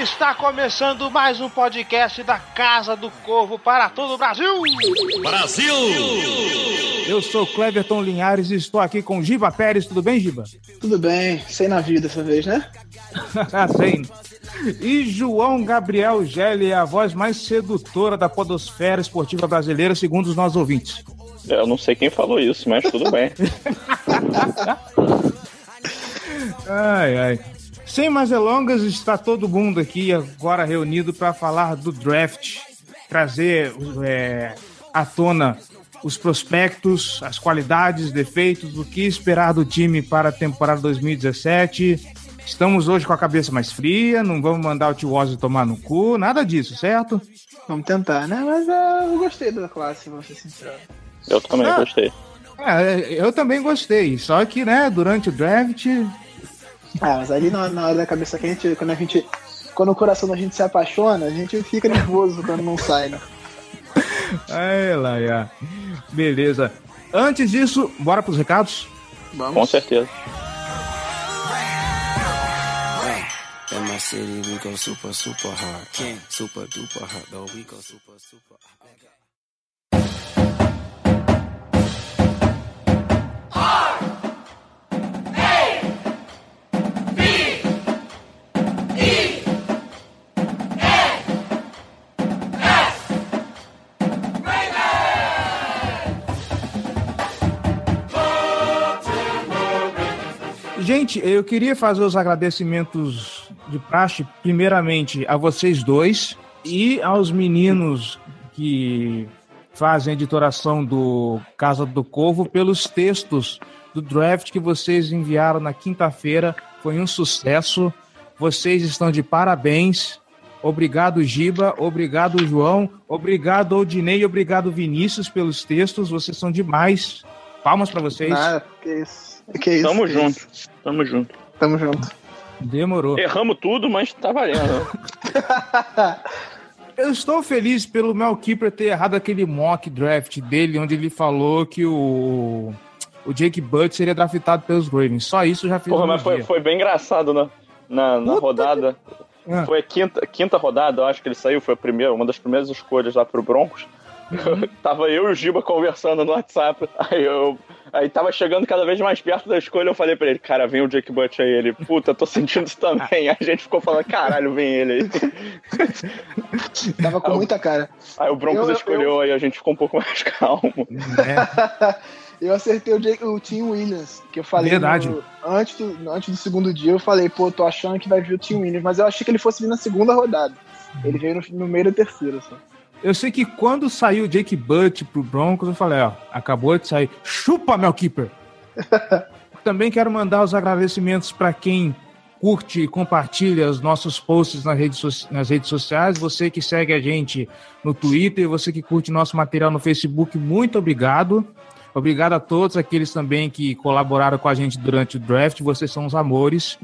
Está começando mais um podcast da Casa do Corvo para todo o Brasil! Brasil! Eu sou Cleverton Linhares e estou aqui com Giba Pérez. Tudo bem, Giba? Tudo bem, sem navio dessa vez, né? Sem. E João Gabriel Gelli, a voz mais sedutora da podosfera esportiva brasileira, segundo os nossos ouvintes. Eu não sei quem falou isso, mas tudo bem. ai, ai. Sem mais delongas, está todo mundo aqui agora reunido para falar do draft, trazer é, à tona os prospectos, as qualidades, defeitos, o que esperar do time para a temporada 2017. Estamos hoje com a cabeça mais fria, não vamos mandar o tio Ozzy tomar no cu, nada disso, certo? Vamos tentar, né? Mas uh, eu gostei da classe, vou ser sincero. Eu também ah, gostei. É, eu também gostei, só que, né, durante o draft ah, mas ali na, na hora da cabeça quente, quando a gente. Quando o coração da gente se apaixona, a gente fica nervoso quando não sai, né? Ai, já. Beleza. Antes disso, bora pros recados? Vamos. Com certeza. In my city, we go super, super hard. King, super duper hard, though. We go super, super Gente, eu queria fazer os agradecimentos de praxe, primeiramente a vocês dois e aos meninos que fazem a editoração do Casa do Corvo pelos textos do draft que vocês enviaram na quinta-feira. Foi um sucesso. Vocês estão de parabéns. Obrigado, Giba. Obrigado, João. Obrigado, Odinei. Obrigado, Vinícius, pelos textos. Vocês são demais. Palmas para vocês. Ah, que isso. Que isso? Tamo que junto. Isso? Tamo junto. Tamo junto. Demorou. Erramos tudo, mas tá valendo. Eu estou feliz pelo Mel Keeper ter errado aquele mock draft dele, onde ele falou que o, o Jake Butt seria draftado pelos Ravens. Só isso já fez Porra, mas foi, foi, bem engraçado na, na, na rodada. Que... Ah. Foi a quinta, quinta rodada, eu acho que ele saiu, foi a primeira, uma das primeiras escolhas lá pro Broncos. Uhum. Tava eu e o Giba conversando no WhatsApp. Aí eu Aí tava chegando cada vez mais perto da escolha, eu falei pra ele, cara, vem o Jake Butch aí. Ele, puta, tô sentindo isso também. Aí a gente ficou falando, caralho, vem ele aí. Tava com aí, muita cara. Aí o Broncos eu, escolheu, eu... aí a gente ficou um pouco mais calmo. É. eu acertei o, Jake, o Tim Williams, que eu falei. Verdade. No, antes, do, antes do segundo dia, eu falei, pô, tô achando que vai vir o Tim Williams, mas eu achei que ele fosse vir na segunda rodada. Ele veio no, no meio da terceira só. Eu sei que quando saiu o Jake Butt pro Broncos, eu falei, ó, acabou de sair. Chupa, Mel Keeper! Também quero mandar os agradecimentos para quem curte e compartilha os nossos posts nas redes, nas redes sociais. Você que segue a gente no Twitter, você que curte nosso material no Facebook, muito obrigado. Obrigado a todos aqueles também que colaboraram com a gente durante o draft. Vocês são os amores.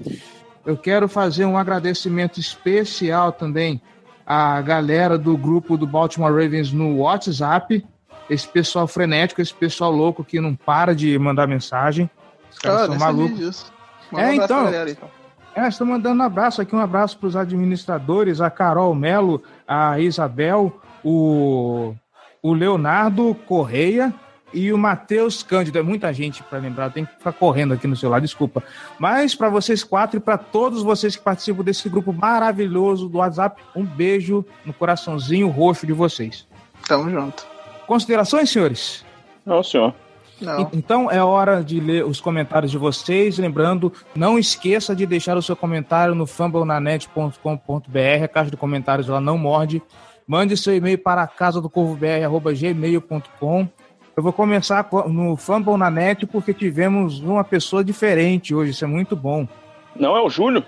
Eu quero fazer um agradecimento especial também a galera do grupo do Baltimore Ravens no WhatsApp. Esse pessoal frenético, esse pessoal louco que não para de mandar mensagem. Os caras ah, são malucos. É, um então. Galera, então. É, estou mandando um abraço aqui, um abraço para os administradores, a Carol Melo, a Isabel, o, o Leonardo Correia, e o Matheus Cândido. É muita gente para lembrar, tem que ficar correndo aqui no celular, desculpa. Mas para vocês quatro e para todos vocês que participam desse grupo maravilhoso do WhatsApp, um beijo no coraçãozinho roxo de vocês. Tamo junto. Considerações, senhores? Não, senhor. Não. Então é hora de ler os comentários de vocês. Lembrando, não esqueça de deixar o seu comentário no fumblenanet.com.br. A caixa de comentários ela não morde. Mande seu e-mail para casa do gmail.com. Eu vou começar no Fumble na Net porque tivemos uma pessoa diferente hoje. Isso é muito bom. Não é o Júlio?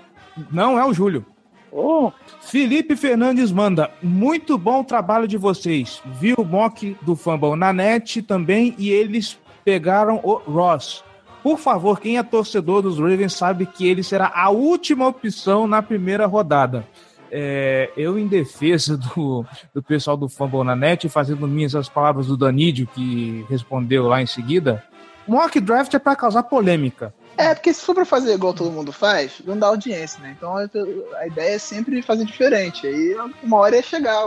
Não é o Júlio. Oh. Felipe Fernandes manda, muito bom o trabalho de vocês. Vi o mock do Fumble na net também e eles pegaram o Ross. Por favor, quem é torcedor dos Ravens sabe que ele será a última opção na primeira rodada. É, eu, em defesa do, do pessoal do Fumble na net, fazendo minhas as palavras do Danídio, que respondeu lá em seguida, mock draft é para causar polêmica. É, porque se for pra fazer igual todo mundo faz, não dá audiência, né? Então a ideia é sempre fazer diferente. Aí uma hora ia chegar.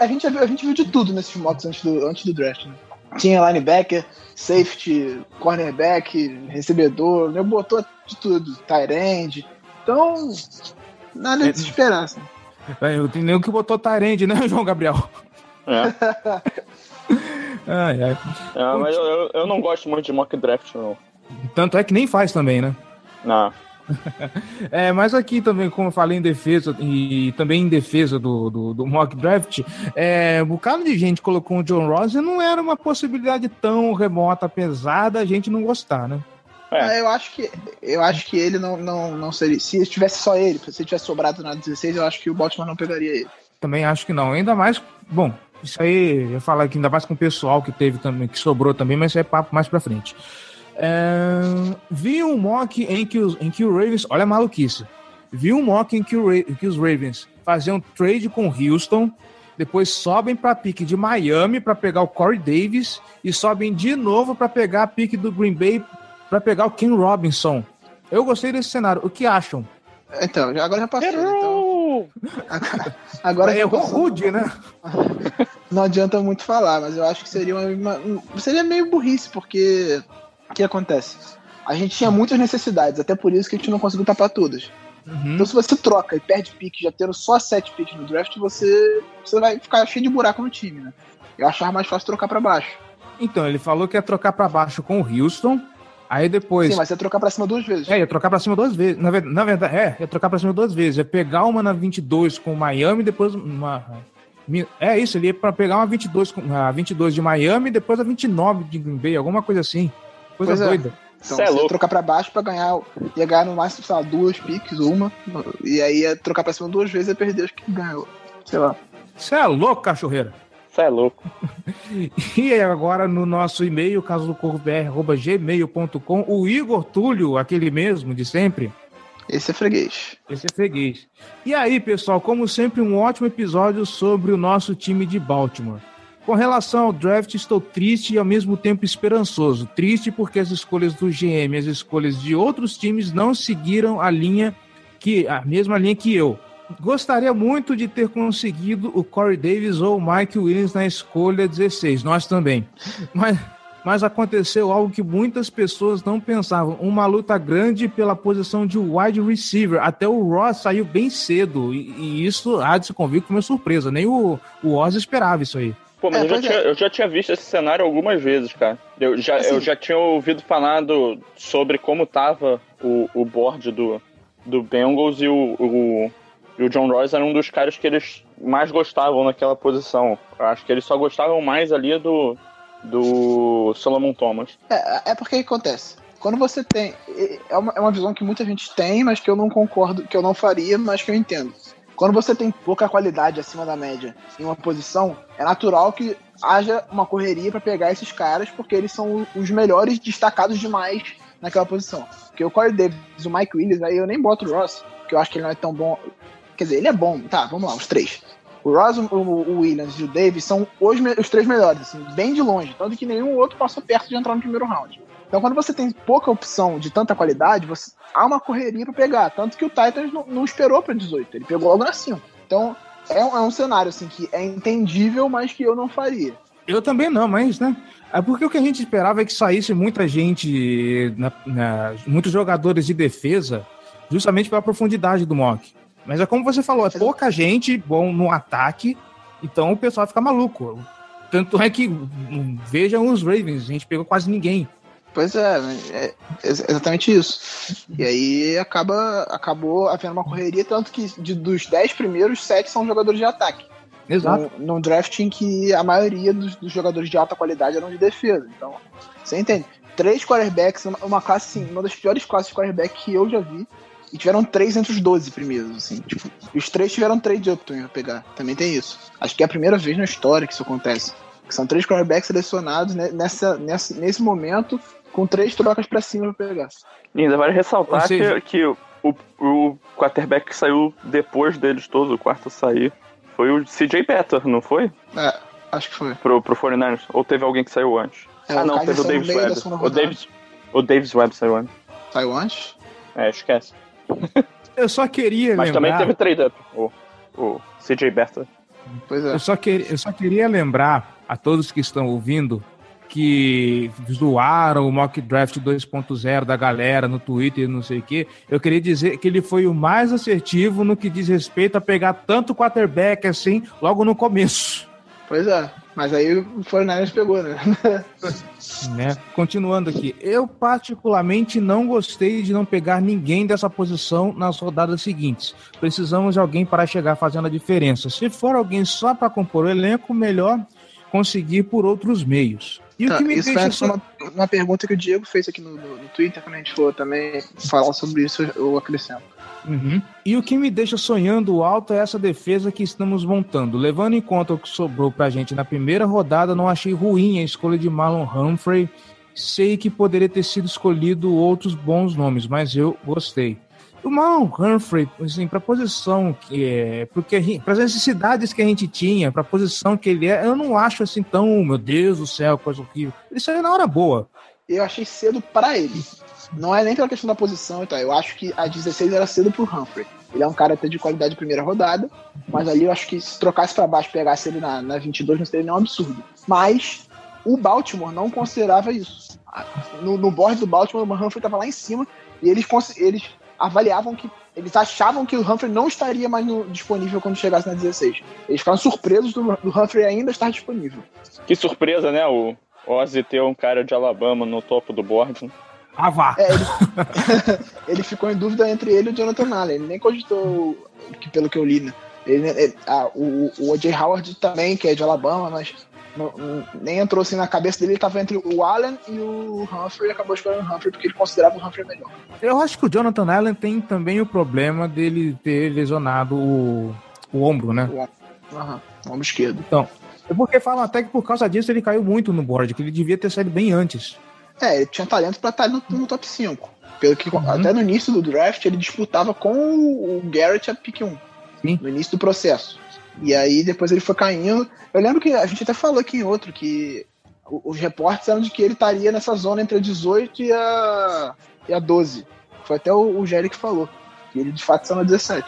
A gente, a gente viu de tudo nesses mocks antes do, antes do draft, né? Tinha linebacker, safety, cornerback, recebedor, né? botou de tudo, tight end. Então, nada de se esperar. É, eu tenho nem que botou Tyrande, né, João Gabriel? É. ai, ai. É, mas eu, eu não gosto muito de mock draft, não. Tanto é que nem faz também, né? Não. é, mas aqui também, como eu falei em defesa, e também em defesa do, do, do mock draft, é, um bocado de gente colocou o John Ross e não era uma possibilidade tão remota, apesar da gente não gostar, né? É. Eu acho que eu acho que ele não, não, não seria. Se tivesse só ele, se tivesse sobrado na 16, eu acho que o Baltimore não pegaria ele. Também acho que não. Ainda mais, bom, isso aí eu falar aqui ainda mais com o pessoal que teve também, que sobrou também, mas isso é papo mais pra frente. É, vi um mock em que, os, em que o Ravens. Olha a maluquice. Vi um mock em que, o, que os Ravens faziam trade com Houston, depois sobem para pique de Miami para pegar o Corey Davis e sobem de novo para pegar a pique do Green Bay para pegar o Ken Robinson. Eu gostei desse cenário. O que acham? Então, agora já passou. Então... Agora é rude, né? Não adianta muito falar, mas eu acho que seria uma, uma seria meio burrice, porque o que acontece? A gente tinha muitas necessidades, até por isso que a gente não conseguiu tapar todas. Uhum. Então, se você troca e perde pique já tendo só sete piques no draft, você, você vai ficar cheio de buraco no time, né? Eu achava mais fácil trocar para baixo. Então, ele falou que ia trocar para baixo com o Houston, aí depois... Sim, mas ia trocar pra cima duas vezes. É, ia trocar pra cima duas vezes. Na, verdade, na verdade é, ia trocar pra cima duas vezes. Ia pegar uma na 22 com Miami, depois uma... É isso, ele ia pra pegar uma 22, com, a 22 de Miami, depois a 29 de Green Bay, alguma coisa assim. Coisa pois é. doida. É. Então, é você trocar pra baixo pra ganhar, ia ganhar no máximo, sei lá, duas piques, uma, e aí ia trocar pra cima duas vezes e perder acho que ganhou. Sei lá. Você é louco, cachorreira? Você é louco. e agora no nosso e-mail, caso do gmail.com, o Igor Túlio, aquele mesmo de sempre. Esse é freguês. Esse é freguês. E aí, pessoal, como sempre, um ótimo episódio sobre o nosso time de Baltimore. Com relação ao draft, estou triste e ao mesmo tempo esperançoso. Triste porque as escolhas do GM, as escolhas de outros times não seguiram a linha que a mesma linha que eu. Gostaria muito de ter conseguido o Corey Davis ou o Mike Williams na escolha 16, nós também. Mas, mas aconteceu algo que muitas pessoas não pensavam: uma luta grande pela posição de wide receiver. Até o Ross saiu bem cedo, e, e isso há de se convir como uma surpresa. Nem o, o Oz esperava isso aí. Pô, mas é, eu, já tinha, é. eu, já tinha, visto esse cenário algumas vezes, cara. Eu já, assim, eu já tinha ouvido falar do, sobre como tava o, o board do, do Bengals e o, o, e o John Royce era um dos caras que eles mais gostavam naquela posição. Eu acho que eles só gostavam mais ali do, do Solomon Thomas. É, é porque acontece. Quando você tem. É uma, é uma visão que muita gente tem, mas que eu não concordo, que eu não faria, mas que eu entendo. Quando você tem pouca qualidade acima da média em uma posição, é natural que haja uma correria para pegar esses caras, porque eles são os melhores destacados demais naquela posição. Porque o Corey Davis, o Mike Williams, aí eu nem boto o Ross, porque eu acho que ele não é tão bom. Quer dizer, ele é bom, tá, vamos lá, os três. O Ross, o, Williams e o Davis são os, os três melhores, assim, bem de longe, tanto que nenhum outro passou perto de entrar no primeiro round. Então, quando você tem pouca opção de tanta qualidade, você há uma correria para pegar. Tanto que o Titans não, não esperou para 18, ele pegou logo na 5. Então, é um, é um cenário assim que é entendível, mas que eu não faria. Eu também não, mas, né? É porque o que a gente esperava é que saísse muita gente, na, na, muitos jogadores de defesa, justamente pela profundidade do mock. Mas é como você falou, é pouca gente bom no ataque, então o pessoal fica maluco. Tanto é que hum, vejam os Ravens, a gente pegou quase ninguém. Pois é, é, exatamente isso. E aí acaba, acabou havendo uma correria, tanto que de, dos 10 primeiros, 7 são jogadores de ataque. Exato. Num, num draft em que a maioria dos, dos, jogadores de alta qualidade eram de defesa. Então, você entende? Três quarterbacks, uma, uma classe, assim, uma das piores classes de quarterback que eu já vi. E tiveram três entre os 12 primeiros, assim. Tipo, os três tiveram trade up também pra pegar. Também tem isso. Acho que é a primeira vez na história que isso acontece. Que são três quarterbacks selecionados nessa, nessa, nesse momento com três trocas para cima pra pegar. E ainda vale ressaltar seja... que, que o, o quarterback que saiu depois deles todos, o quarto a sair, foi o CJ Better, não foi? É, acho que foi. Pro, pro 49ers. Ou teve alguém que saiu antes? É, ah, não, teve o Davis Webb. O Davis, o Davis Webb saiu antes. Saiu antes? É, esquece. Eu só queria Mas lembrar... também teve trade-up, o, o CJ Better. Pois é. Eu só, quer, eu só queria lembrar a todos que estão ouvindo que zoaram o mock draft 2.0 da galera no Twitter, não sei o quê. Eu queria dizer que ele foi o mais assertivo no que diz respeito a pegar tanto quarterback assim logo no começo. Pois é, mas aí o Fortnite pegou, né? né? Continuando aqui, eu particularmente não gostei de não pegar ninguém dessa posição nas rodadas seguintes. Precisamos de alguém para chegar fazendo a diferença. Se for alguém só para compor o elenco, melhor conseguir por outros meios. E tá, o que me isso deixa só... uma, uma, pergunta que o Diego fez aqui no, no, no, Twitter, quando a gente for também falar sobre isso, eu acrescento. Uhum. E o que me deixa sonhando alto é essa defesa que estamos montando. Levando em conta o que sobrou pra gente na primeira rodada, não achei ruim a escolha de Marlon Humphrey. Sei que poderia ter sido escolhido outros bons nomes, mas eu gostei. O Marlon Humphrey, assim, para posição que é, porque para as necessidades que a gente tinha, para a posição que ele é, eu não acho assim tão, meu Deus do céu, coisa horrível. Ele saiu na hora boa. Eu achei cedo para ele. Não é nem pela questão da posição e tal. Eu acho que a 16 era cedo pro Humphrey. Ele é um cara até de qualidade de primeira rodada, mas ali eu acho que se trocasse para baixo, pegasse ele na, na 22, não seria nenhum absurdo. Mas o Baltimore não considerava isso. No, no board do Baltimore, o Humphrey estava lá em cima e eles, eles avaliavam que eles achavam que o Humphrey não estaria mais no, disponível quando chegasse na 16. Eles ficaram surpresos do, do, Humphrey ainda estar disponível. Que surpresa, né? O Ozzy ter um cara de Alabama no topo do board. Ah, vá! É, ele, ele, ficou em dúvida entre ele e o Jonathan Allen. Ele nem cogitou, que, pelo que eu li, né? Ele, ele, ah, o, o O.J. Howard também, que é de Alabama, mas não, nem entrou assim na cabeça dele, ele estava entre o Allen e o Humphrey e acabou escolhendo o Humphrey porque ele considerava o Humphrey melhor. Eu acho que o Jonathan Allen tem também o problema dele ter lesionado o, o ombro, né? O, uhum, o ombro esquerdo. Então, é porque falam até que por causa disso ele caiu muito no board, que ele devia ter saído bem antes. É, ele tinha talento para estar no, no, top 5. Pelo que uhum. até no início do draft ele disputava com o Garrett a pick 1. Sim. No início do processo. E aí depois ele foi caindo. Eu lembro que a gente até falou aqui em outro que os reportes eram de que ele estaria nessa zona entre a 18 e a, e a 12. Foi até o, o Jerry que falou. Que ele de fato está na 17.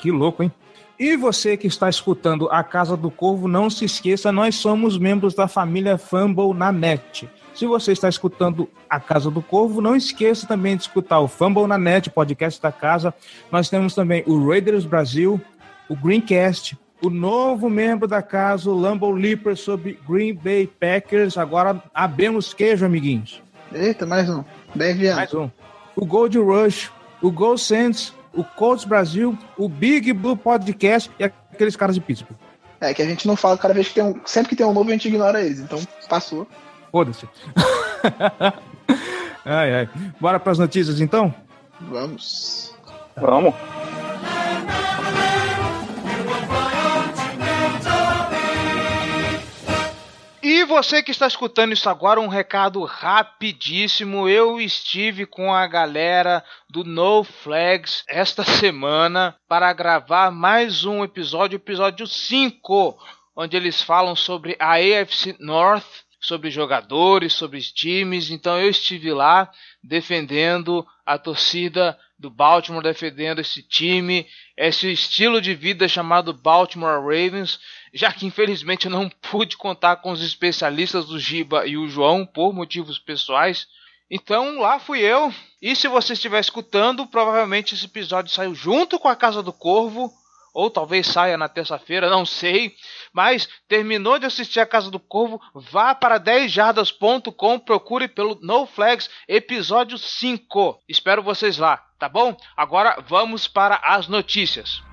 Que louco, hein? E você que está escutando a Casa do Corvo, não se esqueça, nós somos membros da família Fumble na net. Se você está escutando a Casa do Corvo, não esqueça também de escutar o Fumble na net, podcast da casa. Nós temos também o Raiders Brasil, o Greencast, o novo membro da casa, o Lambo Leaper, sobre Green Bay Packers. Agora abemos queijo, amiguinhos. Eita, mais um. Bem viado. Mais um. O Gold Rush, o Gold Sense, o Colts Brasil, o Big Blue Podcast e aqueles caras de Pittsburgh. É, que a gente não fala cada vez que tem um. Sempre que tem um novo, a gente ignora eles. Então, passou. Foda-se. ai, ai. Bora para as notícias então? Vamos. Vamos. E você que está escutando isso agora, um recado rapidíssimo. Eu estive com a galera do No Flags esta semana para gravar mais um episódio, episódio 5, onde eles falam sobre a AFC North, sobre jogadores, sobre times. Então eu estive lá defendendo a torcida do Baltimore, defendendo esse time, esse estilo de vida chamado Baltimore Ravens já que infelizmente eu não pude contar com os especialistas do Giba e o João por motivos pessoais. Então lá fui eu. E se você estiver escutando, provavelmente esse episódio saiu junto com a Casa do Corvo, ou talvez saia na terça-feira, não sei. Mas terminou de assistir a Casa do Corvo, vá para 10jardas.com, procure pelo No Flags episódio 5. Espero vocês lá, tá bom? Agora vamos para as notícias.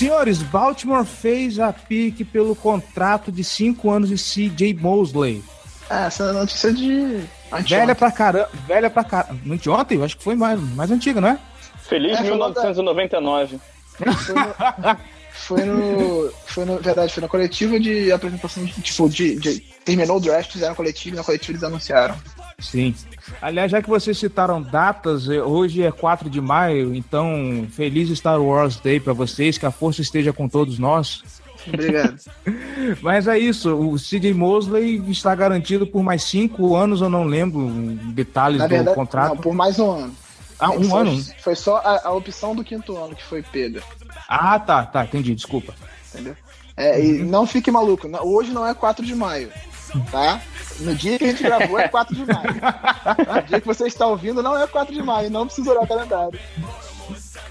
Senhores, Baltimore fez a pique pelo contrato de 5 anos de CJ Mosley. Ah, essa é notícia de. Velha pra caramba. Velha pra caramba. Anteontem? Eu acho que foi mais, mais antiga, não é? Feliz é, 1999. Foi no, foi no. Verdade, foi na coletiva de apresentação de. Tipo, de, de terminou o draft, fizeram coletiva e na coletiva eles anunciaram. Sim. Aliás, já que vocês citaram datas, eh, hoje é 4 de maio, então feliz Star Wars Day para vocês, que a força esteja com todos nós. Obrigado. Mas é isso, o CJ Mosley está garantido por mais cinco anos, eu não lembro detalhes Na verdade, do contrato. Não, por mais um ano. Ah, um foi, ano? Foi só a, a, opção do quinto ano que foi pega. Ah, tá, tá, entendi, desculpa. Entendeu? É, uhum. E não fique maluco, hoje não é 4 de maio, tá? No dia que a gente gravou é 4 de maio. No dia que você está ouvindo não é 4 de maio, não precisa olhar o calendário.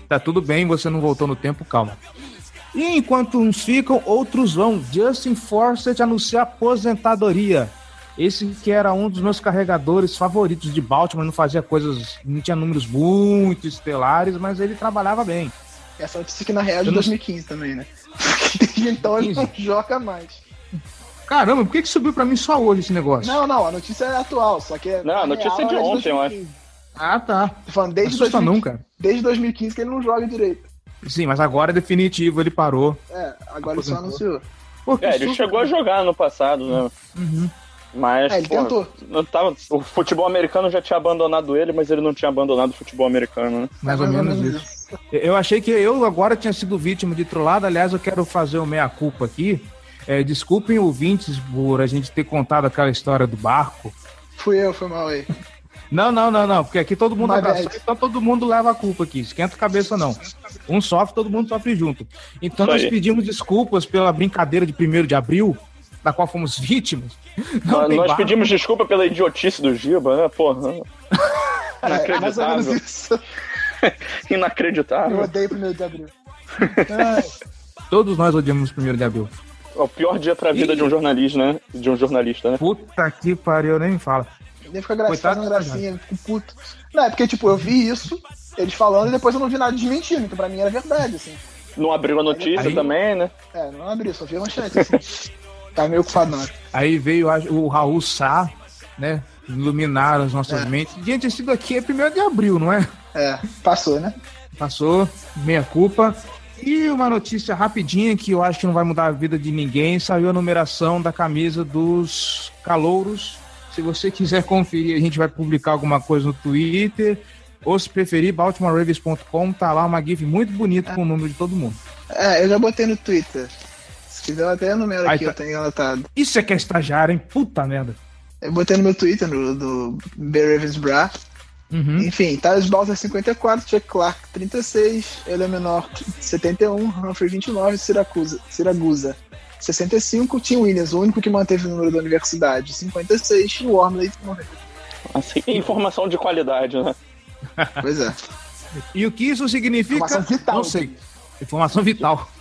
Tá tudo bem, você não voltou no tempo, calma. E enquanto uns ficam, outros vão. Justin Forsett anuncia aposentadoria. Esse que era um dos meus carregadores favoritos de Baltimore, não fazia coisas, não tinha números muito estelares, mas ele trabalhava bem. Essa notícia que na real é de 2015 também, né? Desde então ele não joga mais. Caramba, por que, que subiu pra mim só hoje esse negócio? Não, não, a notícia é atual, só que. Não, a notícia é de ontem, eu acho. Ah, tá. Tô falando desde, 2015, nunca. desde 2015 que ele não joga direito. Sim, mas agora é definitivo, ele parou. É, agora ele só anunciou. Pô, é, ele chegou a jogar no passado, né? Uhum. Mas, é, ele pô, tentou. Não tava, o futebol americano já tinha abandonado ele, mas ele não tinha abandonado o futebol americano, né? Mais ou menos isso. Eu achei que eu agora tinha sido vítima de trollada. Aliás, eu quero fazer o meia-culpa aqui. É, desculpem ouvintes por a gente ter contado aquela história do barco. Fui eu, foi mal aí. Não, não, não, não, porque aqui todo mundo abraçou, então todo mundo leva a culpa aqui. Esquenta a cabeça, não. Um sofre, todo mundo sofre junto. Então Isso nós aí. pedimos desculpas pela brincadeira de 1 de abril, da qual fomos vítimas. Não nós barco. pedimos desculpa pela idiotice do Giba, né? Porra. Inacreditável. É, Inacreditável. Eu odeio 1 de abril. Todos nós odiamos 1 de abril. É o pior dia pra vida de um jornalista, né? De um jornalista, né? Puta que pariu, nem fala. Nem fica gra fazendo gracinha, fico puto. Não, é porque, tipo, eu vi isso, eles falando, e depois eu não vi nada desmentindo, então pra mim era verdade, assim. Não abriu a notícia Aí... também, né? É, não abriu, só vi a manchete, assim. tá meio ocupado não. Aí veio o Raul Sá, né? Iluminar as nossas é. mentes. Gente, esse daqui é primeiro de abril, não é? É, passou, né? Passou, meia culpa. E uma notícia rapidinha que eu acho que não vai mudar a vida de ninguém: saiu a numeração da camisa dos calouros. Se você quiser conferir, a gente vai publicar alguma coisa no Twitter. Ou se preferir, BaltimoreRavens.com, tá lá uma GIF muito bonita com o número de todo mundo. É, eu já botei no Twitter. Se quiser, até o número aqui, tá... eu tenho anotado. Isso é que é estagiário, hein? Puta merda. Eu botei no meu Twitter, no, do Bear Ravens Bra. Uhum. Enfim, Thales Balser 54, Chuck Clark 36, ele é menor 71, Humphrey 29, Siracusa, Siragusa 65, Tim Williams, o único que manteve o número da universidade, 56, e o Wormley morreu. Assim, informação de qualidade, né? Pois é. E o que isso significa? Informação vital. Não sei. Informação vital.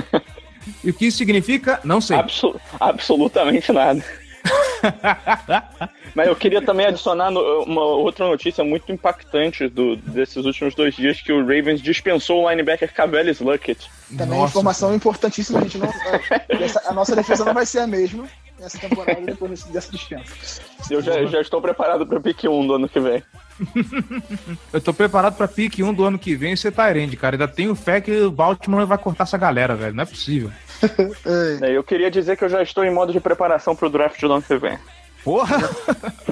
e o que isso significa? Não sei. Absol absolutamente nada. Mas eu queria também adicionar uma outra notícia muito impactante do, desses últimos dois dias, que o Ravens dispensou o linebacker Cabelis Luckett. Também Nossa. informação importantíssima, a gente não. a nossa defesa não vai ser a mesma nessa temporada depois dessa dispensa. Eu já, já estou preparado para pick 1 do ano que vem. eu tô preparado pra pique 1 do ano que vem ser Tyrande, cara. Ainda tenho fé que o Baltimore vai cortar essa galera, velho. Não é possível. É, eu queria dizer que eu já estou em modo de preparação pro draft do ano que vem. Porra!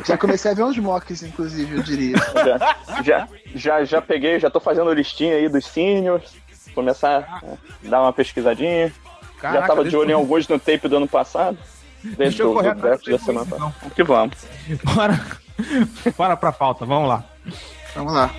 Já comecei a ver uns mocks, inclusive, eu diria. Já, já, já, já peguei, já tô fazendo listinha aí dos seniors. Começar a dar uma pesquisadinha. Caraca, já tava de olho em alguns no tape do ano passado. Dentro do, do draft da semana passada. Que vamos. Bora. Bora pra pauta, vamos lá. Vamos lá.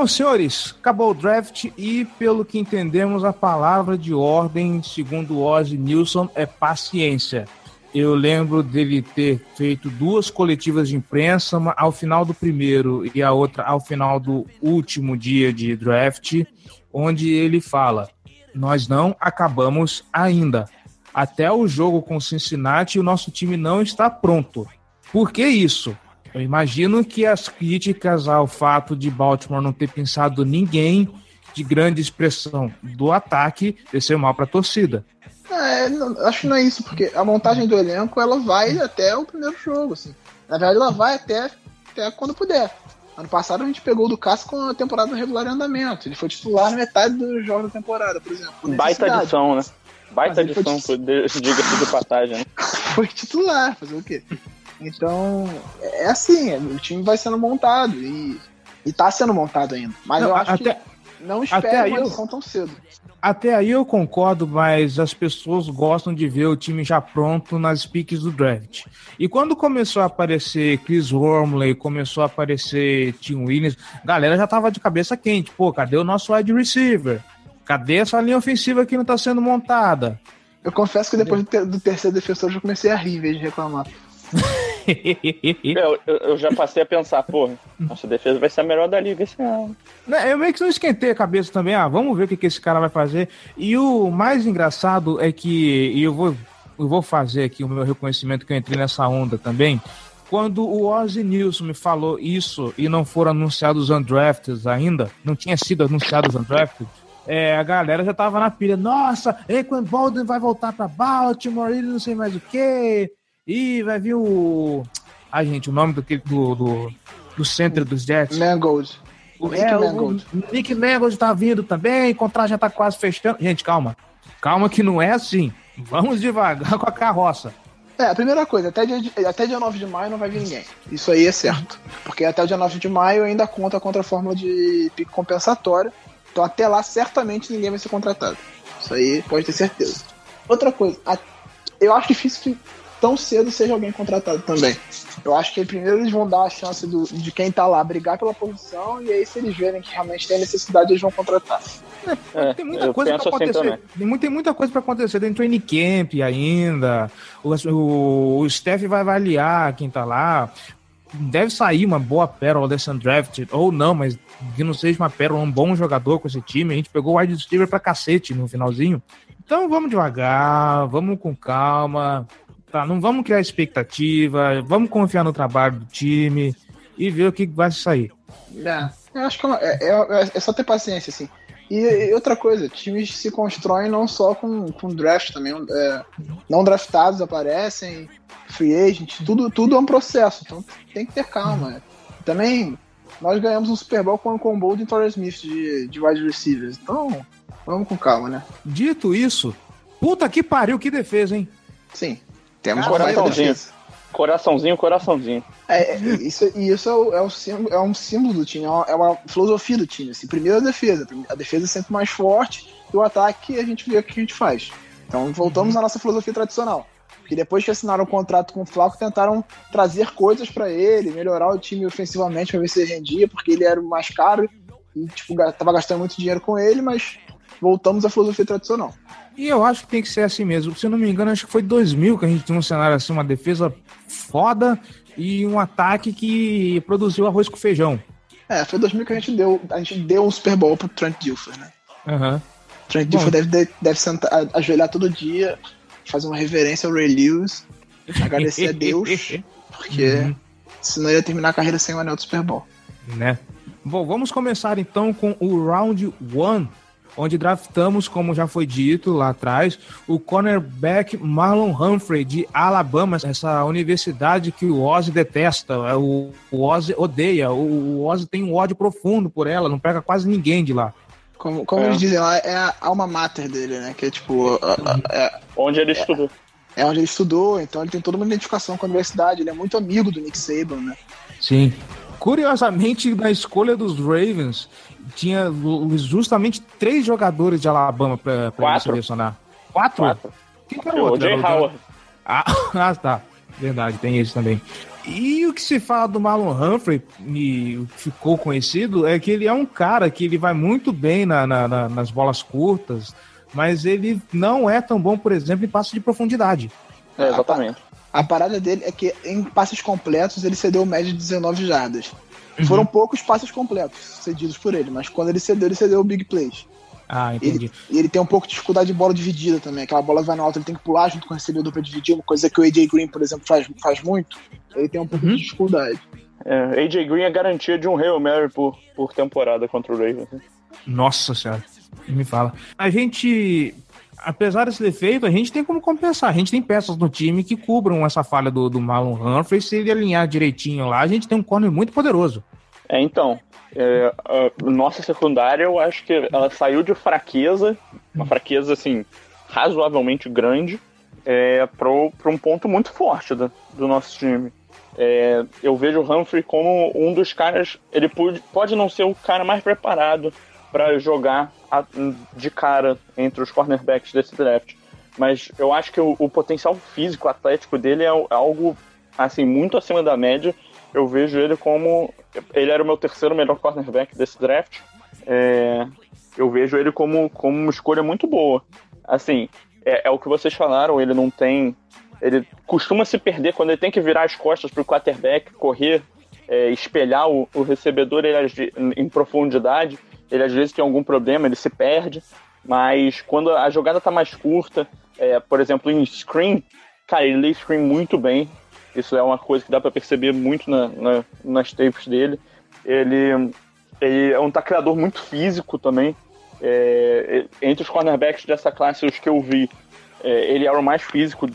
Bom, senhores, acabou o draft e, pelo que entendemos, a palavra de ordem, segundo Ozzy Nilson, é paciência. Eu lembro dele ter feito duas coletivas de imprensa, uma ao final do primeiro e a outra ao final do último dia de draft, onde ele fala: Nós não acabamos ainda. Até o jogo com Cincinnati, o nosso time não está pronto. Por que isso? Eu imagino que as críticas ao fato de Baltimore não ter pensado ninguém de grande expressão do ataque desceu mal para a torcida. É, não, acho que não é isso, porque a montagem do elenco ela vai até o primeiro jogo, assim. Na verdade, ela vai até, até quando puder. Ano passado a gente pegou o do Cássio com a temporada regular em andamento. Ele foi titular na metade do jogo da temporada, por exemplo. Baita adição, né? Baita foi adição, diga-se de passagem, né? Foi titular, fazer o quê? Então, é assim, o time vai sendo montado e, e tá sendo montado ainda. Mas Não, eu acho até- que não aí uma adição tão cedo. Até aí eu concordo, mas as pessoas gostam de ver o time já pronto nas piques do draft. E quando começou a aparecer Chris Wormley, começou a aparecer Tim Williams, a galera já tava de cabeça quente. Pô, cadê o nosso wide receiver? Cadê essa linha ofensiva que não tá sendo montada? Eu confesso que depois do, ter- do terceiro defensor eu já comecei a rir em vez de reclamar. Eu, eu- eu já passei a pensar, pô, nossa defesa vai ser a melhor da liga esse ano. Né, Eu meio que não esquentei a cabeça também. Ah, vamos ver o que, que esse cara vai fazer. E o mais engraçado é que, e eu vou, eu vou fazer aqui o meu reconhecimento que eu entrei nessa onda também. Quando o Ozzy Nilson me falou isso e não foram anunciados os undrafted ainda, não tinha sido anunciados os undrafted, é, a galera já tava na pilha. Nossa, Equan Bolden vai voltar pra Baltimore, ele não sei mais o quê. E vai vir o. Ah, gente, o nome do, do, do, do center dos Jets. Mangold. O, Nick é, Mangold. o Nick Mangold tá vindo também, o contrato já tá quase fechando. Gente, calma. Calma que não é assim. Vamos devagar com a carroça. É, a primeira coisa, até dia, até dia 9 de maio não vai vir ninguém. Isso aí é certo. Porque até o dia 9 de maio ainda conta contra a fórmula de pique compensatória. Então até lá certamente ninguém vai ser contratado. Isso aí pode ter certeza. Outra coisa, a- eu acho difícil que tão cedo seja alguém contratado também. Eu acho que primeiro eles vão dar a chance do- de quem tá lá brigar pela posição e aí se eles verem que realmente tem necessidade, eles vão contratar. É, Tem muita eu coisa pra penso assim acontecer. tem, tem muita coisa pra acontecer. Tem training camp ainda. O, o, o Steph vai avaliar quem tá lá. Deve sair uma boa pérola desse undrafted, ou não, mas que não seja uma pérola, um bom jogador com esse time. A gente pegou o wide receiver pra cacete no finalzinho. Então vamos devagar, vamos com calma. Tá, não vamos criar expectativa, vamos confiar no trabalho do time e ver o que vai sair. É, eu acho que é, uma- é- é- é só ter paciência, assim. E, e outra coisa, times se constroem não só com, com draft também. é, não draftados aparecem, free agent, tudo, tudo é um processo. Então tem que ter calma. Também nós ganhamos um Super Bowl com o combo de Torres Smith de, de wide receivers. Então, vamos com calma, né? Dito isso, puta que pariu, que defesa, hein? Sim. Temos baita coraçãozinho. defesa. Coraçãozinho, coraçãozinho. É, é, isso, e isso é, o- é, o símbolo, é um símbolo do time, é uma, é filosofia do time. Assim. Primeiro a defesa, a defesa é sempre mais forte e o ataque a gente vê o que a gente faz. Então voltamos à nossa filosofia tradicional. Porque depois que assinaram o contrato com o Flaco, tentaram trazer coisas pra ele, melhorar o time ofensivamente pra ver se ele rendia, porque ele era o mais caro e tipo, tava gastando muito dinheiro com ele, mas voltamos à filosofia tradicional. E eu acho que tem que ser assim mesmo. Se eu não me engano, acho que foi 2000 que a gente tinha um cenário assim, uma defesa foda e um ataque que produziu arroz com feijão. É, foi 2000 que a gente deu, a gente deu um Super Bowl pro Trent Dilfer, né? Aham. Trent. Dilfer deve, deve sentar, a- ajoelhar todo dia, fazer uma reverência ao Ray Lewis, agradecer a Deus, porque Uhum. senão ia terminar a carreira sem o anel do Super Bowl. né? Bom, vamos começar então com o round one, onde draftamos, como já foi dito lá atrás, o cornerback Marlon Humphrey de Alabama, essa universidade que o Ozzy detesta, é, o, o Ozzy odeia, o, o Ozzy tem um ódio profundo por ela, não pega quase ninguém de lá. Como, como É. eles dizem lá, é a alma mater dele, né? Que é tipo, a- a- é, Onde ele estudou. é onde ele estudou, então ele tem toda uma identificação com a universidade, ele é muito amigo do Nick Saban, né? Sim. Curiosamente, na escolha dos Ravens, tinha justamente três jogadores de Alabama para selecionar. Quatro? Quatro. Quem que era o O outro? Jay o- Howard. Ah, ah, tá. Verdade, tem esse também. E o que se fala do Marlon Humphrey, e ficou conhecido, é que ele é um cara que ele vai muito bem na, na, na, nas bolas curtas, mas ele não é tão bom, por exemplo, em passos de profundidade. É, exatamente. A, a, parada dele é que em passes completos ele cedeu média de 19 jardas. Uhum. Foram poucos passes completos cedidos por ele, mas quando ele cedeu, ele cedeu o big plays. Ah, entendi. Ele, ele tem um pouco de dificuldade de bola dividida também. Aquela bola vai no alto, ele tem que pular junto com o recebedor para dividir, uma coisa que o AJ Green, por exemplo, faz, faz muito. Ele tem um pouco uhum. de dificuldade. É, AJ Green é garantia de um Hail Mary por, por temporada contra o Ravens. Né? Nossa senhora, me fala. A gente, apesar desse defeito, a gente tem como compensar. A gente tem peças no time que cubram essa falha do, do Marlon Humphrey. Se ele alinhar direitinho lá, a gente tem um corner muito poderoso. É, então, é, nossa secundária, eu acho que ela saiu de fraqueza, uma fraqueza assim, razoavelmente grande, é, para um ponto muito forte do, do nosso time. É, eu vejo o Humphrey como um dos caras. Ele pode, pode não ser o cara mais preparado para jogar a, de cara entre os cornerbacks desse draft, mas eu acho que o, o potencial físico, atlético dele é algo assim muito acima da média eu vejo ele como. Ele era o meu terceiro melhor cornerback desse draft. É, eu vejo ele como, como uma escolha muito boa. Assim, é, é, o que vocês falaram, ele não tem. Ele costuma se perder quando ele tem que virar as costas para o quarterback, correr, é, espelhar o, o recebedor ele, em profundidade. Ele às vezes tem algum problema, ele se perde. Mas quando a jogada está mais curta, é, por exemplo, em screen, cara, ele lê screen muito bem. Isso é uma coisa que dá para perceber muito na, na, nas tapes dele. Ele, ele é um tacleador muito físico também. É, entre os cornerbacks dessa classe, os que eu vi, é, ele era o mais físico,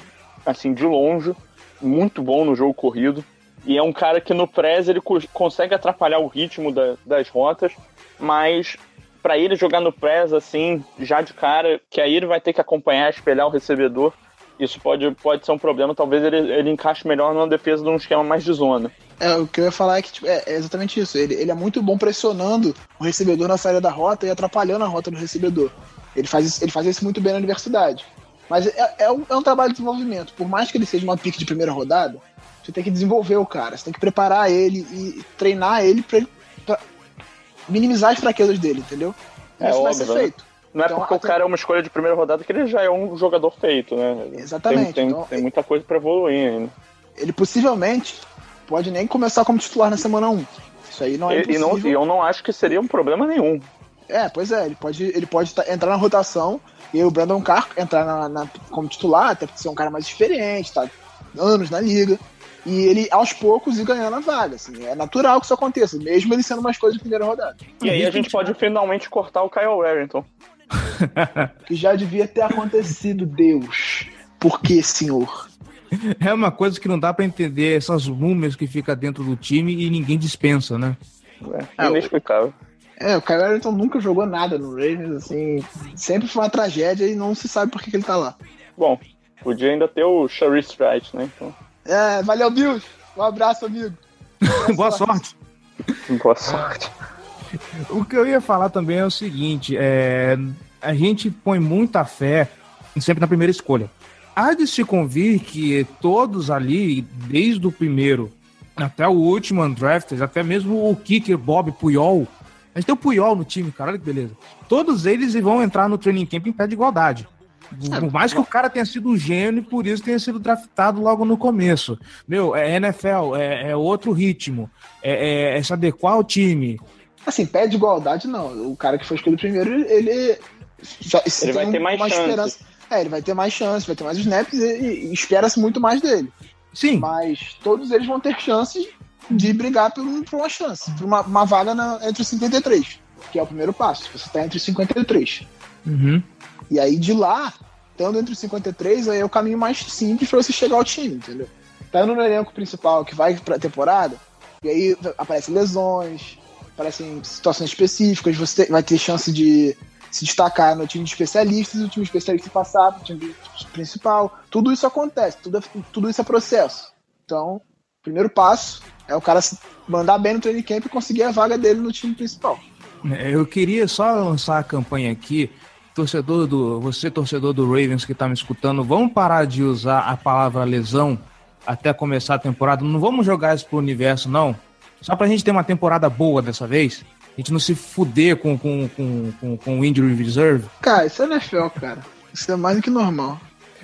assim, de longe. Muito bom no jogo corrido. E é um cara que no press ele co consegue atrapalhar o ritmo da, das rotas, mas para ele jogar no press assim, já de cara, que aí ele vai ter que acompanhar, espelhar o recebedor, isso pode, pode ser um problema. Talvez ele, ele encaixe melhor numa defesa de um esquema mais de zona. É, o que eu ia falar é que tipo, é, é, exatamente isso. Ele, ele é muito bom pressionando o recebedor na saída da rota e atrapalhando a rota do recebedor. Ele faz, isso, ele faz isso muito bem na universidade. Mas é, é, um, é um trabalho de desenvolvimento. Por mais que ele seja uma pique de primeira rodada, você tem que desenvolver o cara. Você tem que preparar ele e treinar ele pra minimizar as fraquezas dele, entendeu? É isso óbvio, vai ser né? Não é então, porque até... o cara é uma escolha de primeira rodada que ele já é um jogador feito, né? Exatamente. Tem, tem, então, tem muita coisa para evoluir ainda. Ele possivelmente pode nem começar como titular na semana 1. Isso aí não é e, e, não, e eu não acho que seria um problema nenhum. É, pois é, ele pode, ele pode entrar na rotação e o Brandon Carr entrar na, na, como titular, até porque ser um cara mais experiente, tá anos na liga. E ele, aos poucos, ir ganhando a vaga. Assim, é natural que isso aconteça, mesmo ele sendo uma escolha de primeira rodada. E aí a gente pode finalmente cortar o Kyle Warrington. Que já devia ter acontecido, Deus. Por que, senhor? É uma coisa que não dá para entender essas múmias que fica dentro do time e ninguém dispensa, né? É, é inexplicável. É, o Kyle Arrington nunca jogou nada no Ravens, assim, sempre foi uma tragédia e não se sabe por que, que ele tá lá. Bom, podia ainda ter o Sharice Stride, né? Então... É, valeu, Bills. Um abraço, amigo. Boa, sorte. Boa sorte. O que eu ia falar também é o seguinte: é, a gente põe muita fé sempre na primeira escolha. Há de se convir que todos ali, desde o primeiro até o último undrafted, até mesmo o kicker Bob Puyol, a gente tem o Puyol no time, cara, olha que beleza. Todos eles vão entrar no training camp em pé de igualdade. Por mais que o cara tenha sido um gênio e por isso tenha sido draftado logo no começo. Meu, é NFL, é, é outro ritmo, é, é, é, se adequar ao time. Assim, pé de igualdade não. O cara que foi escolhido primeiro, ele. Já, ele vai ter mais chance. Esperança. É, ele vai ter mais chance, vai ter mais snaps e, e espera-se muito mais dele. Sim. Mas todos eles vão ter chance de brigar por, por uma chance, por uma, uma vaga na, entre os 53, que é o primeiro passo. Você está entre os 53. Uhum. E aí de lá, estando entre os 53, aí é o caminho mais simples para você chegar ao time, entendeu? Tá no elenco principal que vai pra temporada, e aí aparecem lesões, aparecem situações específicas, você vai ter chance de se destacar no time de especialistas, o time especialista passar para o time principal. Tudo isso acontece, tudo, tudo isso é processo. Então, o primeiro passo é o cara mandar bem no training camp e conseguir a vaga dele no time principal. É, eu queria só lançar a campanha aqui torcedor do você torcedor do Ravens que está me escutando, vamos parar de usar a palavra lesão até começar a temporada. Não vamos jogar isso pro universo, não. Só pra gente ter uma temporada boa dessa vez. A gente não se fuder com, com, com, com, com o Injury Reserve. Cara, isso é NFL, cara. Isso é mais do que normal.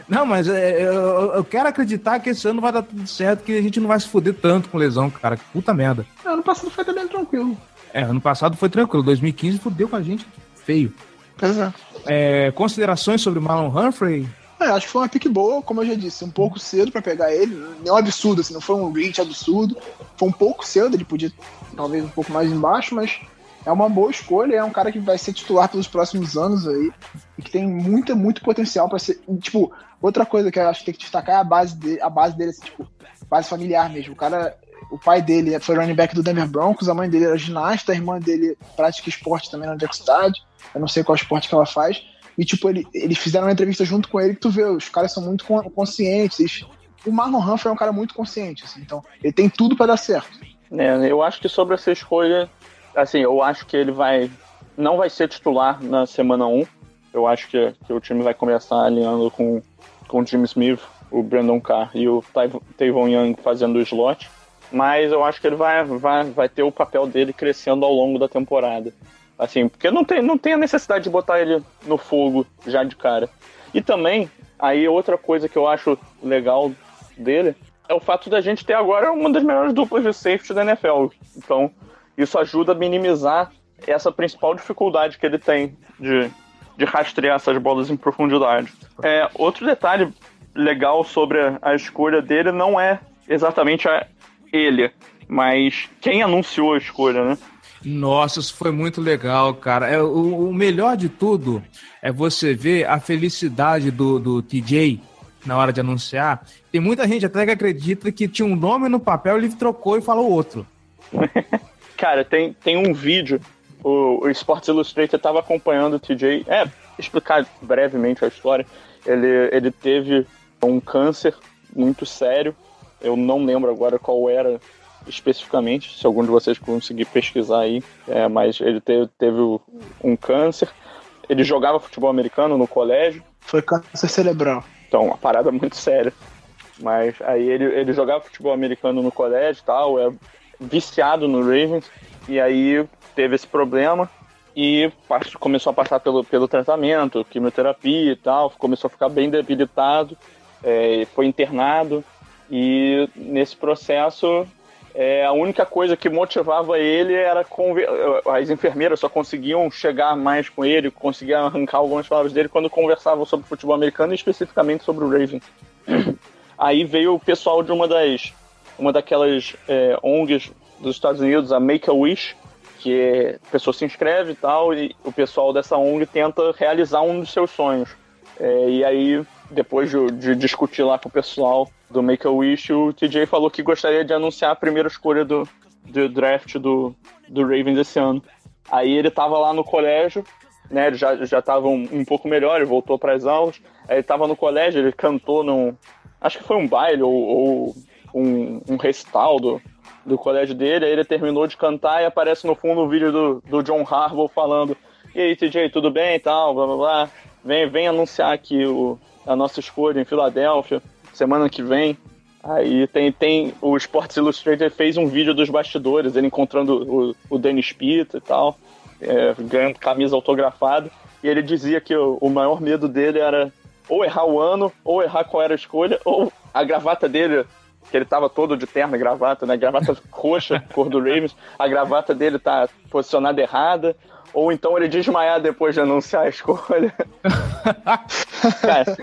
Não, mas é, eu, eu, quero acreditar que esse ano vai dar tudo certo, que a gente não vai se fuder tanto com lesão, cara. Que puta merda. Não, ano passado foi também tranquilo. É, ano passado foi tranquilo. 2015 fudeu com a gente feio. Exato. É, considerações sobre Marlon Humphrey? É, acho que foi uma pique boa, como eu já disse, um pouco cedo para pegar ele. Não é um absurdo, assim, não foi um reach absurdo. Foi um pouco cedo, ele podia talvez um pouco mais embaixo, mas é uma boa escolha. É um cara que vai ser titular pelos próximos anos aí e que tem muito, muito potencial para ser. Tipo, outra coisa que eu acho que tem que destacar é a base dele, a base dele, assim, tipo, base familiar mesmo. O cara, o pai dele foi running back do Denver Broncos, a mãe dele era ginasta, a irmã dele pratica esporte também na universidade. Eu não sei qual esporte que ela faz. E, tipo, ele, eles fizeram uma entrevista junto com ele que tu vê, os caras são muito conscientes. O Marlon Humphrey é um cara muito consciente, assim, então ele tem tudo para dar certo. É, eu acho que sobre essa escolha, assim, eu acho que ele vai. Não vai ser titular na semana 1. Eu acho que, que o time vai começar alinhando com, com o Jim Smith, o Brandon Carr e o Tavon Young fazendo o slot. Mas eu acho que ele vai, vai, vai ter o papel dele crescendo ao longo da temporada. Assim, porque não tem, não tem a necessidade de botar ele no fogo já de cara. E também, aí outra coisa que eu acho legal dele é o fato da gente ter agora uma das melhores duplas de safety da NFL. Então, isso ajuda a minimizar essa principal dificuldade que ele tem de, de rastrear essas bolas em profundidade. É, outro detalhe legal sobre a escolha dele não é exatamente a ele, mas quem anunciou a escolha, né? Nossa, isso foi muito legal, cara. É, o, o melhor de tudo é você ver a felicidade do, do TJ na hora de anunciar. Tem muita gente até que acredita que tinha um nome no papel, ele trocou e falou outro. cara, tem, tem um vídeo, o, o Sports Illustrated estava acompanhando o TJ. É, explicar brevemente a história. Ele, ele teve um câncer muito sério. Eu não lembro agora qual era especificamente, se algum de vocês conseguir pesquisar aí, é, mas ele teve, teve um câncer. Ele jogava futebol americano no colégio. Foi câncer cerebral. Então, uma parada muito séria. Mas aí ele, ele jogava futebol americano no colégio e tal, é viciado no Ravens, e aí teve esse problema e começou a passar pelo, pelo tratamento, quimioterapia e tal, começou a ficar bem debilitado, é, foi internado, e nesse processo é, a única coisa que motivava ele era conver... as enfermeiras só conseguiam chegar mais com ele, conseguiam arrancar algumas palavras dele quando conversavam sobre futebol americano e especificamente sobre o Ravens. Aí veio o pessoal de uma das uma daquelas é, ONGs dos Estados Unidos, a Make a Wish, que é, a pessoa se inscreve e tal, e o pessoal dessa ONG tenta realizar um dos seus sonhos. É, e aí, depois de, de discutir lá com o pessoal, do Make-A-Wish, o TJ falou que gostaria de anunciar a primeira escolha do, do draft do, do Ravens esse ano. Aí ele tava lá no colégio, né, ele já, já tava um, um pouco melhor, ele voltou para as aulas, aí ele tava no colégio, ele cantou num, acho que foi um baile ou, ou um, um recital do, do colégio dele, aí ele terminou de cantar e aparece no fundo o vídeo do, do John Harbaugh falando e aí, TJ, tudo bem e tal, blá blá blá, vem, vem anunciar aqui o, a nossa escolha em Filadélfia semana que vem. Aí tem, tem o Sports Illustrated fez um vídeo dos bastidores, ele encontrando o, o Dennis Pitt e tal, é, ganhando camisa autografada. E ele dizia que o, o maior medo dele era ou errar o ano, ou errar qual era a escolha, ou a gravata dele, que ele tava todo de terno gravata, né? Gravata roxa, cor do Ravens, a gravata dele tá posicionada errada, ou então ele desmaiar depois de anunciar a escolha. cara,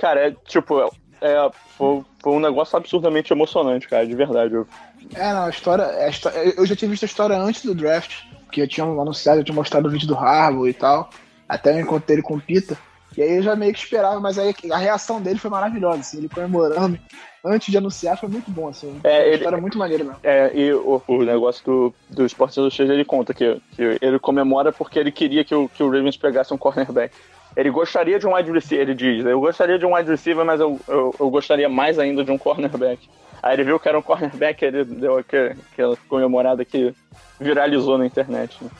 cara, é tipo, é, foi, foi um negócio absurdamente emocionante, cara, de verdade. Eu... É, não, a história, a história, Eu já tinha visto a história antes do draft, que eu tinha anunciado, eu tinha mostrado o vídeo do Harbour e tal. Até eu encontrei ele com o Pita. E aí eu já meio que esperava, mas aí a reação dele foi maravilhosa, assim, ele comemorando antes de anunciar foi muito bom, assim. É, ele, história muito maneira mesmo. É, e o, o negócio do, do Sports Illustrated, ele conta que, que ele comemora porque ele queria que o, que o Ravens pegasse um cornerback. Ele gostaria de um wide receiver, ele diz. Eu gostaria de um wide receiver, mas eu, eu, eu gostaria mais ainda de um cornerback. Aí ele viu que era um cornerback, ele deu aquela, aquela comemorada que viralizou na internet. Né?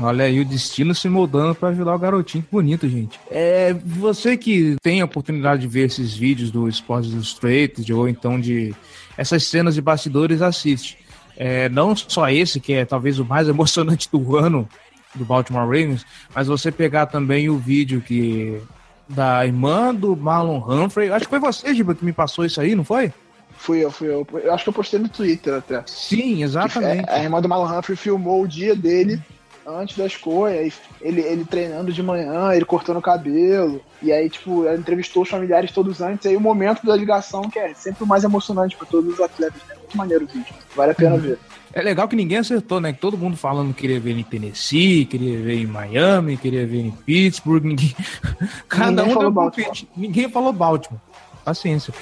Olha aí o destino se moldando para ajudar o garotinho. Que bonito, gente. É, você que tem a oportunidade de ver esses vídeos do Sports Illustrated ou então de essas cenas de bastidores, assiste. É, não só esse, que é talvez o mais emocionante do ano do Baltimore Ravens, mas você pegar também o vídeo que da irmã do Marlon Humphrey. Acho que foi você, Giba, que me passou isso aí, não foi? Fui eu, fui eu. Eu acho que eu postei no Twitter até. Sim, exatamente. A irmã do Marlon Humphrey filmou o dia dele antes da escolha, ele, ele treinando de manhã, ele cortando o cabelo, e aí, tipo, ela entrevistou os familiares todos antes, e aí o momento da ligação, que é sempre o mais emocionante para todos os atletas, né? Muito maneiro o vídeo, vale a pena ver. É legal que ninguém acertou, né? Que todo mundo falando que queria ver em Tennessee, queria ver em Miami, queria ver em Pittsburgh, ninguém... Cada ninguém um falou Baltimore. Ninguém falou Baltimore. Paciência.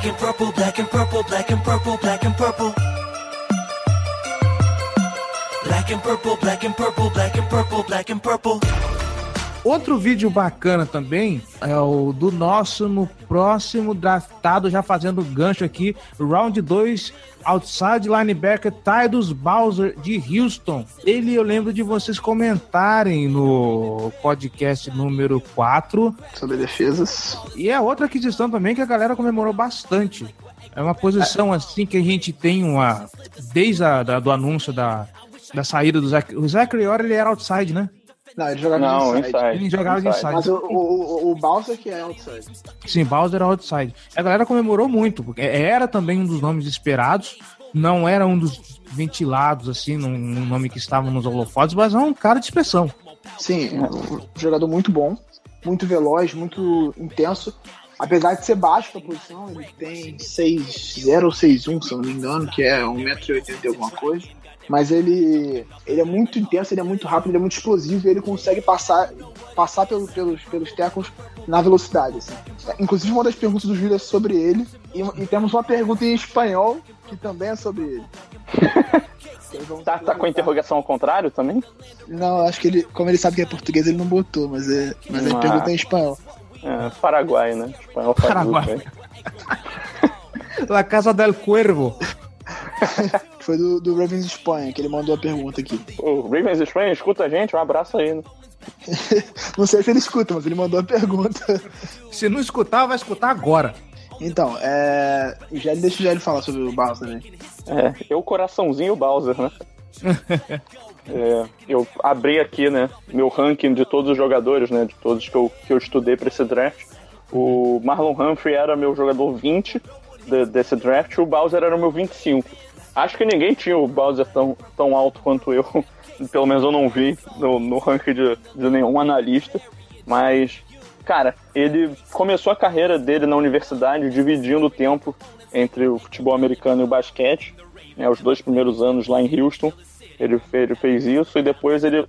Black and purple, black and purple, black and purple, black and purple. Black and purple, black and purple, black and purple, black and purple. Outro vídeo bacana também é o do nosso no próximo draftado, já fazendo gancho aqui, round 2, outside linebacker Tidus Bowser de Houston. Ele eu lembro de vocês comentarem no podcast número 4 sobre defesas. E é outra aquisição também que a galera comemorou bastante. É uma posição assim que a gente tem uma desde a, da, do anúncio da, da saída do Zach, o Zachary Orr, ele era outside, né? Não, ele jogava Não, inside. inside. Ele jogava Inside. inside. Mas o, o, o Bowser que é outside. Sim, Bowser era outside. A galera comemorou muito, porque era também um dos nomes esperados, não era um dos ventilados, assim, num, num nome que estava nos holofotes, mas é um cara de expressão. Sim, é um jogador muito bom, muito veloz, muito intenso. Apesar de ser baixo pra posição, ele tem 6'0 ou 6'1, se eu não me engano, que é 1,80m e alguma coisa. Mas ele, ele é muito intenso, ele é muito rápido, ele é muito explosivo e ele consegue passar, passar pelo, pelos, pelos tecos na velocidade. Assim. Inclusive, uma das perguntas do Júlio é sobre ele. E, e temos uma pergunta em espanhol que também é sobre ele. Tá, tá com a interrogação ao contrário também? Não, acho que ele, como ele sabe que é português, ele não botou, mas é, mas a Ah. pergunta é em espanhol. É, Paraguai, né? Espanhol Paraguai. La Casa del Cuervo. Foi do, do Ravens Espanha que ele mandou a pergunta aqui. O Ravens Espanha, escuta a gente, um abraço aí. Né? Não sei se ele escuta, mas ele mandou a pergunta. Se não escutar, vai escutar agora. Então, é. Gelli- Deixa o Gelli falar sobre o Barça também. É, eu coraçãozinho e o Bowser, né? É, eu abri aqui, né, meu ranking de todos os jogadores, né, de todos que eu, que eu estudei para esse draft. O Marlon Humphrey era meu jogador 20 de- desse draft, o Bowser era o meu 25. Acho que ninguém tinha o Bowser tão, tão alto quanto eu, pelo menos eu não vi no, no ranking de, de nenhum analista, mas, cara, ele começou a carreira dele na universidade dividindo o tempo entre o futebol americano e o basquete, né, os dois primeiros anos lá em Houston, ele, ele fez isso e depois ele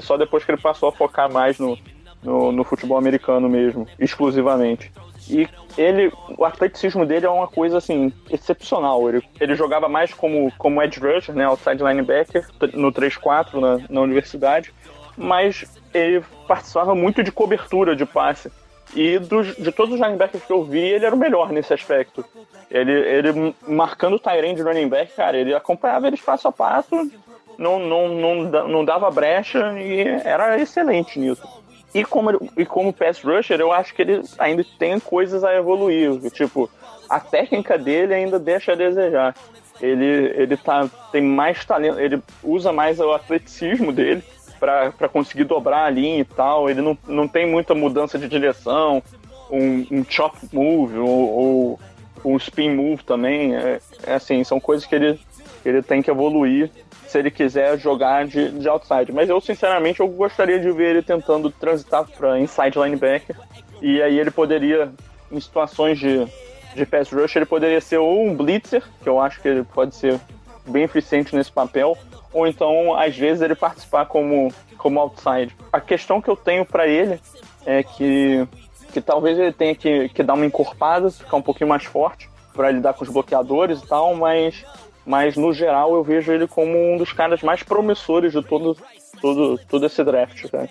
só depois que ele passou a focar mais no, no, no futebol americano mesmo, exclusivamente. E ele, o atleticismo dele é uma coisa assim excepcional. Ele, ele jogava mais como, como edge rusher, né, outside linebacker, no 3-4 na, na universidade, mas ele participava muito de cobertura de passe. E dos, de todos os linebackers que eu vi, ele era o melhor nesse aspecto. Ele, ele marcando o Tyrande de running back, cara, ele acompanhava eles passo a passo, não, não, não, não dava brecha e era excelente nisso. E como, e como pass rusher, eu acho que ele ainda tem coisas a evoluir. Tipo, a técnica dele ainda deixa a desejar. Ele, ele tá, tem mais talento, ele usa mais o atleticismo dele para conseguir dobrar a linha e tal. Ele não, não tem muita mudança de direção, um, um chop move ou, ou um spin move também. É, é assim, são coisas que ele, ele tem que evoluir se ele quiser jogar de, de outside. Mas eu, sinceramente, eu gostaria de ver ele tentando transitar para inside linebacker. E aí ele poderia, em situações de, de pass rush, ele poderia ser ou um blitzer, que eu acho que ele pode ser bem eficiente nesse papel, ou então, às vezes, ele participar como, como outside. A questão que eu tenho para ele é que, que talvez ele tenha que, que dar uma encorpada, ficar um pouquinho mais forte para lidar com os bloqueadores e tal, mas, mas no geral eu vejo ele como um dos caras mais promissores de todo, todo, todo esse draft. Né?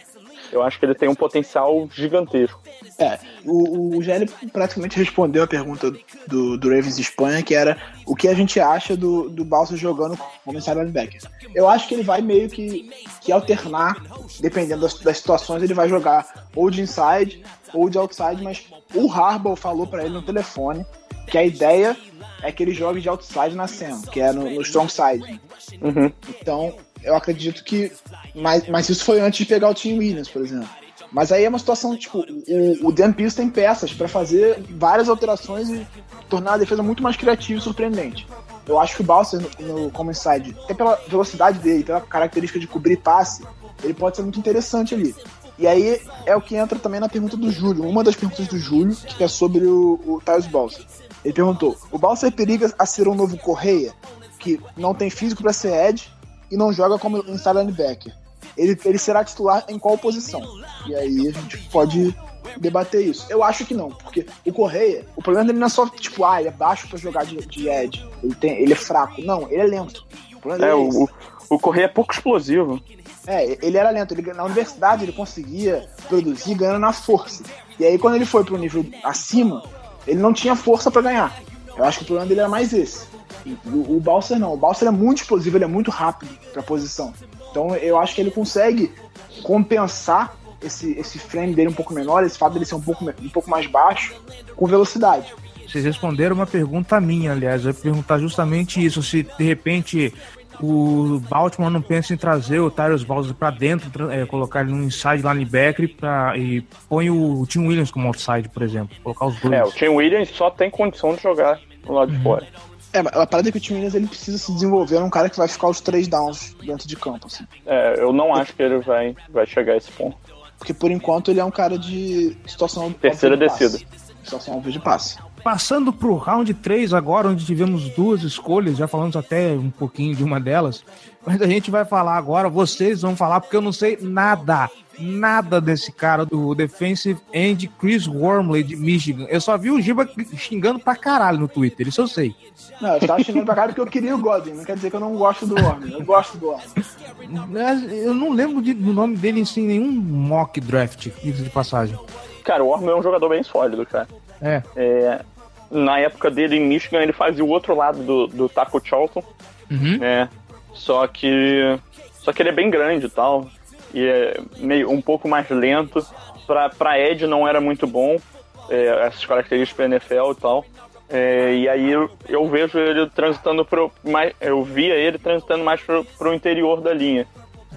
Eu acho que ele tem um potencial gigantesco. É, o, o GL praticamente respondeu a pergunta do, do Ravens Espanha, que era o que a gente acha do, do Balsa jogando como inside linebacker. Eu acho que ele vai meio que, que alternar, dependendo das, das situações, ele vai jogar ou de inside ou de outside, mas o Harbaugh falou para ele no telefone que a ideia é que ele jogue de outside na cena, que é no, no strong side. Uhum. Então, eu acredito que. Mas, mas isso foi antes de pegar o Tim Williams, por exemplo. Mas aí é uma situação, tipo, o, o Dan Pearce tem peças para fazer várias alterações e tornar a defesa muito mais criativa e surpreendente. Eu acho que o Balser, no, no como inside, até pela velocidade dele, pela característica de cobrir passe, ele pode ser muito interessante ali. E aí é o que entra também na pergunta do Júlio, uma das perguntas do Júlio, que é sobre o, o Tyus Balser. Ele perguntou: o Balser periga a ser um novo Correia, que não tem físico para ser Ed e não joga como inside linebacker ele, ele será titular em qual posição? E aí a gente pode debater isso. Eu acho que não, porque o Correia, o problema dele não é só, tipo, ah, ele é baixo pra jogar de, de Ed, ele, tem, ele é fraco. Não, ele é lento. O é, é o, o Correia é pouco explosivo. É, ele era lento. Ele, na universidade ele conseguia produzir ganhando na força. E aí quando ele foi pro nível acima, ele não tinha força para ganhar. Eu acho que o problema dele era mais esse. O, o Balser não. O Balser é muito explosivo, ele é muito rápido pra posição. Então eu acho que ele consegue compensar esse, esse frame dele um pouco menor, esse fato dele ser um pouco, um pouco mais baixo, com velocidade. Vocês responderam uma pergunta minha, aliás. Eu ia perguntar justamente isso: se de repente o Baltimore não pensa em trazer o Tyrus Bowser para dentro, é, colocar ele no inside linebacker pra, e põe o Tim Williams como outside, por exemplo. Colocar os dois. É, o Tim Williams só tem condição de jogar do lado uhum. de fora. É, a parada é que o Tim Williams ele precisa se desenvolver um cara que vai ficar os três downs dentro de campo. Assim. É, eu não acho que ele vai, vai chegar a esse ponto. Porque por enquanto ele é um cara de situação. Terceira de descida. Situação de passe. Passando pro round 3 agora, onde tivemos duas escolhas, já falamos até um pouquinho de uma delas, mas a gente vai falar agora, vocês vão falar, porque eu não sei nada nada desse cara, do defensive end Chris Wormley de Michigan. Eu só vi o Giba xingando pra caralho no Twitter, isso eu sei. Não, eu tava xingando pra caralho porque eu queria o Godwin, não quer dizer que eu não gosto do Wormley, eu gosto do Wormley. Eu não lembro de, do nome dele em si, nenhum mock draft, de passagem. Cara, o Wormley é um jogador bem sólido, cara. É. é na época dele em Michigan, ele fazia o outro lado do, do Taco Charlton. Uhum. É, só que. Só que ele é bem grande e tal e é meio um pouco mais lento. Para Ed não era muito bom, é, essas características para NFL e tal. É, e aí eu, eu, vejo ele transitando pro mais, eu via ele transitando mais pro, pro interior da linha.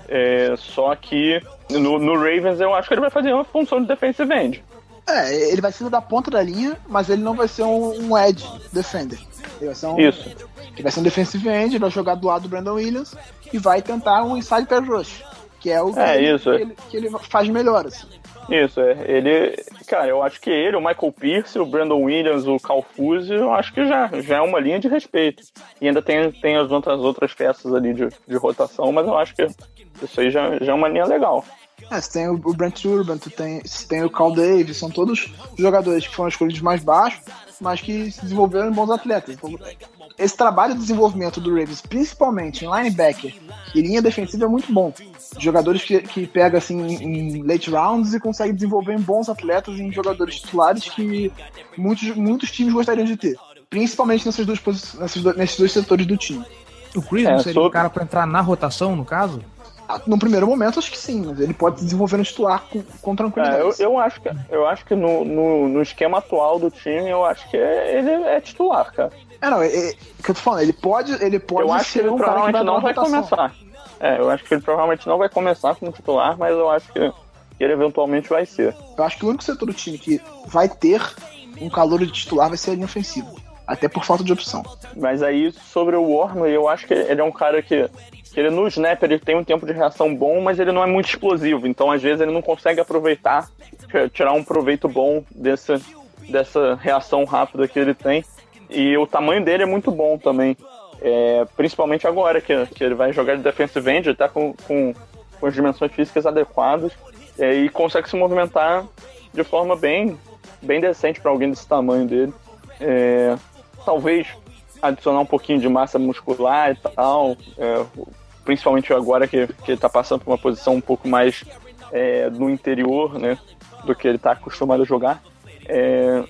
É, só que no, no, Ravens eu acho que ele vai fazer uma função de defensive end. É, ele vai ser da ponta da linha, mas ele não vai ser um, um edge defender. Ele vai ser um, Isso. Ele vai ser um defensive end, ele vai jogar do lado do Brandon Williams e vai tentar um inside pass rush que é o que, é, ele. Que, ele, que ele faz melhor, assim. Isso, é. Ele. Cara, eu acho que ele, o Michael Pierce, o Brandon Williams, o Calfuse, eu acho que já, já é uma linha de respeito. E ainda tem, tem as outras, outras peças ali de, de rotação, mas eu acho que isso aí já, já é uma linha legal. É, você tem o, Brent Urban, tu tem, você tem o Cal Davis, são todos jogadores que foram escolhidos mais baixos, mas que se desenvolveram em bons atletas. Então, esse trabalho de desenvolvimento do Ravens, principalmente em linebacker e linha defensiva, é muito bom. Jogadores que, que pega assim em late rounds e consegue desenvolver em bons atletas em jogadores titulares que muitos, muitos times gostariam de ter. Principalmente nessas duas nesses, dois, nesses dois setores do time. O Chris é, seria o cara para entrar na rotação, no caso? Ah, no primeiro momento, acho que sim, mas ele pode desenvolver no titular com, com tranquilidade. É, eu, eu, acho que, eu acho que no, no, no, esquema atual do time, eu acho que ele é titular, cara. É, não, é, é, que eu tô falando, ele pode, ele pode eu acho que ele um provavelmente que não vai começar. É, eu acho que ele provavelmente não vai começar como titular, mas eu acho que, ele eventualmente vai ser. Eu acho que o único setor do time que vai ter um calor de titular vai ser a linha ofensiva. Até por falta de opção. Mas aí, sobre o Wormley, eu acho que ele é um cara que que ele no snap ele tem um tempo de reação bom, mas ele não é muito explosivo. Então, às vezes, ele não consegue aproveitar, tirar um proveito bom dessa, dessa reação rápida que ele tem. E o tamanho dele é muito bom também. É, principalmente agora, que, que ele vai jogar de defensive end, ele tá com, com, com as dimensões físicas adequadas é, e consegue se movimentar de forma bem, bem decente para alguém desse tamanho dele. É, talvez adicionar um pouquinho de massa muscular e tal. É, principalmente agora que, que ele tá passando por uma posição um pouco mais é, no interior, né? do que ele tá acostumado a jogar. É,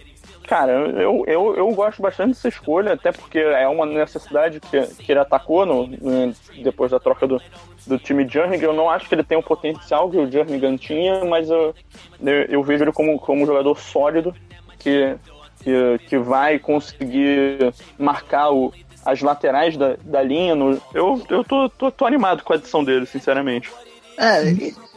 cara, eu, eu, eu gosto bastante dessa escolha, até porque é uma necessidade que, que ele atacou no, no depois da troca do, do time Jernigan. Eu não acho que ele tem o potencial que o Jernigan tinha, mas eu, eu, eu vejo ele como, como um jogador sólido que, que, que vai conseguir marcar o, as laterais da, da linha. No, eu eu tô, tô, tô animado com a adição dele, sinceramente. É,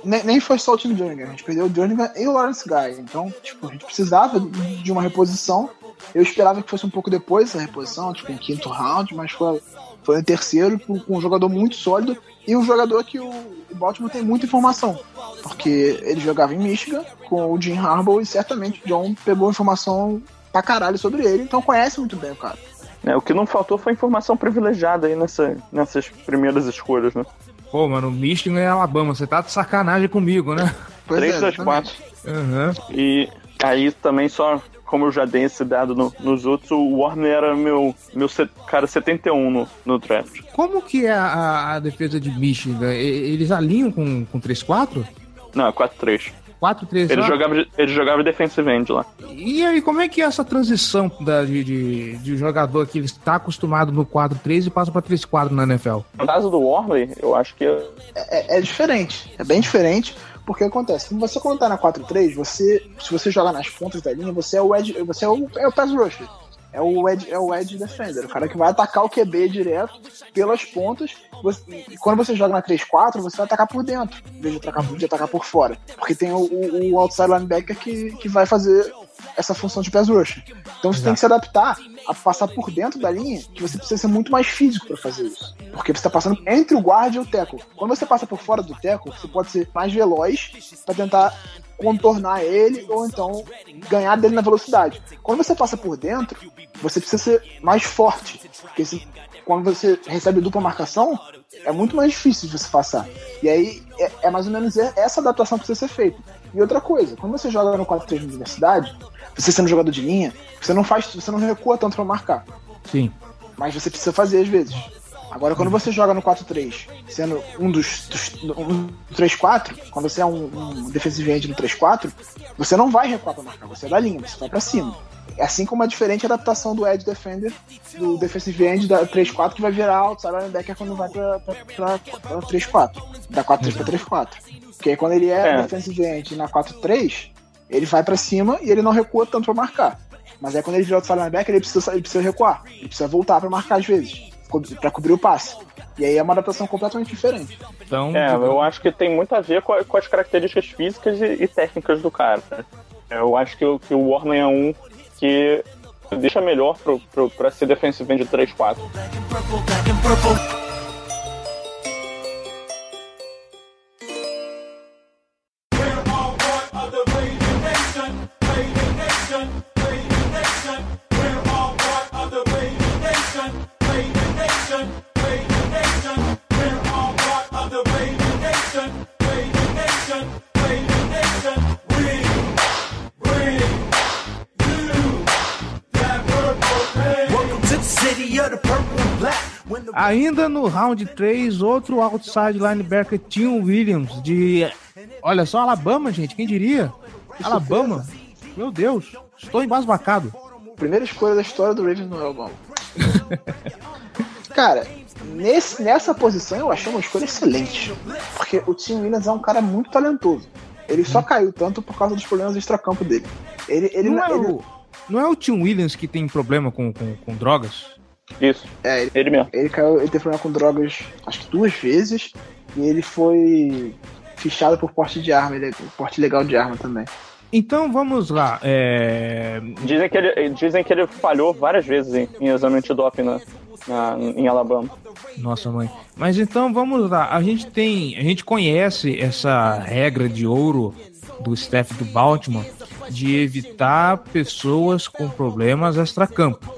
nem, nem foi só o time Jernigan, a gente perdeu o Jernigan e o Lawrence Guy. Então, tipo, a gente precisava de uma reposição. Eu esperava que fosse um pouco depois essa reposição, tipo, em quinto round, mas foi, foi no terceiro, com um jogador muito sólido e um jogador que o, o Baltimore tem muita informação. Porque ele jogava em Michigan com o Jim Harbaugh e certamente o John pegou informação pra caralho sobre ele, então conhece muito bem o cara. É, o que não faltou foi informação privilegiada aí nessa, nessas primeiras escolhas, né? Pô, mano, Michigan é Alabama, você tá de sacanagem comigo, né? Pois 3 é, das exatamente. 4. Aham. E aí também só, como eu já dei esse dado no- nos outros, o Warner era meu, meu cara 71 no, no draft. Como que é a, a defesa de Michigan? E- Eles alinham com, com 3-4? Não, 4-3. 4-3 Ele jogava, de- ele jogava defensive end lá. E aí, como é que é essa transição da, de, de, de jogador que ele está acostumado no 4-3 e passa pra 3-4 na NFL? No caso do Warley, eu acho que É, é diferente, é bem diferente, porque acontece, quando você quando tá na 4-3, você, se você joga nas pontas da linha, você é o edge, você é o, é o pass rusher. É o, edge, é o edge defender, o cara que vai atacar o QB direto pelas pontas. Você- e quando você joga na 3-4, você vai atacar por dentro, em vez de atacar, de atacar por fora. Porque tem o, o, o outside linebacker que, que vai fazer essa função de pass rusher. Então você tem que se adaptar a passar por dentro da linha, que você precisa ser muito mais físico para fazer isso. Porque você está passando entre o guard e o tackle. Quando você passa por fora do tackle, você pode ser mais veloz para tentar contornar ele ou então ganhar dele na velocidade. Quando você passa por dentro, você precisa ser mais forte. Porque se, quando você recebe dupla marcação, é muito mais difícil de você passar. E aí é, é mais ou menos essa adaptação que precisa ser feita. E outra coisa, quando você joga no 4-3 na universidade, você sendo jogador de linha, você não faz, você não recua tanto para marcar. Sim. Mas você precisa fazer às vezes. Agora, quando você joga no 4-3, sendo um dos, dos um 3-4, quando você é um, um defensive end no 3-4, você não vai recuar pra marcar, você é da linha, você vai pra cima. É assim como a diferente adaptação do edge defender, do defensive end da 3-4, que vai virar outside linebacker quando vai pra, pra, pra, pra 3-4. Da 4-3 pra 3-4. Porque aí quando ele é, É. defensive end na 4-3, ele vai pra cima e ele não recua tanto pra marcar. Mas aí quando ele vira outside linebacker, ele precisa, ele precisa recuar. Ele precisa voltar pra marcar às vezes. Pra cobrir o passe. E aí é uma adaptação completamente diferente. Então, É, eu acho que tem muito a ver com, a- com as características físicas e, e técnicas do cara. né? Eu acho que, o- que o Warner é um que deixa melhor pra ser defensive end de 3-4. Ainda no round 3, outro outside linebacker, Tim Williams, de. Olha só, Alabama, gente, quem diria? Alabama. Meu Deus, estou embasbacado. Primeira escolha da história do Ravens no Alabama. Cara, nesse, nessa posição eu achei uma escolha excelente. Porque o Tim Williams é um cara muito talentoso. Ele só caiu tanto por causa dos problemas extracampo dele. Ele, ele, Não é, ele- o, não é o Tim Williams que tem problema com, com, com drogas? Isso, é, ele, ele mesmo. ele caiu, ele teve problema com drogas acho que duas vezes. E ele foi fichado por porte de arma, ele é porte legal de arma também. Então vamos lá. É... Dizem que ele, dizem que ele falhou várias vezes em, em exame antidoping na, na, em Alabama. Nossa mãe. Mas então vamos lá. A gente tem. A gente conhece essa regra de ouro do staff do Baltimore de evitar pessoas com problemas extracampo.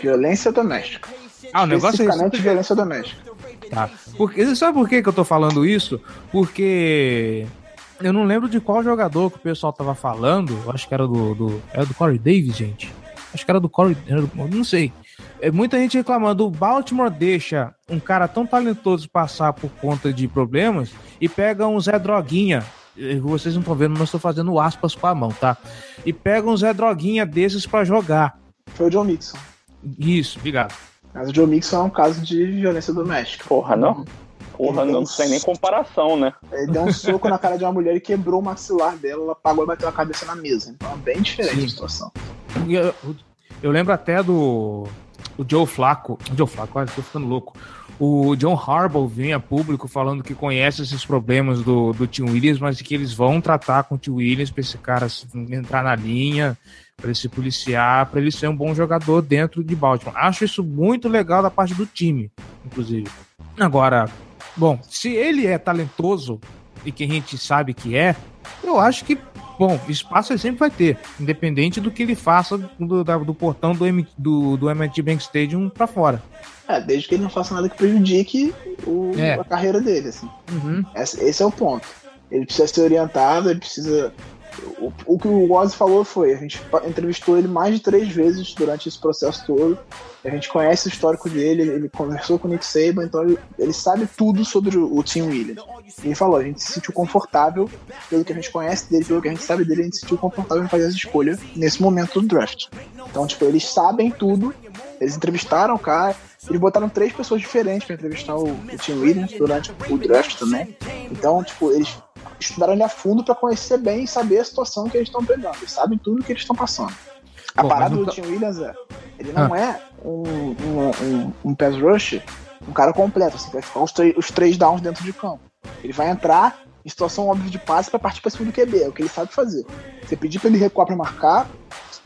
Violência doméstica. Ah, o negócio é isso. violência doméstica. Tá. Porque, sabe por que, que eu tô falando isso? Porque eu não lembro de qual jogador que o pessoal tava falando. Eu acho que era do. do era do Corey Davis, gente. Acho que era do Corey. Era do, não sei. É, muita gente reclamando. O Baltimore deixa um cara tão talentoso passar por conta de problemas e pega um Zé Droguinha vocês não estão vendo, mas estou fazendo aspas com a mão, tá? E pega um Zé Droguinha desses para jogar. Foi o John Mixon. Isso, obrigado. Mas o John Mixon é um caso de violência doméstica. Porra, não? Porra, Ele não um tem nem comparação, né? Ele deu um soco na cara de uma mulher e quebrou o maxilar dela, ela apagou e bateu a cabeça na mesa. Então é bem diferente Sim. a situação. Eu, eu lembro até do o Joe Flacco. O Joe Flacco, olha, tô ficando louco. O John Harbaugh vem a público falando que conhece esses problemas do, do Tim Williams, mas que eles vão tratar com o Tim Williams pra esse cara entrar na linha, pra ele se policiar, pra ele ser um bom jogador dentro de Baltimore. Acho isso muito legal da parte do time, inclusive. Agora, bom, se ele é talentoso e que a gente sabe que é, eu acho que Bom, espaço ele sempre vai ter, independente do que ele faça do, do portão do, M, do, do M&T Bank Stadium pra fora. É, desde que ele não faça nada que prejudique o- É. a carreira dele, assim. Uhum. Esse, esse é o ponto. Ele precisa ser orientado, ele precisa. O, o que o Oz falou foi: a gente entrevistou ele mais de três vezes durante esse processo todo. A gente conhece o histórico dele, ele conversou com o Nick Saban, então ele, ele sabe tudo sobre o, o Tim Williams. Ele falou: a gente se sentiu confortável, pelo que a gente conhece dele, pelo que a gente sabe dele, a gente se sentiu confortável em fazer essa escolha nesse momento do draft. Então, tipo, eles sabem tudo, eles entrevistaram o cara, eles botaram três pessoas diferentes pra entrevistar o, o Tim Williams durante o draft também. Então, tipo, eles estudaram ele a fundo pra conhecer bem e saber a situação que eles estão pegando. Eles sabem tudo que eles estão passando. A Pô, parada do tá- Tim Williams é, ele não é um, um, um, um pass rusher, um cara completo, assim, vai ficar os, três- os três downs dentro de campo. Ele vai entrar em situação óbvia de passe pra partir pra cima do QB, é o que ele sabe fazer. Você pedir pra ele recuar pra marcar,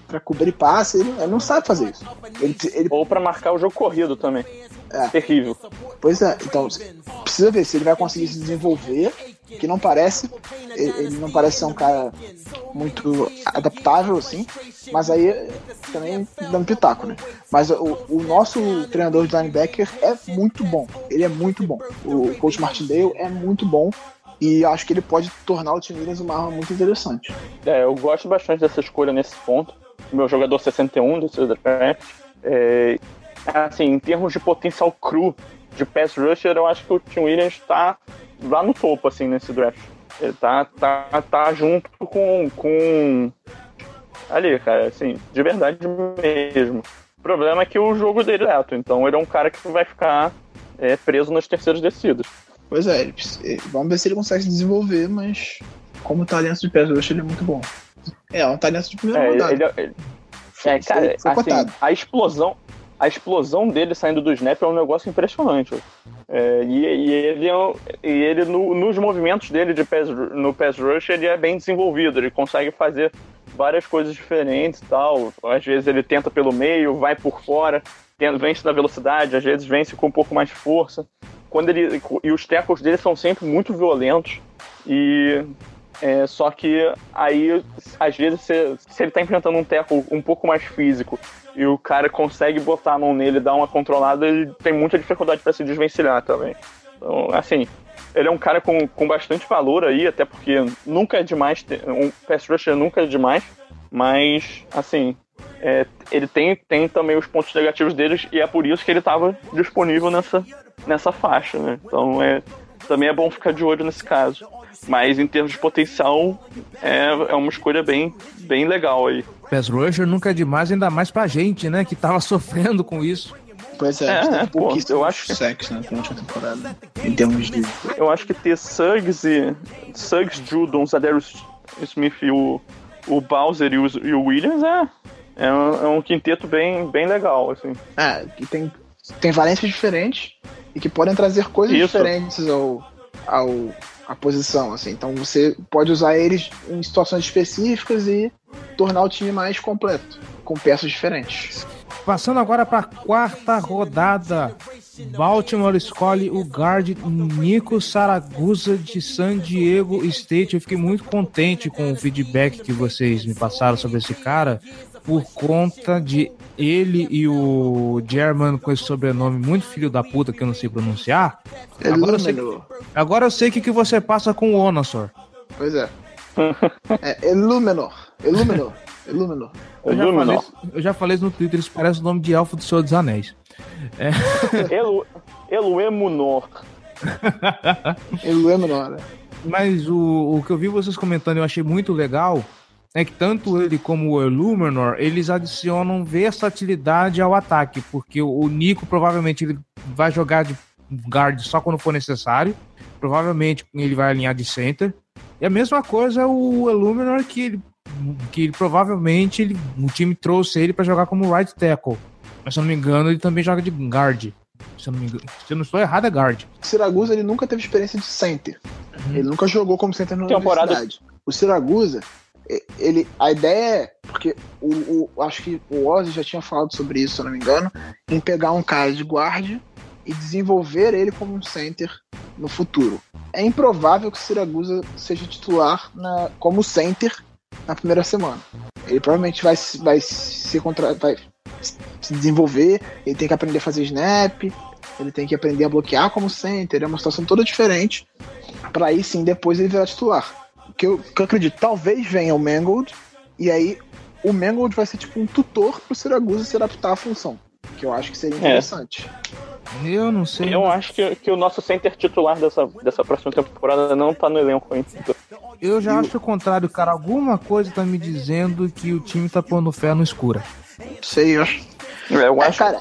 pra cobrir passe, ele, ele não sabe fazer isso. Ele, ele Ou pra marcar o jogo corrido também. É. Terrível. Pois é, então precisa ver se ele vai conseguir se desenvolver, que não parece, ele, não parece ser um cara muito adaptável, assim, mas aí também dando pitaco, né? Mas o, o nosso treinador de linebacker é muito bom, ele é muito bom. O coach Martindale é muito bom e acho que ele pode tornar o Tim Williams uma arma muito interessante. É, eu gosto bastante dessa escolha nesse ponto. Meu jogador 61 desse draft. É, assim, em termos de potencial cru de pass rusher, eu acho que o Tim Williams tá lá no topo, assim, nesse draft. Ele tá, tá, tá junto com, com. Ali, cara, assim, de verdade mesmo. O problema é que o jogo dele é reto, então ele é um cara que vai ficar é, preso nas terceiras descidas. Pois é, ele ele- vamos ver se ele consegue se desenvolver, mas como talento de pass rush ele é muito bom. É, é um talento de primeira É, rodada. ele, ele, Foi- É, cara, assim, a explosão, a explosão dele saindo do snap é um negócio impressionante. É, e, e ele, é e ele no- nos movimentos dele de pass, no pass rush, ele é bem desenvolvido. Ele consegue fazer várias coisas diferentes tal. Às vezes ele tenta pelo meio, vai por fora, vence na velocidade, às vezes vence com um pouco mais de força. Quando ele, e os tackles dele são sempre muito violentos. E é, só que aí, às vezes, se, se ele tá enfrentando um tackle um pouco mais físico e o cara consegue botar a mão nele dar uma controlada, ele tem muita dificuldade para se desvencilhar também. Então, assim, ele é um cara com, com bastante valor aí, até porque nunca é demais, ter, um pass rusher nunca é demais, mas, assim, é, ele tem, tem também os pontos negativos deles e é por isso que ele estava disponível nessa, nessa faixa, né? Então, é, também é bom ficar de olho nesse caso. Mas em termos de potencial, é, é uma escolha bem, bem legal aí. Pass rusher nunca é demais, ainda mais pra gente, né? Que tava sofrendo com isso. Pois é, É, é, pô, eu acho que- sacks né, na última temporada. Em termos de. Eu acho que ter Suggs e. Suggs, Judon, Zadarius Smith e o, o Bowser e o, e o Williams é, é, um, é um quinteto bem, bem legal, assim. É, que tem, tem valências diferentes e que podem trazer coisas Isso. diferentes ao, ao à posição, assim. Então você pode usar eles em situações específicas e tornar o time mais completo, com peças diferentes. Passando agora para a quarta rodada. Baltimore escolhe o guard Nico Saragusa de San Diego State. Eu fiquei muito contente com o feedback que vocês me passaram sobre esse cara, por conta de ele e o German com esse sobrenome muito filho da puta que eu não sei pronunciar. Agora eu sei, agora eu sei o que, que você passa com o Onassor. Pois é. é Illuminor. Illuminor. Illuminor. Eu já, falei, eu já falei isso no Twitter, isso parece o nome de elfo do Senhor dos Anéis. Elu, Eluemunor. Illuminor, né? Mas o, o que eu vi vocês comentando eu achei muito legal é que tanto ele como o Illuminor, eles adicionam versatilidade ao ataque, porque o Nico provavelmente ele vai jogar de guard só quando for necessário, provavelmente ele vai alinhar de center. E a mesma coisa o Illuminor que ele, que ele, provavelmente ele, o time trouxe ele para jogar como right tackle. Mas se eu não me engano, ele também joga de guard. Se eu não me engano, se eu não estou errado, é guard. O Siragusa ele nunca teve experiência de center. Uhum. Ele nunca jogou como center na Temporada... universidade. O Siragusa, ele, a ideia é, porque o, o, acho que o Ozzy já tinha falado sobre isso, se eu não me engano, em pegar um cara de guarda e desenvolver ele como um center no futuro. É improvável que o Siragusa seja titular na, como center na primeira semana. Ele provavelmente vai, vai se contra, vai se desenvolver, ele tem que aprender a fazer snap, ele tem que aprender a bloquear como center, é uma situação toda diferente para aí sim depois ele virar titular que eu, que eu acredito, talvez venha o Mangold, e aí o Mangold vai ser tipo um tutor pro Siragusa se adaptar à função. Que eu acho que seria é. interessante. É. Eu não sei. Eu acho que, que o nosso center titular dessa, dessa próxima temporada não tá no elenco ainda. Eu já acho o contrário, cara. Alguma coisa tá me dizendo que o time tá pondo fé no escura. Sei, eu acho. É, eu é, acho. Cara,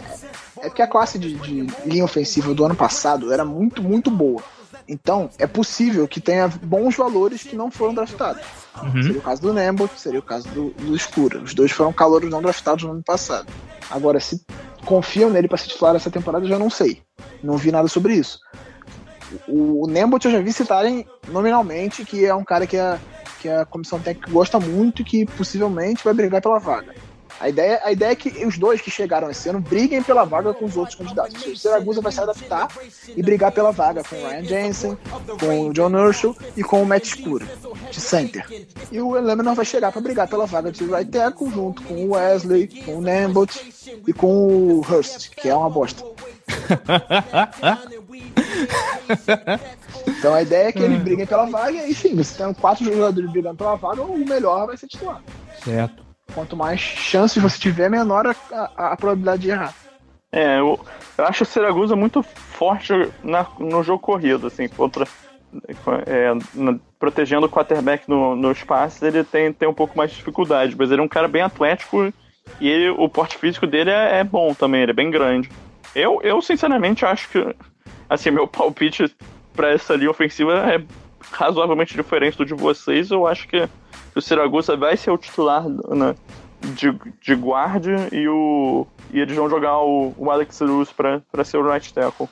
é porque a classe de, de linha ofensiva do ano passado era muito, muito boa. Então, é possível que tenha bons valores que não foram draftados. Uhum. Seria o caso do Nembo, seria o caso do, do Escura. Os dois foram calouros não draftados no ano passado. Agora, se confiam nele para se titular essa temporada, eu já não sei. Não vi nada sobre isso. O, o Nembot eu já vi citarem nominalmente que é um cara que a, que a comissão técnica gosta muito e que possivelmente vai brigar pela vaga. A ideia, a ideia é que os dois que chegaram esse ano briguem pela vaga com os outros candidatos. O Siragusa vai se adaptar e brigar pela vaga com o Ryan Jensen, com o John Urshel e com o Matt Scura, de center. E o Elemenor vai chegar para brigar pela vaga de right tackle junto com o Wesley, com o Nambot e com o Hurst, que é uma bosta. Então a ideia é que eles briguem pela vaga e sim, você tem quatro jogadores brigando pela vaga, o melhor vai ser titular. Certo. Quanto mais chances você tiver, menor a, a, a probabilidade de errar. É, eu, eu acho o Siragusa muito forte na, no jogo corrido, assim, contra. É, na, protegendo o quarterback no, no espaço, ele tem, tem um pouco mais de dificuldade, mas ele é um cara bem atlético e ele, o porte físico dele é, é, bom também, ele é bem grande. Eu, eu sinceramente acho que, assim, meu palpite para essa linha ofensiva é razoavelmente diferente do de vocês. Eu acho que o Siragusa vai ser o titular né, de, de guarda e, o, e eles vão jogar o, o Alex Luz para ser o right tackle.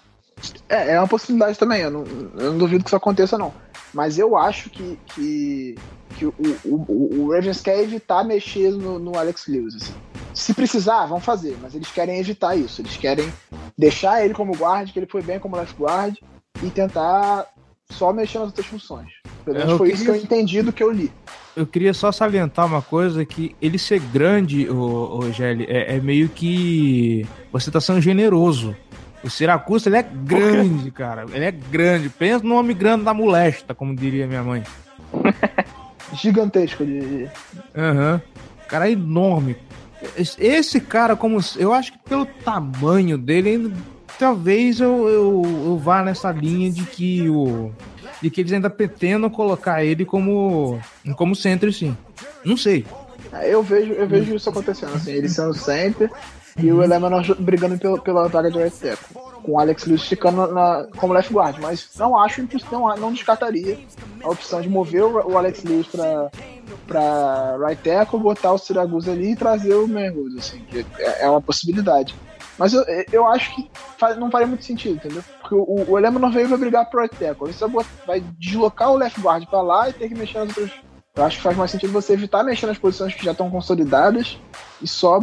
É, é uma possibilidade também, eu não, eu não duvido que isso aconteça, não. Mas eu acho que, que, que o, o, o Ravens quer evitar mexer no, no Alex Lewis. Assim. Se precisar, vão fazer, mas eles querem evitar isso. Eles querem deixar ele como guard, que ele foi bem como left guard, e tentar só mexer nas outras funções. Pelo menos foi queria... isso que eu entendi do que eu li. Eu queria só salientar uma coisa, que ele ser grande, o, o Gelli, é, é, meio que você tá sendo generoso. O Siracusa, ele é grande, cara. Ele é grande. Pensa no homem grande da molesta, como diria minha mãe. Gigantesco de... Aham. Uhum. Cara é enorme. Esse cara, como. Eu acho que pelo tamanho dele, talvez eu, eu, eu vá nessa linha de que o de que eles ainda pretendam colocar ele como como centro sim. Não sei. Eu vejo, eu vejo isso acontecendo, assim, ele sendo center e o Elemenor brigando pela, pela vaga de right tackle, com o Alex Lewis ficando na, como left guard, mas não acho, não, não descartaria a opção de mover o, o Alex Lewis para para right tackle, botar o Siragusa ali e trazer o Mangold, assim, é, é uma possibilidade. Mas eu, eu acho que não faria muito sentido, entendeu? Porque o, o Elemenor veio vai brigar pro right tackle. Você vai deslocar o left guard pra lá e ter que mexer nas outras. Eu acho que faz mais sentido você evitar mexer nas posições que já estão consolidadas e só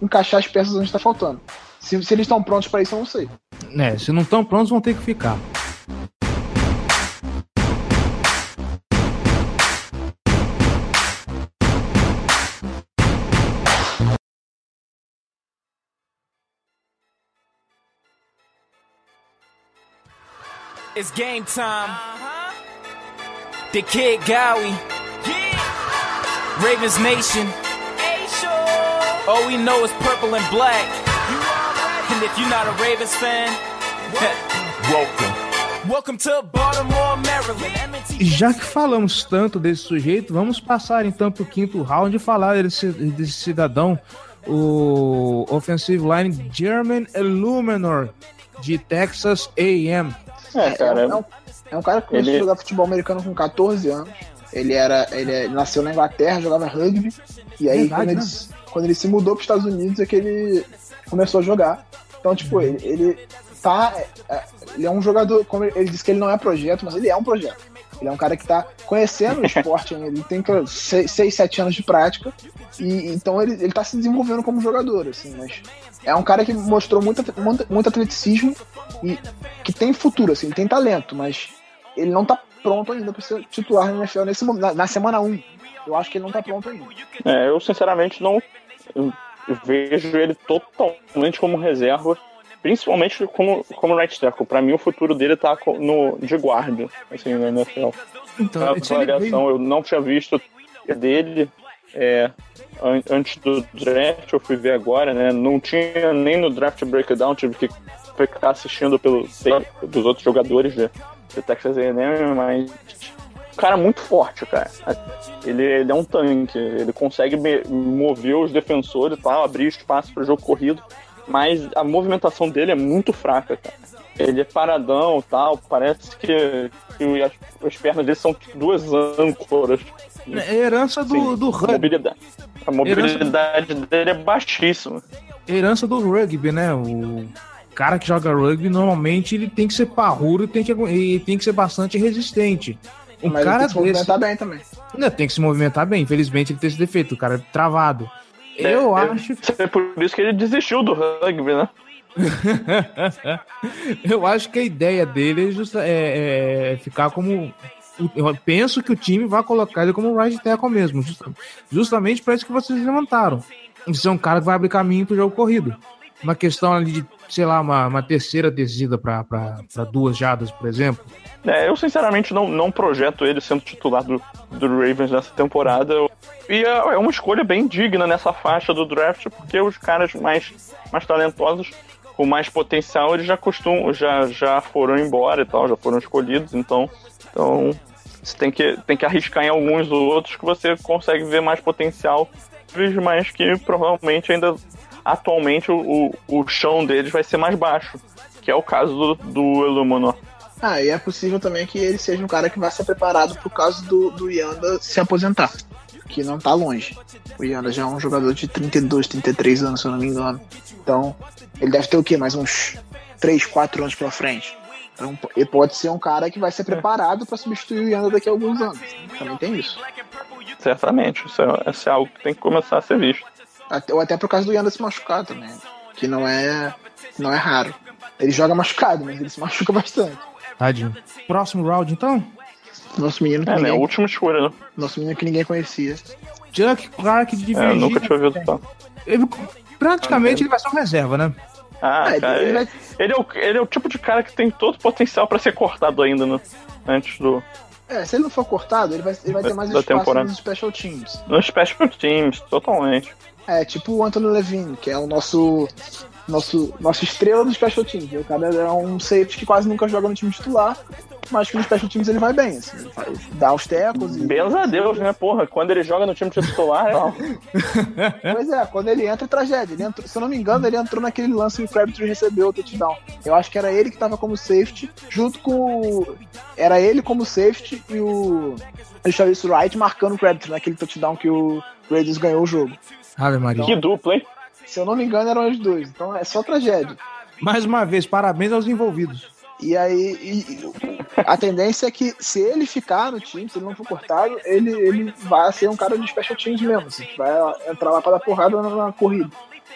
encaixar as peças onde está faltando. Se, se eles estão prontos para isso, eu não sei. É, se não estão prontos, vão ter que ficar. It's game time. Uh-huh. The Kid Gowie. Yeah. Ravens Nation. All we know is purple and black. And if you're not a Ravens fan, welcome. Welcome to Baltimore, Maryland. E já que falamos tanto desse sujeito, vamos passar então para o quinto round e falar desse, desse cidadão, o offensive line German Illuminor de Texas A&M. É, cara. É, um, é um cara que começou Ele- a jogar futebol americano com 14 anos. Ele era. Ele, ele nasceu na Inglaterra, jogava rugby. E aí, Verdade, quando, ele, né? se- quando ele se mudou para os Estados Unidos, é que ele começou a jogar. Então, tipo, ele, ele tá. é, é, ele é um jogador. Como ele, ele disse que ele não é projeto, mas ele é um projeto. Ele é um cara que tá conhecendo o esporte ainda. Ele tem 6, 7 anos de prática. E então ele, ele tá se desenvolvendo como jogador, assim, mas. É um cara que mostrou muito, muito, muito atleticismo e que tem futuro, assim, tem talento, mas ele não tá pronto ainda para ser titular na NFL nesse na, na semana 1. Eu acho que ele não tá pronto ainda. É, eu sinceramente não vejo ele totalmente como reserva, principalmente como, como right tackle. Pra mim, o futuro dele tá no, de guarda, assim, na NFL. Então, A avaliação, eu não tinha visto dele é, an- antes do draft, eu fui ver agora, né? Não tinha nem no draft breakdown, tive que ficar assistindo pelo dos outros jogadores de, de Texas A&M, mas um cara muito forte, cara. Ele, ele é um tanque, ele consegue mover os defensores e tal, abrir espaço para o jogo corrido, mas a movimentação dele é muito fraca, cara. Ele é paradão e tal, parece que, que as, as pernas dele são duas âncoras. É herança do, Sim, do rugby. mobilidade. A mobilidade dele é baixíssima. Herança do rugby, né? O cara que joga rugby, normalmente, ele tem que ser parrudo e tem que, e tem que ser bastante resistente. Um mas cara ele tem que se desse movimentar bem também. Não, tem que se movimentar bem. Infelizmente, ele tem esse defeito. O cara é travado. Eu É, acho É por isso que ele desistiu do rugby, né? Eu acho que a ideia dele é, é- é ficar como. Eu penso que o time vai colocar ele como right tackle mesmo. justa- justamente para isso que vocês levantaram. De ser um cara que vai abrir caminho pro jogo corrido. Uma questão ali de, sei lá, uma, uma terceira descida para duas jadas, por exemplo. É, eu sinceramente não, não projeto ele sendo titular do, do Ravens nessa temporada. E é, é uma escolha bem digna nessa faixa do draft, porque os caras mais, mais talentosos, com mais potencial, eles já costumam, já, já foram embora e tal, já foram escolhidos, então, então você tem que, tem que arriscar em alguns outros que você consegue ver mais potencial, mas que provavelmente ainda atualmente o, o, o chão deles vai ser mais baixo, que é o caso do, do Illuminor. Ah, e é possível também que ele seja um cara que vai ser preparado pro caso do, do Yanda se aposentar. Que não tá longe. O Yanda já é um jogador de 32, 33 anos, se eu não me engano. Então, ele deve ter o quê? Mais uns 3, 4 anos pra frente. Então, ele pode ser um cara que vai ser preparado para substituir o Yanda daqui a alguns anos. Também tem isso. Certamente, isso é, isso é algo que tem que começar a ser visto. Até, ou até por causa do Yanda se machucar também. Que não é, não é raro. Ele joga machucado, mas ele se machuca bastante. Tadinho. Próximo round, então? Nosso menino que, É, né? ninguém, A última escolha, né? nosso menino que ninguém conhecia. Chuck Clark de É, eu Virgínia. nunca tinha ouvido falar. Ele- praticamente ele vai ser um reserva, né? Ah, É, cara, ele ele, vai- ele é o, ele é o tipo de cara que tem todo o potencial pra ser cortado ainda, né? Antes do. É, se ele não for cortado, ele vai, ele vai ter mais Da espaço temporada. nos special teams. No Special Teams, totalmente. É, tipo o Anthony Levine, que é o nosso nosso nossa estrela dos special teams. O cara é um safety que quase nunca joga no time titular, mas que nos special teams ele vai bem, assim, faz- dá os tecos e... Benza a Deus, né, porra? Quando ele joga no time titular, não. Pois é, quando ele entra é tragédia. Ele entrou- se eu não me engano, ele entrou naquele lance que o Crabtree recebeu o touchdown. Eu acho que era ele que tava como safety, junto com o... Era ele como safety e o... O Travis Wright marcando o Crabtree naquele touchdown que o Raiders ganhou o jogo. Ave Maria. Que dupla, hein? Se eu não me engano, eram os dois. Então é só tragédia. Mais uma vez, parabéns aos envolvidos. E aí, e- a tendência é que se ele ficar no time, se ele não for cortado, ele, ele vai ser um cara de special teams mesmo. Assim, vai entrar lá para dar porrada na, na corrida.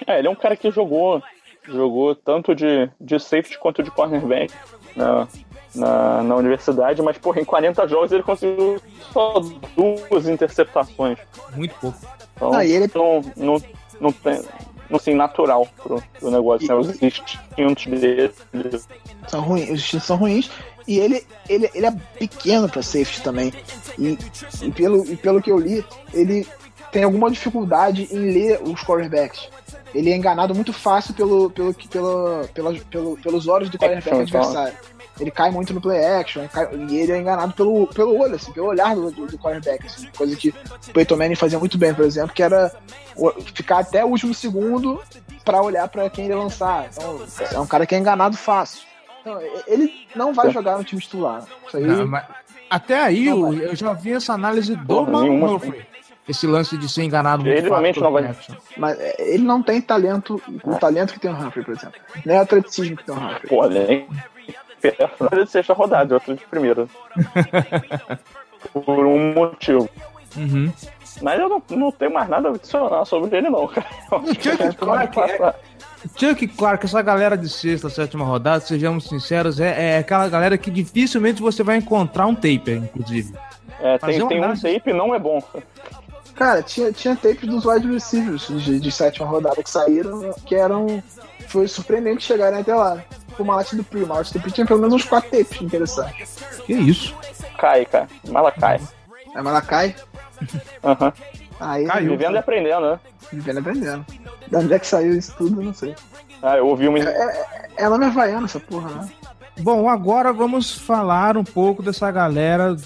É, ele é um cara que jogou, jogou tanto de, de safety quanto de cornerback na, na, na universidade, mas, porra, em 40 jogos ele conseguiu só duas interceptações. Muito pouco. Então, Ah, e ele- não, não, não tem, não, assim, natural pro, pro negócio, né? Os instintos dele. São ruins, os instintos são ruins. E ele, ele, ele é pequeno para safety também. E, e pelo, e pelo que eu li, ele tem alguma dificuldade em ler os quarterbacks. Ele é enganado muito fácil pelo, pelo, pelo, pela, pelo, pelos olhos do quarterback Action, então. Ele cai muito no play action, ele cai- e ele é enganado pelo, pelo olho, assim, pelo olhar do, do, do quarterback, assim, coisa que o Peyton Manning fazia muito bem, por exemplo, que era ficar até o último segundo pra olhar pra quem ele ia lançar. Então, é um cara que é enganado fácil. Então, ele não vai jogar no time titular. Isso aí, Não, mas até aí Não eu, eu já vi essa análise do. Humphrey. Esse lance de ser enganado muito Ele realmente não vai- play action. mas é, ele não tem talento, o talento que tem o Humphrey, por exemplo. Nem o atleticismo que tem o Humphrey. Pô, nem perto de sexta rodada, outro de primeira. Por um motivo. Uhum. Mas eu não, não tenho mais nada a adicionar sobre ele, não, cara. Chuck é Clark é-. Chuck Clark, essa galera de sexta, sétima rodada, sejamos sinceros, é, é aquela galera que dificilmente você vai encontrar um taper, inclusive. É, fazer tem, uma tem um tape não é bom. Cara, tinha, tinha tapes dos wide receivers de, de sétima rodada que saíram, que eram. Foi surpreendente chegarem até lá. O Malate do Pri, o Malate do Pri tinha pelo menos uns quatro tapes interessantes. Que isso? Cai, cara. Malacai. Aí Malacai, Aham. aí Caiu. Vivendo e aprendendo, né? vivendo e aprendendo. Da onde é que saiu isso tudo, eu não sei. Ah, eu ouvi uma. É nome havaiano essa porra, né? Bom, agora vamos falar um pouco dessa galera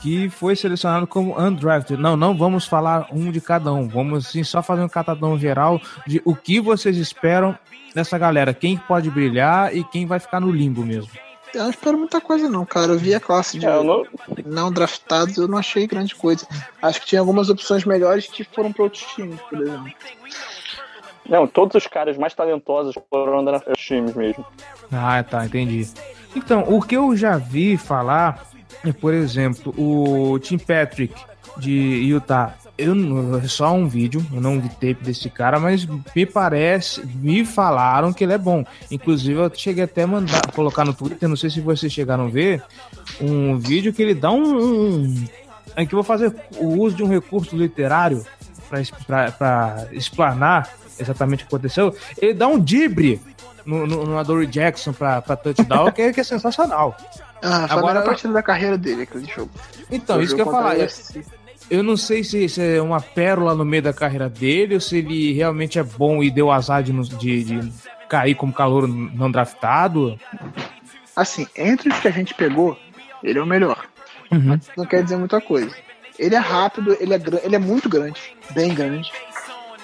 que foi selecionado como undrafted. Não, não vamos falar um de cada um. Vamos sim só fazer um catadão geral de o que vocês esperam dessa galera. Quem pode brilhar e quem vai ficar no limbo mesmo. Eu não espero muita coisa, não, cara. Eu vi a classe de É, não, não draftados, eu não achei grande coisa. Acho que tinha algumas opções melhores que foram para outros times, por exemplo. não, todos os caras mais talentosos foram andar nos times mesmo. Ah, tá, entendi. Então, o que eu já vi falar por exemplo, o Tim Patrick de Utah. Eu é só um vídeo, eu não vi tape desse cara, mas me parece, me falaram que ele é bom. Inclusive, eu cheguei até a mandar, colocar no Twitter, não sei se vocês chegaram a ver, um vídeo que ele dá um. um em que eu vou fazer o uso de um recurso literário para explanar exatamente o que aconteceu. Ele dá um dibre no, no, no Adore Jackson pra touchdown, que é, que é sensacional. Ah, foi Agora- a partida da carreira dele, aquele jogo. Então, Foi isso que eu ia falar. Eu, USC. eu não sei se, se é uma pérola no meio da carreira dele ou se ele realmente é bom e deu azar de, de, de cair como calor não draftado. Assim, entre os que a gente pegou, ele é o melhor. Uhum. Não quer dizer muita coisa. Ele é rápido, ele é, ele é muito grande, bem grande.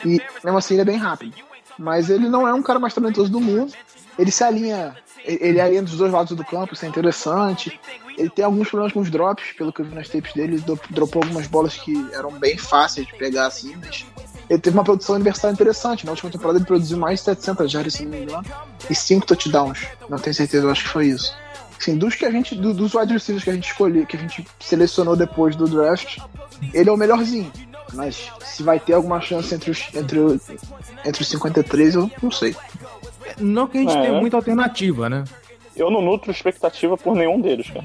E mesmo assim ele é bem rápido. Mas ele não é um cara mais talentoso do mundo. Ele se alinha, ele ele alinha dos dois lados do campo, isso é interessante. Ele tem alguns problemas com os drops, pelo que eu vi nas tapes dele. Ele dro- dropou algumas bolas que eram bem fáceis de pegar assim, mas ele teve uma produção universitária interessante. Na última temporada ele produziu mais de 700 jardas, se não me engano, e 5 touchdowns. Não tenho certeza, eu acho que foi isso. Assim, dos que a gente, do- dos wide receivers que a gente escolheu, que a gente selecionou depois do draft, ele é o melhorzinho. Mas se vai ter alguma chance entre os, entre, entre os 53, eu não sei. Não que a gente É. tenha muita alternativa, né? Eu não nutro expectativa por nenhum deles, cara.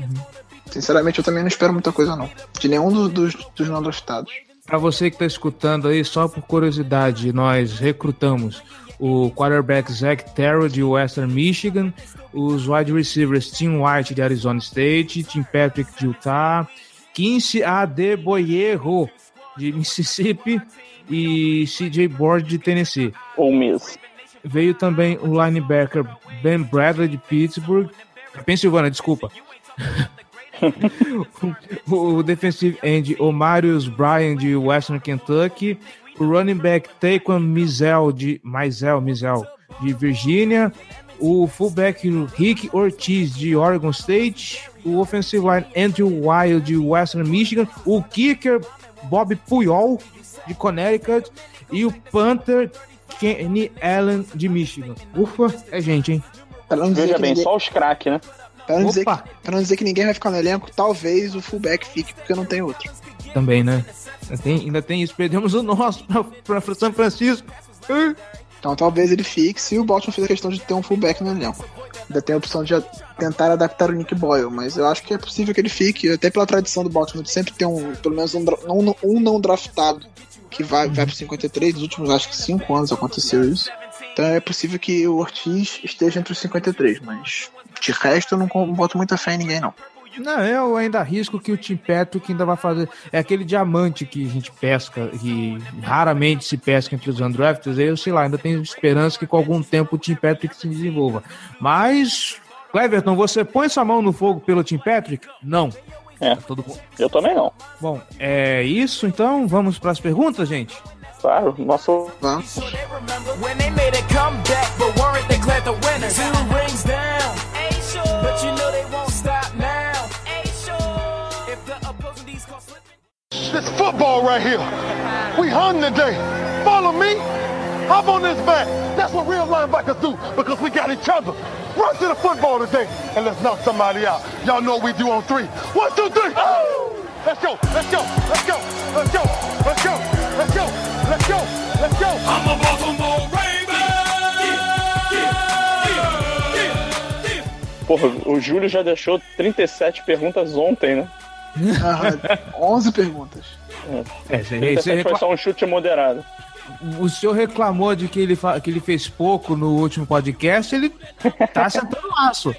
Sinceramente, eu também não espero muita coisa, não. De nenhum do- dos, dos não draftados. Pra você que tá escutando aí, só por curiosidade, nós recrutamos o quarterback Zach Terrell de Western Michigan, os wide receivers Tim White de Arizona State, Tim Patrick de Utah, Quincy Adeboyeho de Mississippi e CJ Board de Tennessee. Ou Miss. Veio também o linebacker Ben Bradley de Pittsburgh, Pensilvânia, desculpa. o defensive end Omarius Bryan de Western Kentucky, o running back Taquan Mizell de Mizell, Mizell de Virgínia, o fullback Rick Ortiz de Oregon State, o offensive line Andrew Wild de Western Michigan, o kicker Bob Puyol de Connecticut. E o punter Kenny Allen de Michigan. Ufa, é gente, hein? Pra não dizer, Veja bem, ninguém, só os craques, né? pra, não dizer que, Opa. pra não dizer que ninguém vai ficar no elenco, talvez o fullback fique, porque não tem outro. Também, né? Ainda tem, ainda tem isso. Perdemos o nosso pra, pra São Francisco. Então talvez ele fique se o Baltimore fizer questão de ter um fullback no elenco. Ainda tem a opção de a- tentar adaptar o Nick Boyle, mas eu acho que é possível que ele fique, até pela tradição do Baltimore de sempre ter um, pelo menos um, um, um não draftado que vai, vai pro 53, nos últimos acho que 5 anos aconteceu isso. Então é possível que o Ortiz esteja entre os 53, mas de resto eu não boto muita fé em ninguém não. Não, eu ainda arrisco que o Tim Patrick ainda vai fazer. É aquele diamante que a gente pesca, que raramente se pesca entre os undrafted. Eu sei lá, ainda tenho esperança que com algum tempo o Tim Patrick se desenvolva. Mas Cleverton, você põe sua mão no fogo pelo Tim Patrick? Não. É. Tá todo... Eu também não. Bom, é isso então. Vamos para as perguntas, gente? Claro, nosso. Vamos. This football right here. We hung today. Follow me. Hop on this back. That's what real linebackers do because we got each other. Run to the football today and let's knock somebody out. Y'all know what we do on three. One, two, three. Let's go. Let's go. Let's go. Let's go. Let's go. Let's go. Let's go. Let's go. I'm a Baltimore Porra, o Júlio já deixou 37 perguntas ontem, né? Aham, 11 perguntas. É, você, 37 você foi só um chute moderado. O senhor reclamou de que ele, que ele fez pouco no último podcast, ele tá sentando laço.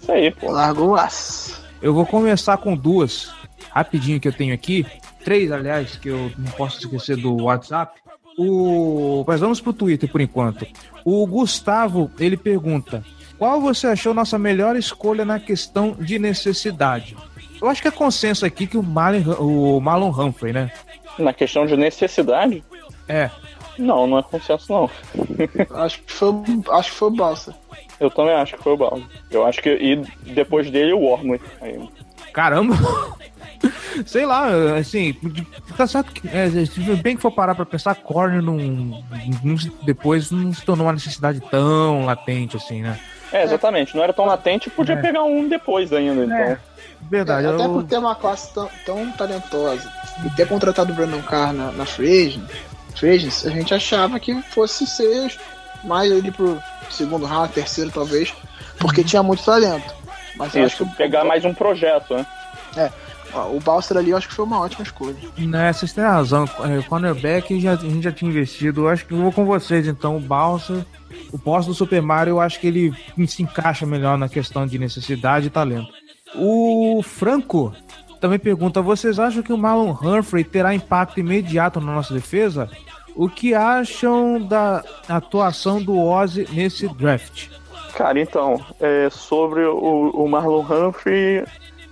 Isso aí, pô. Largou o aço. Eu vou começar com duas, rapidinho que eu tenho aqui. Três, aliás, que eu não posso esquecer do WhatsApp. O... Mas vamos pro Twitter por enquanto. O Gustavo, ele pergunta: Qual você achou nossa melhor escolha na questão de necessidade? Eu acho que é consenso aqui que o Marlon, o Marlon Humphrey, né? Na questão de necessidade, É. não, não é consenso, não. Acho que foi, o- acho que foi o Balsa. Eu também acho que foi o Baldo. Eu acho que. E depois dele, o Wormley. Aí, Caramba! Sei lá, assim, tá certo que, é, se bem que for parar pra pensar, corner não, depois não se tornou uma necessidade tão latente assim, né? É, exatamente. Não era tão latente, podia É. pegar um depois ainda, então. Verdade, Até eu- por ter uma classe tão, tão talentosa e ter contratado o Brandon Carr na, na Free Agent- Free Agents, a gente achava que fosse ser mais ali pro segundo round, terceiro talvez, porque tinha muito talento. Mas eu acho Isso, que pegar mais um projeto, né? ó, o Balser ali eu acho que foi uma ótima escolha. Né, vocês têm razão. É, Cornerback já, a gente já tinha investido. Eu acho que eu vou com vocês, então. O Balsa, o pós do Super Mario, eu acho que ele se encaixa melhor na questão de necessidade e talento. O Franco também pergunta: vocês acham que o Marlon Humphrey terá impacto imediato na nossa defesa? O que acham da atuação do Ozzy nesse draft? Cara, então, é, sobre o, o Marlon Humphrey,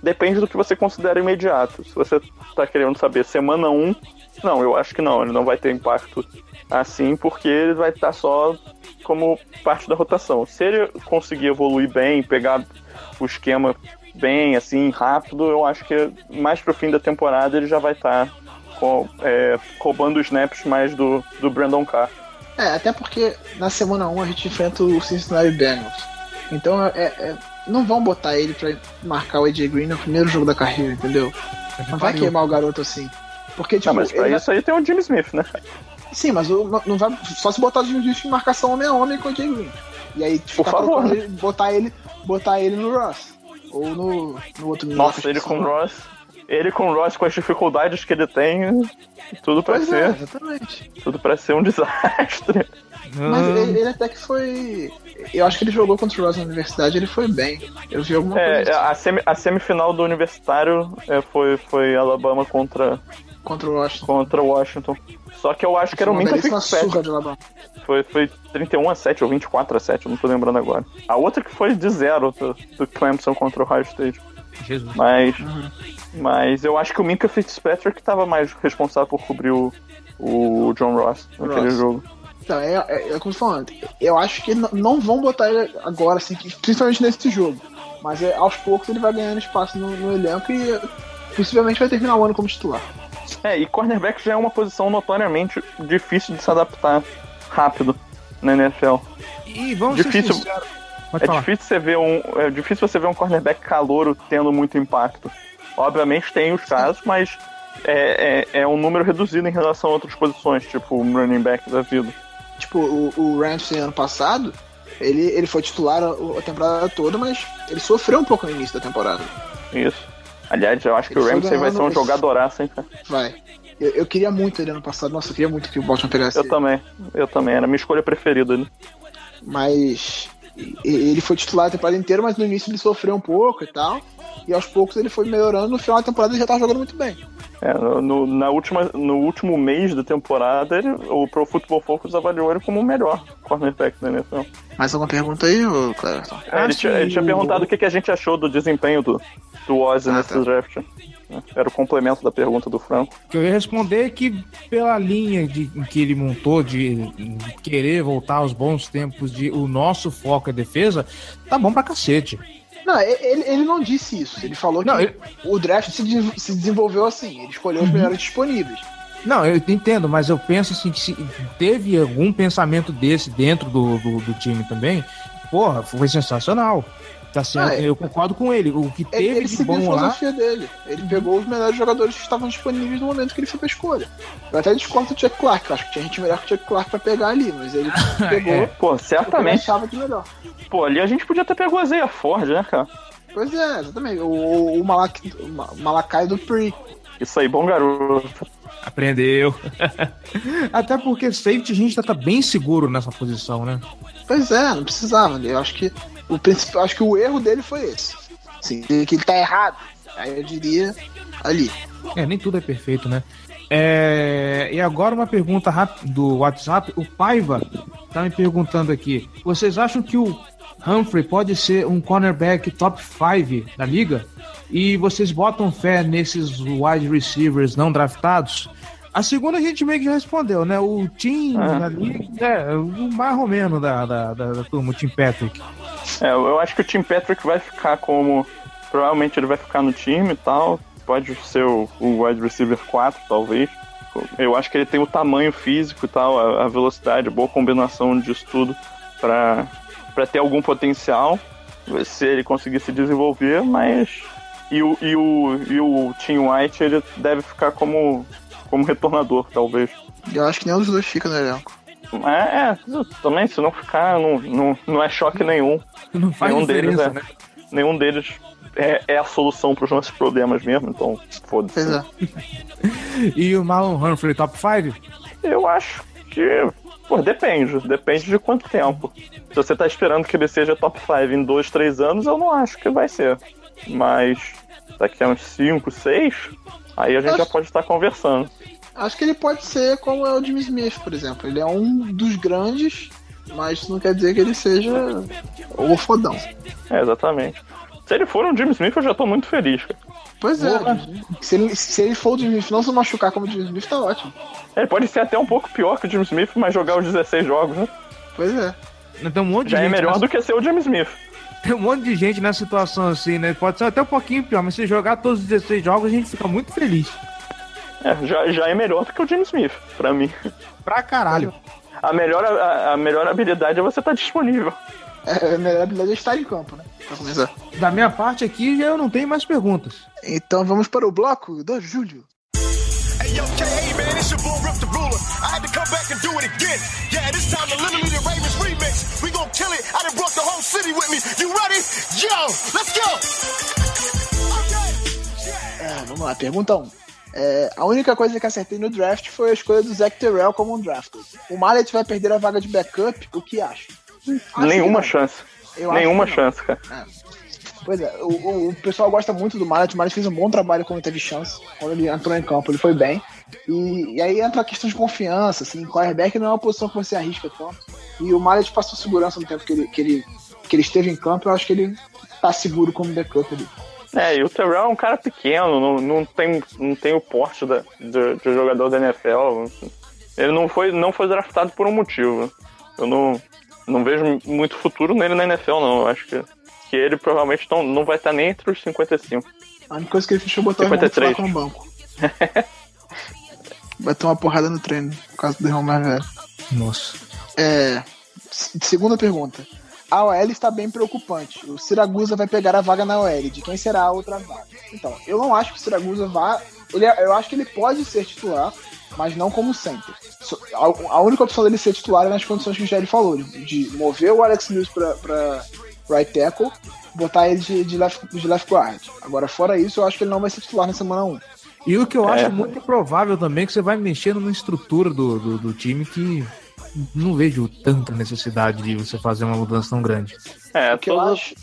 depende do que você considera imediato. Se você tá querendo saber semana 1, não, eu acho que não, ele não vai ter impacto assim, porque ele vai estar só como parte da rotação. Se ele conseguir evoluir bem, pegar o esquema bem, assim, rápido, eu acho que mais pro fim da temporada ele já vai estar com, é, roubando os snaps mais do, do Brandon Carr. É, até porque na semana 1 a gente enfrenta o Cincinnati Bengals. Então é, é- não vão botar ele pra marcar o AJ Green no primeiro jogo da carreira, entendeu? Não vai queimar o garoto assim. Porque, tipo, Não, mas pra ele isso aí tem o Jimmy Smith, né? sim, mas o- não- vai. Só se botar o Jimmy Smith em marcação homem a homem com o AJ Green. E aí, Por ficar favor, né? botar ele, botar ele no Ross. Ou no, no outro Nossa, ele com o. Ross. Ele com o Ross, com as dificuldades que ele tem, tudo pra Pois é, ser. exatamente. Tudo pra ser um desastre. Mas ele, ele até que foi. Eu acho que ele jogou contra o Ross na universidade, ele foi bem. Eu vi alguma coisa É, assim, a, semi- a semifinal do universitário é, foi, foi Alabama contra, contra o Washington. contra Washington. Só que eu acho que era o belíssima Fitzpatrick. surra de Alabama. Foi, foi 31 a 7 ou 24 a 7, eu não tô lembrando agora. A outra que foi de zero do, do Clemson contra o Ohio State. Jesus. Mas, mas eu acho que o Minka Fitzpatrick tava mais responsável por cobrir o, o John Ross naquele Ross. jogo. Então, é, é, é como eu tô falando. Eu acho que não vão botar ele agora, assim, que- principalmente nesse jogo. Mas é, aos poucos ele vai ganhando espaço no, no elenco e possivelmente vai terminar o ano como titular. É, e cornerback já é uma posição notoriamente difícil de se adaptar rápido na NFL. E vamos Difícil. ser sinceros. É falar. difícil você ver um, é difícil você ver um cornerback calouro tendo muito impacto. Obviamente tem os casos, mas é, é, é um número reduzido em relação a outras posições, tipo um running back da vida. Tipo, o, o Ramsey ano passado, ele, ele foi titular a, a temporada toda, mas ele sofreu um pouco no início da temporada. Isso. Aliás, eu acho que o Ramsey vai ser um jogadoraço, hein, cara? Vai. Eu, eu queria muito ele ano passado, nossa, eu queria muito que o Baltimore pegasse Eu ele. também, eu também, era a minha escolha preferida. Né? Mas ele foi titular a temporada inteira, mas no início ele sofreu um pouco e tal. E aos poucos ele foi melhorando, no final da temporada ele já tava jogando muito bem. É, no, na última, no último mês da temporada, ele- o Pro Football Focus avaliou ele como o melhor cornerback da NFL. Mais alguma pergunta aí, Cleverton? É, ele, tinha, ele tinha perguntado o que, que a gente achou do desempenho do, do Ozzy Ah, nesse tá. draft. Era o complemento da pergunta do Franco. O que eu ia responder é que pela linha de, que ele montou de, de querer voltar aos bons tempos de o nosso foco é defesa, tá bom pra cacete. Não, ele, ele não disse isso. Ele falou que Não, ele- o draft se, de- se desenvolveu assim. Ele escolheu os melhores disponíveis. Não, eu entendo, mas eu penso assim que se teve algum pensamento desse dentro do, do, do time também, porra, foi sensacional. Tá certo, Ah, é. eu concordo com ele. O que Ele, teve ele de seguiu a bom lá. filosofia dele. Ele pegou os melhores jogadores que estavam disponíveis no momento que ele fez a escolha. Eu até discordo do Chuck Clark. Eu acho que tinha gente melhor que o Chuck Clark pra pegar ali, mas ele pegou É. Pô, o que ele certamente. achava de melhor. Pô, ali a gente podia ter pegado a Zeia Ford, né, cara? Pois é, exatamente. O, o, o, Malak, o Ma- Malakai do Pri. Isso aí, bom garoto. Aprendeu. Até porque safety a gente tá, tá bem seguro nessa posição, né? Pois é, não precisava. Eu acho que o principal, acho que o erro dele foi esse. Sim, que ele tá errado. Aí eu diria ali. É, nem tudo é perfeito, né? É, e agora uma pergunta rápida do WhatsApp. O Paiva tá me perguntando aqui. Vocês acham que o Humphrey pode ser um cornerback top 5 da liga? E vocês botam fé nesses wide receivers não draftados? A segunda a gente meio que já respondeu, né? O Tim Ah. da liga, é, o mais ou menos da, da, da, da turma, o Tim Patrick. É, eu acho que o Tim Patrick vai ficar como. Provavelmente ele vai ficar no time e tal. Pode ser o, o wide receiver 4, talvez. Eu acho que ele tem o tamanho físico e tal, a, a velocidade, a boa combinação disso tudo pra ter algum potencial. Se ele conseguir se desenvolver, mas. E o, e o, e o Tim White ele deve ficar como, como retornador, talvez. Eu acho que nenhum dos dois fica no elenco. É, é, também, se não ficar, não, não, não é choque nenhum. Não faz nenhum deles é, né? nenhum deles é, é a solução para os nossos problemas mesmo, então foda-se. Pois é. E o Marlon Humphrey top 5? Eu acho que, pô, depende, depende de quanto tempo. Se você tá esperando que ele seja top 5 em 2, 3 anos, eu não acho que vai ser. Mas daqui a uns 5, 6, aí a gente Acho- já pode estar conversando. Acho que ele pode ser como é o Jimmy Smith, por exemplo. Ele é um dos grandes, mas isso não quer dizer que ele seja o fodão. É, exatamente. Se ele for um Jimmy Smith, eu já tô muito feliz, cara. Pois é. Se ele, se ele for o Jimmy Smith, não se machucar como o Jimmy Smith, tá ótimo. Ele pode ser até um pouco pior que o Jimmy Smith, mas jogar os 16 jogos, né? Pois é. Tem um monte de Já é melhor nessa- do que ser o Jimmy Smith. Tem um monte de gente nessa situação assim, né? Pode ser até um pouquinho pior, mas se jogar todos os 16 jogos, a gente fica muito feliz. É, já, já é melhor do que o Jimmy Smith, pra mim. Pra caralho. A melhor, a, a melhor habilidade é você estar disponível. É, a melhor habilidade é estar em campo, né? Pra começar. Da minha parte aqui, já eu não tenho mais perguntas. Então vamos para o bloco do Júlio. Hey, yo, K, hey, man, it's your boy Rip the Ruler. I had to come back and do it again. Yeah, this time the literally the Ravens remix. We gon' kill it. I done brought the whole city with me. You ready? Yo, let's go! É, vamos lá, pergunta 1. É, a única coisa que acertei no draft foi a escolha do Zach Terrell como um drafted. O Mallet vai perder a vaga de backup, o que acha? Acho Nenhuma que chance. Eu Nenhuma chance, cara. Pois é, o, o- o pessoal gosta muito do Mallet. O Mallet fez um bom trabalho quando teve chance. Quando ele entrou em campo, ele foi bem. E, e aí entra a questão de confiança, assim. Quarterback não é uma posição que você arrisca tanto. E o Mallet passou segurança no tempo que ele, que ele, que ele esteve em campo. Eu acho que ele tá seguro como backup ali. É, e o Terrell é um cara pequeno, não, não, tem, não tem o porte da, de, de jogador da NFL. Ele não foi, não foi draftado por um motivo. Eu não, não vejo muito futuro nele na NFL, não. Eu acho que, que ele provavelmente não, não vai estar nem entre os 55. A única coisa que ele fechou o irmão 53. Flaco no banco. Vai ter uma porrada no treino, por causa do irmão mais velho. Nossa. É, segunda pergunta. A OL está bem preocupante. O Siragusa vai pegar a vaga na OL. De quem será a outra vaga? Então, eu não acho que o Siragusa vá. Ele, é- eu acho que ele pode ser titular, mas não como center. A, a única opção dele ser titular é nas condições que o Jerry falou: de, de mover o Alex Mills pra, pra right tackle, botar ele de, de, left, de left guard. Agora, fora isso, eu acho que ele não vai ser titular na semana 1. E o que eu acho É. muito provável também é que você vai mexer numa estrutura do, do, do time que não vejo tanta necessidade de você fazer uma mudança tão grande. É, O que eu todas, acho.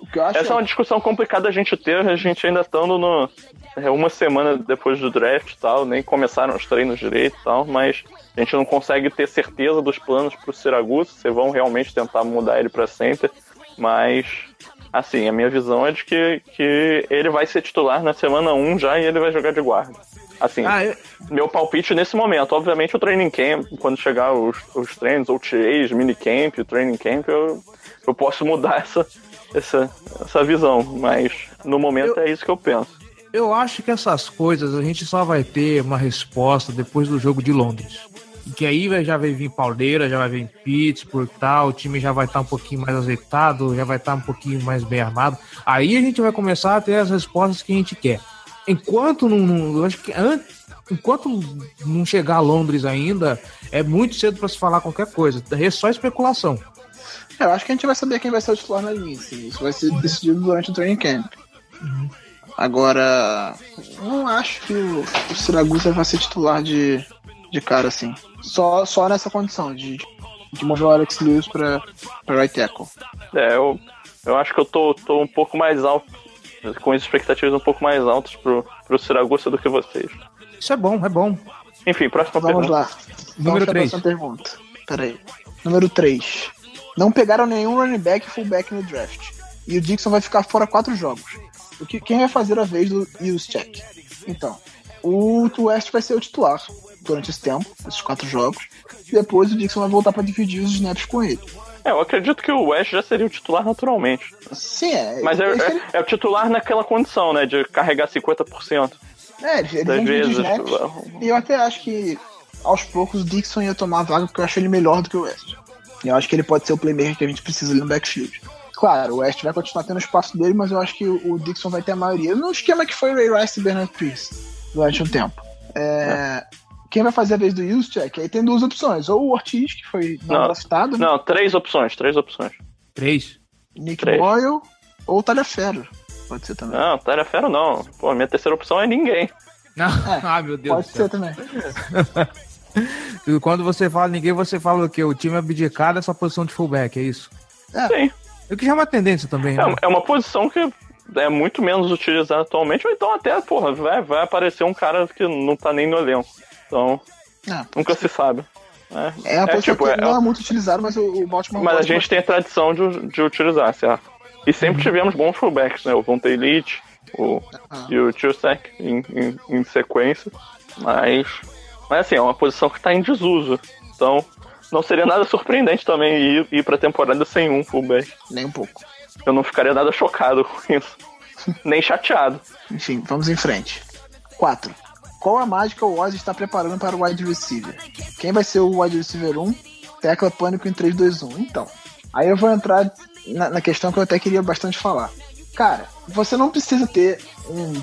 O que eu acho Essa é uma discussão complicada a gente ter, a gente ainda estando no. é, Uma semana depois do draft e tal, nem começaram os treinos direito e tal, mas a gente não consegue ter certeza dos planos pro Siragusa, se vão realmente tentar mudar ele pra center, mas assim, a minha visão é de que, que ele vai ser titular na semana 1 já e ele vai jogar de guarda. Assim, Ah, eu- meu palpite nesse momento, obviamente o training camp, quando chegar os, os treinos, ou OTAs, minicamp, o training camp, eu, eu posso mudar essa, essa, essa visão, mas no momento é isso que eu penso. Eu acho que essas coisas a gente só vai ter uma resposta depois do jogo de Londres. E Que aí vai- já vai vir pauleira, já vai vir Pittsburgh e tal, o time já vai estar um pouquinho mais azeitado, já vai estar um pouquinho mais bem armado. Aí a gente vai começar a ter as respostas que a gente quer. Enquanto não, não- acho que an- enquanto não chegar a Londres ainda, é muito cedo para se falar qualquer coisa. É só especulação. É, eu acho que a gente vai saber quem vai ser o titular na linha. Assim. Isso vai ser decidido durante o training camp. Agora, eu não acho que o, o Siragusa vai ser titular de, de cara assim. Só, só nessa condição de, de mover o Alex Lewis pra, pra right tackle. É, eu, eu acho que eu tô, tô um pouco mais alto, com as expectativas um pouco mais altas pro, pro Siragusa do que vocês. Isso é bom, é bom. Enfim, próxima Vamos pergunta. lá. Número Vamos pra três. próxima pergunta. Pera aí. Número 3. Não pegaram nenhum running back e fullback no draft. E o Dixon vai ficar fora quatro jogos. O que, quem vai fazer a vez do Check? Então, o West vai ser o titular durante esse tempo, esses quatro jogos. E depois o Dixon vai voltar para dividir os snaps com ele. É, eu acredito que o West já seria o titular naturalmente. Sim, é. Mas é, é, é o titular naquela condição, né? De carregar 50%. É, ele, ele Das vem dividir vezes. snaps. E eu até acho que aos poucos o Dixon ia tomar a vaga porque eu acho ele melhor do que o West. E eu acho que ele pode ser o playmaker que a gente precisa ali no backfield. Claro, o West vai continuar tendo espaço dele, mas eu acho que o Dixon vai ter a maioria no esquema que foi o Ray Rice e Bernard Pierce durante um tempo. É, Quem vai fazer a vez do Juszczyk? Aí tem duas opções. Ou o Ortiz, que foi não Não, draftado, né? Não, três opções, três opções. Três. Nick três. Boyle ou o Talhaferro. Pode ser também. Não, Tareferro não. Pô, minha terceira opção é ninguém. Não. É, ah, meu Deus Pode ser também. E Quando você fala ninguém, você fala o quê? O time abdicar dessa posição de fullback, é isso? Sim. O que já é uma tendência também, né? É, é uma posição que é muito menos utilizada atualmente, ou então até, porra, vai, vai aparecer um cara que não tá nem no elenco. Então, É, nunca se sabe. É, É uma posição tipo, que é- não é muito utilizada, mas o, o Baltimore Mas a gente tem a tradição de, de utilizar, certo? E sempre tivemos bons fullbacks, né? O Von Elite, o, e o Chusek em, em, em sequência. Mas, mas assim, é uma posição que tá em desuso. Então, não seria nada surpreendente também ir, ir pra temporada sem um fullback. Nem um pouco. Eu não ficaria nada chocado com isso. Nem chateado. Enfim, vamos em frente. 4. Qual a mágica o Oz está preparando para o wide receiver? Quem vai ser o wide receiver 1? Tecla pânico em 3, 2, 1. Então, aí eu vou entrar na, na questão que eu até queria bastante falar. Cara, você não precisa ter um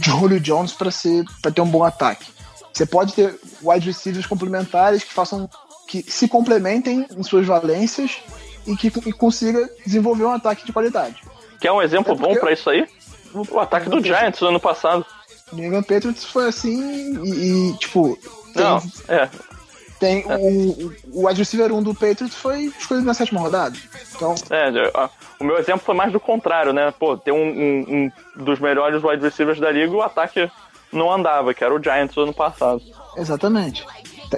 Julio Jones para ser para ter um bom ataque. Você pode ter wide receivers complementares que façam que se complementem em suas valências e que e consiga desenvolver um ataque de qualidade. Quer um exemplo É porque- bom pra isso aí? O ataque do Giants no ano passado. New England Patriots foi assim e, e, tipo, tem, Não, é. tem o, o wide receiver 1 do Patriots foi escolhido na sétima rodada. Então, É, o meu exemplo foi mais do contrário, né? Pô, tem um, um- um dos melhores wide receivers da liga e o ataque não andava, que era o Giants do ano passado. exatamente.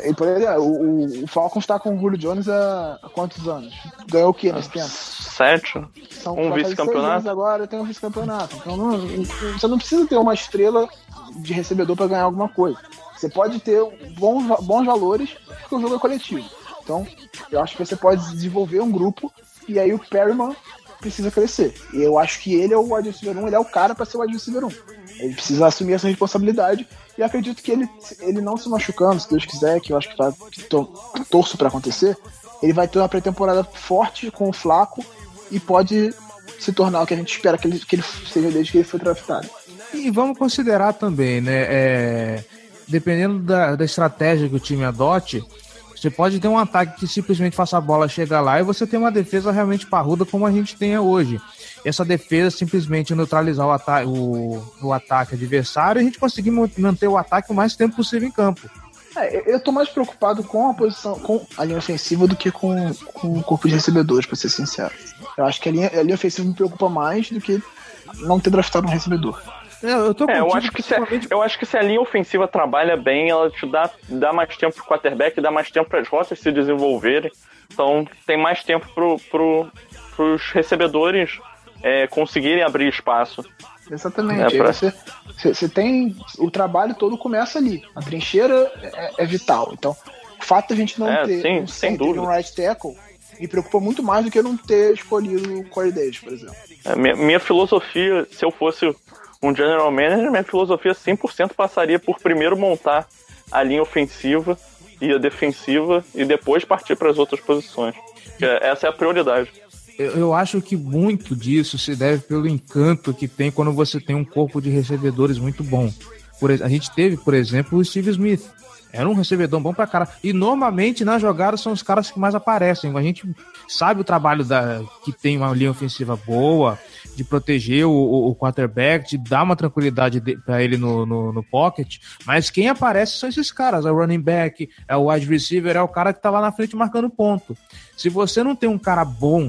E por o, o, Falcons está com o Julio Jones há, há quantos anos? Ganhou o que nesse tempo? Sete? São, Um vai fazer vice-campeonato? Agora tem um vice-campeonato. Então não- você não precisa ter uma estrela de recebedor para ganhar alguma coisa. Você pode ter bons, bons valores porque o jogo é coletivo. Então, eu acho que você pode desenvolver um grupo e aí o Perryman precisa crescer. E eu acho que ele é o wide receiver 1, ele é o cara para ser o wide receiver 1. Ele precisa assumir essa responsabilidade e acredito que ele, ele não se machucando, se Deus quiser, que eu acho que tá, que to- torço para acontecer, ele vai ter uma pré-temporada forte com o Flaco e pode se tornar o que a gente espera que ele, que ele seja desde que ele foi draftado. E vamos considerar também, né? é, dependendo da, da estratégia que o time adote, você pode ter um ataque que simplesmente faça a bola chegar lá e você tem uma defesa realmente parruda como a gente tem hoje. Essa defesa simplesmente neutralizar o, ata o, o ataque adversário e a gente conseguir man- manter o ataque o mais tempo possível em campo. É, eu- eu tô mais preocupado com a posição, com a linha ofensiva do que com, com o corpo de recebedores, pra ser sincero. Eu acho que a linha, a linha ofensiva me preocupa mais do que não ter draftado um recebedor. É, Eu tô É, eu acho, que se a, eu acho que se a linha ofensiva trabalha bem, ela te dá, dá mais tempo pro quarterback, dá mais tempo para as rotas se desenvolverem. Então tem mais tempo pro, pro, pros recebedores é, conseguirem abrir espaço. Exatamente. É, pra- você, você, você tem. O trabalho todo começa ali. A trincheira é, é vital. Então, o fato de a gente não É, ter sim, um sem center dúvida. um right tackle me preocupa muito mais do que não ter escolhido o Corey Davis, por exemplo. É, minha, minha filosofia, se eu fosse um general manager, minha filosofia 100% passaria por primeiro montar a linha ofensiva e a defensiva e depois partir para as outras posições. Porque essa é a prioridade. Eu, acho que muito disso se deve pelo encanto que tem quando você tem um corpo de recebedores muito bom. Por, a gente teve, por exemplo, o Steve Smith. Era um recebedor bom pra cara. E normalmente nas jogadas são os caras que mais aparecem. A gente sabe o trabalho da, que tem uma linha ofensiva boa, de proteger o, o, quarterback, de dar uma tranquilidade de, pra ele no, no, no pocket. Mas quem aparece são esses caras. É o running back, é o wide receiver, é o cara que tá lá na frente marcando ponto. Se você não tem um cara bom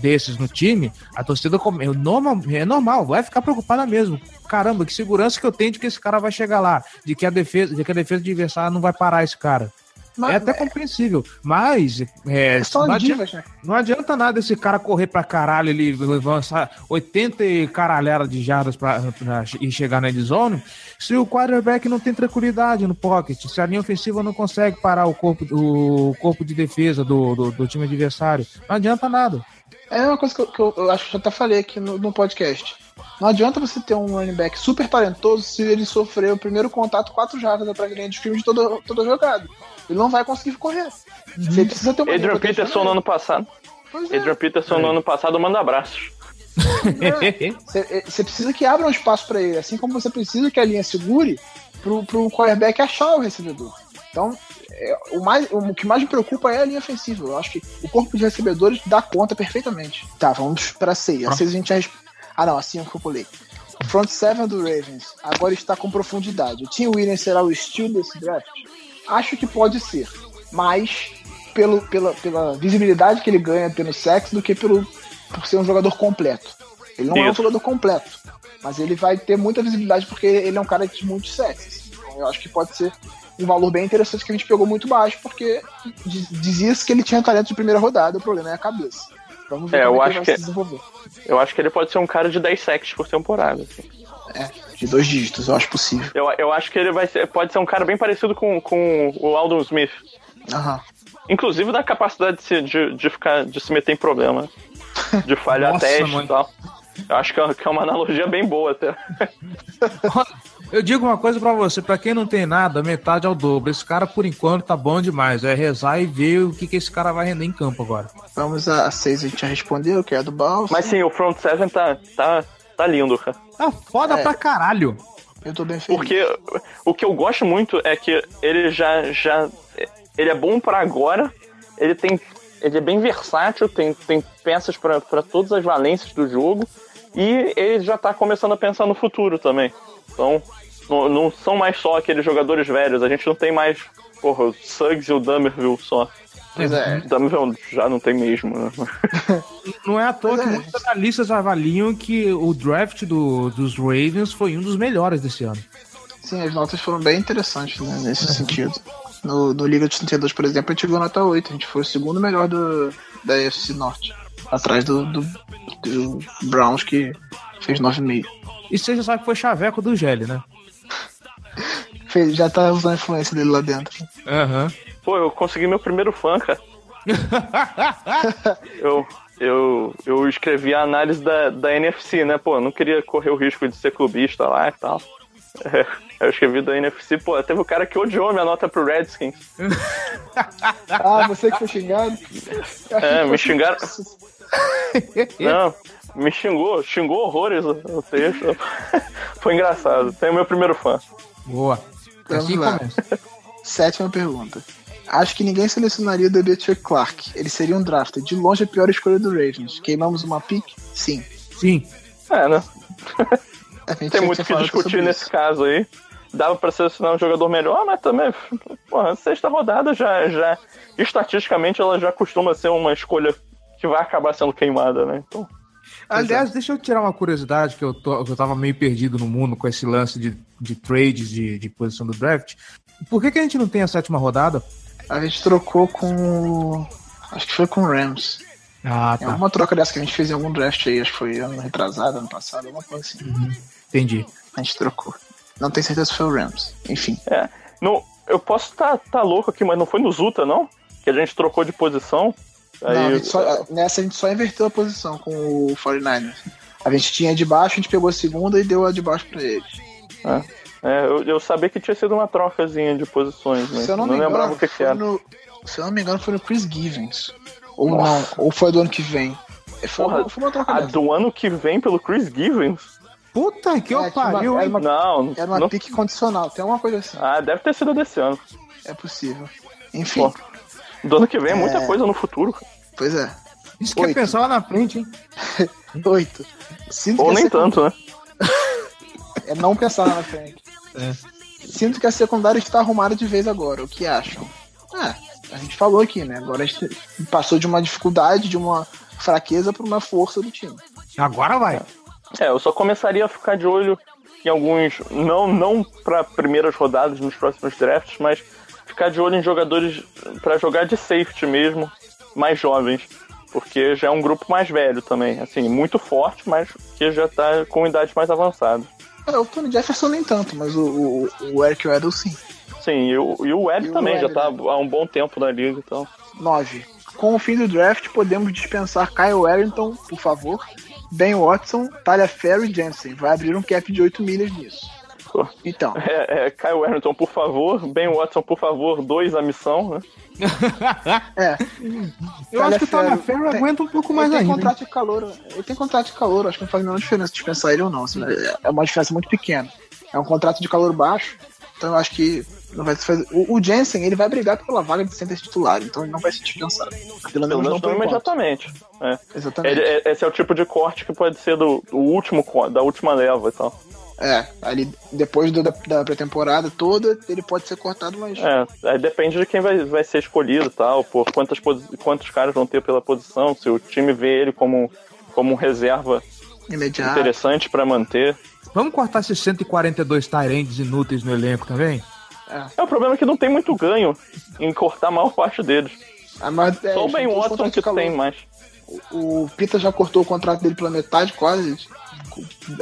desses no time, a torcida é normal, é normal, vai ficar preocupada mesmo. Caramba, que segurança que eu tenho de que esse cara vai chegar lá, de que a defesa, de que a defesa adversária não vai parar esse cara. Mas- é até compreensível, mas é, São não, as adianta, divas, né? não adianta nada esse cara correr pra caralho, ele avançar 80 e caralhada de jardas pra, pra- e chegar na endzone, se o quarterback não tem tranquilidade no pocket, se a linha ofensiva não consegue parar o corpo, o corpo de defesa do, do, do time adversário, não adianta nada. É uma coisa que eu, que eu- eu acho que eu até falei aqui no, no podcast. Não adianta você ter um running back super talentoso se ele sofrer o primeiro contato quatro jardas atrás da linha de filme de toda, toda jogada. Ele não vai conseguir correr. Você precisa ter uma Adrian Peterson no ano passado. Pois é. Adrian Peterson no ano passado manda abraços. Você você precisa que abra um espaço pra ele, assim como você precisa que a linha segure pro, pro quarterback achar o recebedor. Então, é, o, mais, o que mais me preocupa é a linha ofensiva. Eu acho que o corpo de recebedores dá conta perfeitamente. Tá, vamos pra 6. A 6 a gente Ah, não, assim que eu pulei. Front seven do Ravens agora está com profundidade. O Tim Williams será o estilo desse draft? Acho que pode ser. Mais pelo, pela, pela visibilidade que ele ganha tendo sexo do que pelo, por ser um jogador completo. Ele não é um Isso. jogador completo, mas ele vai ter muita visibilidade porque ele é um cara de muitos sexos. Então eu acho que pode ser um valor bem interessante que a gente pegou muito baixo, porque diz- dizia-se que ele tinha talento de primeira rodada, o problema é a cabeça. Vamos ver É, eu é acho que desenvolver. Eu acho que ele pode ser um cara de 10 sacks por temporada. assim. É, de dois dígitos, eu acho possível. Eu, eu acho que ele vai ser, pode ser um cara bem parecido com, com o Aldon Smith. Aham. Inclusive da capacidade de se, de, de ficar, de se meter em problema. De falhar Nossa, teste mãe. e tal. Eu acho que é, que é uma analogia bem boa até. Eu digo uma coisa pra você, pra quem não tem nada, metade é o dobro. Esse cara, por enquanto, tá bom demais. É rezar e ver o que, que esse cara vai render em campo agora. Vamos a 6, a gente já respondeu, que é a do Baus. Mas sim, o front seven tá, tá, tá lindo, cara. Tá foda É. pra caralho. eu tô bem feliz. Porque o que eu gosto muito é que ele já. já ele é bom pra agora, ele tem. Ele é bem versátil, tem, tem peças pra todas as valências do jogo. E ele já tá começando a pensar no futuro também. Então, não, não são mais só aqueles jogadores velhos. A gente não tem mais, porra, o Suggs e o Dummerville só. Pois é. O Dummerville já não tem mesmo, né? Não é à toa Pois que é. muitos analistas avaliam que o draft do- dos Ravens foi um dos melhores desse ano. Sim, as notas foram bem interessantes né, nesse sentido. No, no Liga dos 32, por exemplo, a gente viu nota 8. A gente foi o segundo melhor do, da EFC Norte. Atrás do, do, do Browns, que fez 9,5. E você já sabe que foi chaveco do Gelli, né? Fez- Já tá usando a influência dele lá dentro. Aham. Pô, eu consegui meu primeiro fã, cara. eu, eu, eu escrevi a análise da, da NFC, né? Pô, eu não queria correr o risco de ser clubista lá e tal. É, eu escrevi da NFC, pô, teve o cara que odiou minha nota pro Redskins. Ah, você que foi xingado? É, me xingaram. Não, me xingou, xingou horrores o texto. Foi engraçado. Tem o meu primeiro fã. Boa. Vamos Assim lá. começa. Sétima pergunta. Acho que ninguém selecionaria o DB Clark. Ele seria um draft. De longe a pior escolha do Ravens. Queimamos uma pick? Sim. Sim. É, né? A gente Tem muito o que discutir nesse isso. caso aí. dava pra selecionar um jogador melhor, mas também, porra, sexta rodada já, já, estatisticamente, ela já costuma ser uma escolha que vai acabar sendo queimada, né? Então. Aliás, deixa eu tirar uma curiosidade, que eu, tô, que eu tava meio perdido no mundo com esse lance de, de trades de, de posição do draft. Por que, que a gente não tem a sétima rodada? A gente trocou com. Acho que foi com o Rams. Ah, É tá. uma troca dessa que a gente fez em algum draft aí, acho que foi ano retrasado, ano passado, alguma coisa assim. Entendi. A gente trocou. Não tenho certeza se foi o Rams. Enfim. É, no, eu posso estar tá, tá louco aqui, mas não foi no Zuta, não? Que a gente trocou de posição. Aí, Não, a gente só- nessa a gente só inverteu a posição com o 49ers. A gente tinha de baixo, a gente pegou a segunda e deu a de baixo pra eles. é, eu, eu sabia que tinha sido uma trocazinha de posições, mas Se eu não, não, me engano, lembrava o que, que foi era. no, se eu não me engano, foi no Chris Givens. Ou Nossa. não, ou foi do ano que vem. É, Foi, Porra, foi uma troca A do ano que vem pelo Chris Givens? Puta que É, eu pariu, era hein? uma, Não, era uma não- pique condicional, tem alguma coisa assim. Ah, deve ter sido desse ano. É possível. Enfim, Pô, do ano que vem é muita É. coisa no futuro. pois é. Isso que é Oito. pensar lá na frente, hein? Oito. Sinto Ou nem tanto, né? É não pensar lá na frente. Sinto que a secundária está arrumada de vez agora. O que acham? Ah, a gente falou aqui, né? Agora a gente passou de uma dificuldade, de uma fraqueza para uma força do time. Agora vai. É, eu só começaria a ficar de olho em alguns, não, não para primeiras rodadas nos próximos drafts, mas ficar de olho em jogadores para jogar de safety mesmo, mais jovens, porque já é um grupo mais velho também, assim, muito forte, mas que já tá com idade mais avançada. É, o Tony Jefferson nem tanto, mas o, o, o Eric Weddle sim. Sim, e o, e o Webb E o também já Webb, tá né? há um bom tempo na liga, então. 9. Com o fim do draft, podemos dispensar Kyle Wellington, por favor, Ben Watson, Talia Ferry e Jensen. Vai abrir um cap de 8 milhas nisso. Então, É, é, Kyle Warrington, por favor, Ben Watson, por favor, dois a missão, né? é. Eu acho que o Ferro tem- aguenta um pouco Ele mais tem ainda. hein? contrato de calor. Ele tem contrato de calor, acho que não faz a menor diferença dispensar ele ou não. assim, É uma diferença muito pequena. É um contrato de calor baixo, então eu acho que não vai se fazer. O, o Jensen, ele vai brigar pela vaga de center titular, então ele não vai ser dispensado. Pelo menos não não imediatamente. É. Exatamente. Ele- é- esse é o tipo de corte que pode ser do, do último, da última leva e tal. É, ali depois do- da, da pré-temporada toda, ele pode ser cortado, mas. É, aí depende de quem vai, vai ser escolhido e tal, por quantas quantos caras vão ter pela posição, se o time vê ele como, como um reserva Imediato. interessante pra manter. Vamos cortar esses 142 Tyrands inúteis no elenco também? É, o problema é que não tem muito ganho em cortar a maior parte deles. Ah, mas, é, Só o Ben os Watson que calor. tem mais. O Pita já cortou o contrato dele pela metade, quase.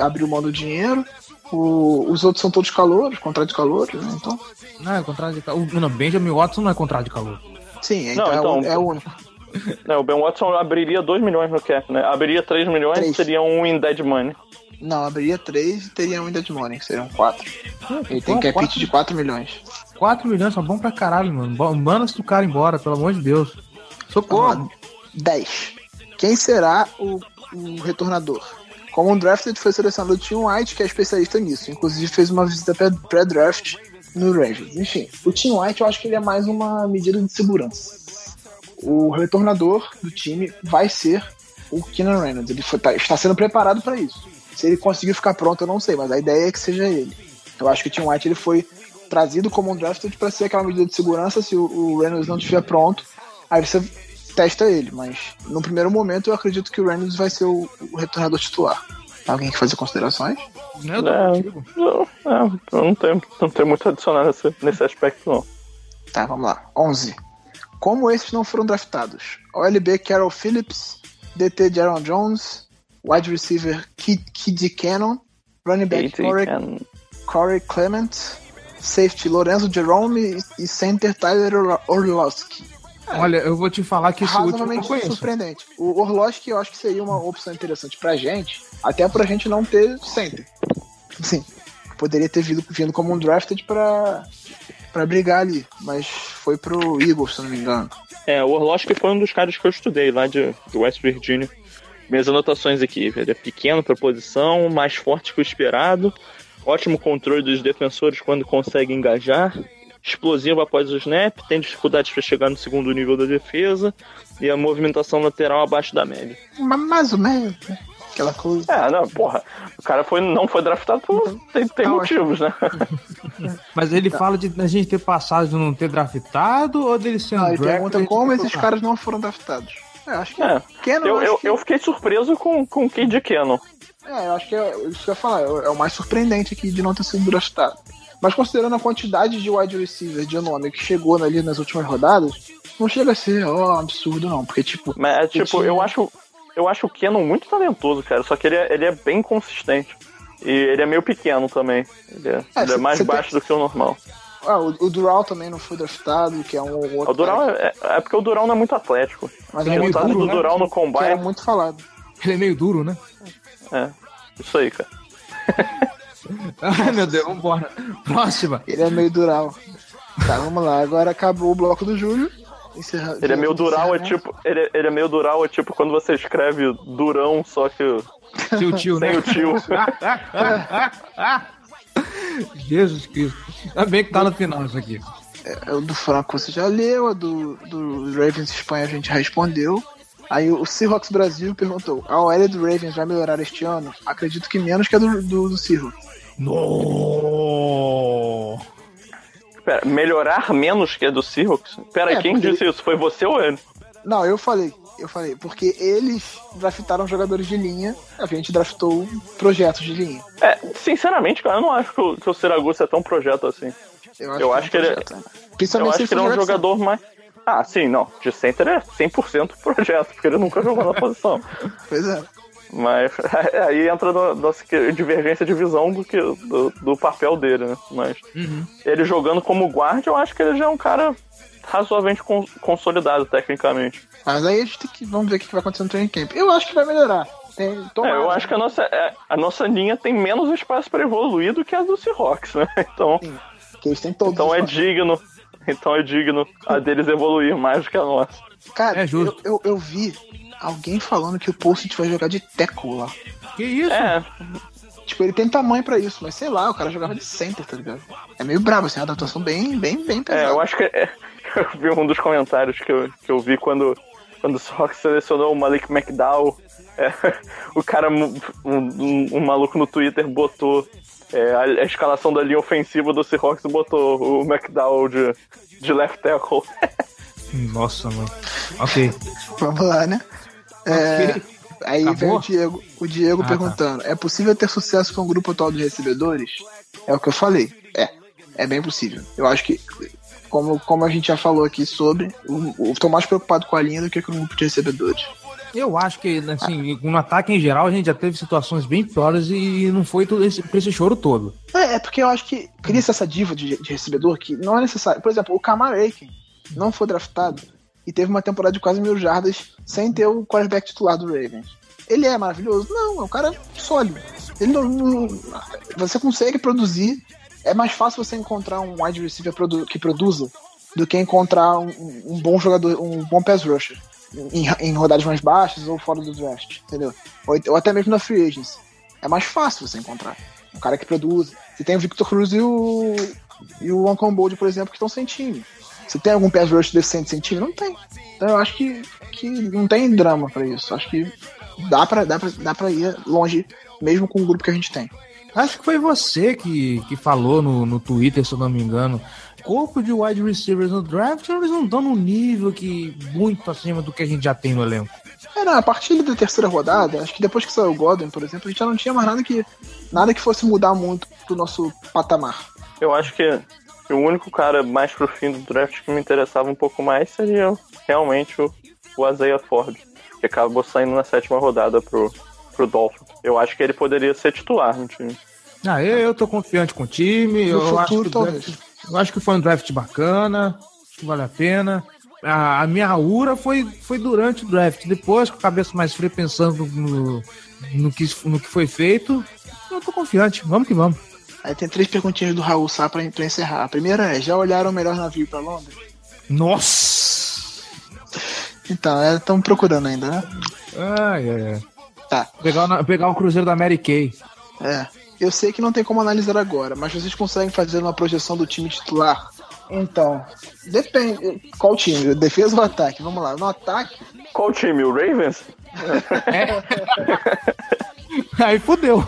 Abriu mão do dinheiro. O- os outros são todos calouros, contrato de calor, né? Então. Não, é contrato de calor. Não, Benjamin Watson não é contrato de calor. Sim, Não, então, é, o, então- é o único. Não, o Ben Watson abriria 2 milhões no cap, né? Abriria 3 milhões Três. seria um in dead money. Não, abriria três e teria um Dead Money, que seriam quatro. Ele tem cap quatro. hit de 4 milhões. 4 milhões são bom pra caralho, mano. Manda esse cara embora, pelo amor de Deus. Socorro. Vamos lá. 10. Quem será o, o retornador? Como um drafted foi selecionado o Tim White, que é especialista nisso. Inclusive fez uma visita pré- pré-draft no Ravens. Enfim, o Tim White eu acho que ele é mais uma medida de segurança. O retornador do time vai ser o Keenan Reynolds. Ele foi- tá- está sendo preparado para isso. Se ele conseguir ficar pronto, eu não sei, mas a ideia é que seja ele. Eu acho que o Tim White ele foi trazido como um drafted para ser aquela medida de segurança. Se o, o Reynolds não estiver pronto, aí você testa ele. Mas no primeiro momento eu acredito que o Reynolds vai ser o, o retornador titular. Alguém quer fazer considerações? Eu tô É, contigo. eu, é, eu não tenho, não tenho muito a adicionar nesse, nesse aspecto, não. Tá, vamos lá. 11. Como esses não foram draftados? OLB Carol Phillips, DT Jaron Jones, wide receiver Kid, Kid Cannon, running back Corey. Corey Clement, safety Lorenzo Jerome e center Tyler Orlo- Orlowski. Olha, eu vou te falar que esse último eu conheço. surpreendente. O Orlowski eu acho que seria uma opção interessante pra gente, até pra gente não ter center. Sim, poderia ter vindo, vindo como um drafted pra, pra brigar ali, mas foi pro Eagles, se eu não me engano. É, o Orlowski foi um dos caras que eu estudei lá de, de West Virginia. Minhas anotações aqui, ele é pequeno para posição, mais forte que o esperado, ótimo controle dos defensores quando consegue engajar, explosivo após o snap, tem dificuldades para chegar no segundo nível da defesa e a movimentação lateral abaixo da média. Ma- Mais ou menos. né? Aquela coisa. É, não, porra. O cara foi, não foi draftado por. Tem, tem Não, motivos, né? Mas ele fala de a gente ter passado de não ter draftado ou dele ser um Ah, ele draft, pergunta como esses caras não foram draftados. É, acho que É. Eu, acho eu, que- eu fiquei surpreso com, com o Kid Cannon. É, eu acho que é isso que eu ia falar. É o mais surpreendente aqui de não ter sido draftado. Mas considerando a quantidade de wide receiver de nome que chegou ali nas últimas rodadas, não chega a ser, ó, absurdo, não. Porque, tipo, Mas, tipo, tinha- eu acho, eu acho o Cannon muito talentoso, cara. Só que ele é, ele é bem consistente. E ele é meio pequeno também. Ele é, É, ele é cê- mais cê tem- baixo do que o normal. ah, o, o Dural também não foi draftado, que é um outro. O Dural cara é, é porque o Dural não é muito atlético. Mas o ele é meio resultado duro, do né? Dural no que era combine. muito falado. Ele é meio duro, né? É. Isso aí, cara. Ai, meu Deus, vambora. Próxima. Ele é meio Dural. Tá, vamos lá. Agora acabou o bloco do Júlio. Encerra- Ele é meio Dural, é encerramento. tipo. Ele, ele é meio Dural, é tipo quando você escreve Durão, só que Seu tio, né? sem o tio. Jesus Cristo. Ainda bem que tá no final isso aqui. É, o do Franco você já leu, a do, do Ravens Espanha a gente respondeu. Aí o Seahawks Brasil perguntou: a OL do Ravens vai melhorar este ano? Acredito que menos que a do, do, do Seahawks. No. Pera, melhorar menos que a do Seahawks? Pera, É, quem porque- disse isso? Foi você ou ele? Não, eu falei, eu falei, porque eles draftaram jogadores de linha, a gente draftou projetos de linha. É, sinceramente, cara, eu não acho que o, que o Siragusa é tão projeto assim. Eu acho que ele é- né? Eu acho que ele é um jogador mais. Ah, sim, não. De center é 100% projeto, porque ele nunca jogou na posição. Pois é. Mas aí entra na nossa divergência de visão do, que, do, do papel dele, né? Mas ele jogando como guarda, eu acho que ele já é um cara razoavelmente con- consolidado tecnicamente. Mas aí a gente tem que. Vamos ver o que vai acontecer no training camp. Eu acho que vai melhorar. Tem, É, eu acho que a nossa, é, a nossa linha tem menos espaço para evoluir do que a do Seahawks, né? Então, que eles têm todos. então é digno. Então é digno a deles evoluir mais do que a nossa. Cara, É eu, justo. eu, eu vi alguém falando que o Post vai jogar de teco lá. Que isso? É, Tipo, ele tem tamanho pra isso, mas sei lá, o cara jogava de center, tá ligado? É meio brabo, assim, uma adaptação bem, bem, bem pesada. É, eu acho que é, eu vi um dos comentários que eu, que eu vi quando, quando o Sox selecionou o Malik McDowell. é, o cara, um, um, um maluco no Twitter botou é, a, a escalação da linha ofensiva do Seahawks e botou o McDowell de, de left tackle. Nossa, mano. Ok. Vamos lá, né? É. Aí Acabou? vem o Diego, o Diego Ah, perguntando: é possível ter sucesso com o grupo atual de recebedores? É o que eu falei. É, é bem possível. Eu acho que, como, como a gente já falou aqui sobre, eu tô mais preocupado com a linha do que com o grupo de recebedores. Eu acho que, assim, no ataque em geral, a gente já teve situações bem piores e não foi tudo esse, esse choro todo. É, é porque eu acho que cria-se essa diva de, de recebedor que não é necessário. Por exemplo, o Kamar Aiken não foi draftado e teve uma temporada de quase mil jardas sem ter o quarterback titular do Ravens. Ele é maravilhoso? Não, é um cara sólido. Ele não, não- você consegue produzir. É mais fácil você encontrar um wide receiver produ- que produza do que encontrar um, um bom jogador, um bom pass rusher em, em rodadas mais baixas ou fora do draft, entendeu? Ou, ou até mesmo na free agency. É mais fácil você encontrar um cara que produz. Você tem o Victor Cruz e o e o Ancon Bold, por exemplo, que estão sem time. Você tem algum pass rush decente sem time? Não tem. Então eu acho que, que não tem drama pra isso. Acho que dá pra, dá, pra, dá pra ir longe, mesmo com o grupo que a gente tem. Acho que foi você que, que falou no, no Twitter, se eu não me engano. Corpo de wide receivers no draft, eles não estão num nível que muito acima do que a gente já tem no elenco. É, não, a partir da terceira rodada, acho que depois que saiu o Godwin, por exemplo, a gente já não tinha mais nada que, nada que fosse mudar muito pro nosso patamar. Eu acho que o único cara mais pro fim do draft que me interessava um pouco mais seria realmente o, o Isaiah Ford, que acabou saindo na sétima rodada pro, pro Dolphins. Eu acho que ele poderia ser titular no time. Ah, eu, eu tô confiante com o time. No Eu, acho futuro, que o draft- talvez. eu acho que foi um draft bacana. Acho que vale a pena. A, a minha aura foi, foi durante o draft. Depois, com a cabeça mais fria, pensando no, no, que, no que foi feito, eu tô confiante. Vamos que vamos. Aí tem três perguntinhas do Raul Sá pra, pra encerrar. A primeira é: já olharam o melhor navio pra Londres? Nossa! Então, estão procurando ainda, né? Ai, ai, ai. Tá. Pegar, pegar o Cruzeiro da Mary Kay. É. Eu sei que não tem como analisar agora, mas vocês conseguem fazer uma projeção do time titular? Então, depende. Qual time? Defesa ou ataque? Vamos lá. No ataque, Qual time? O Ravens? Aí fudeu.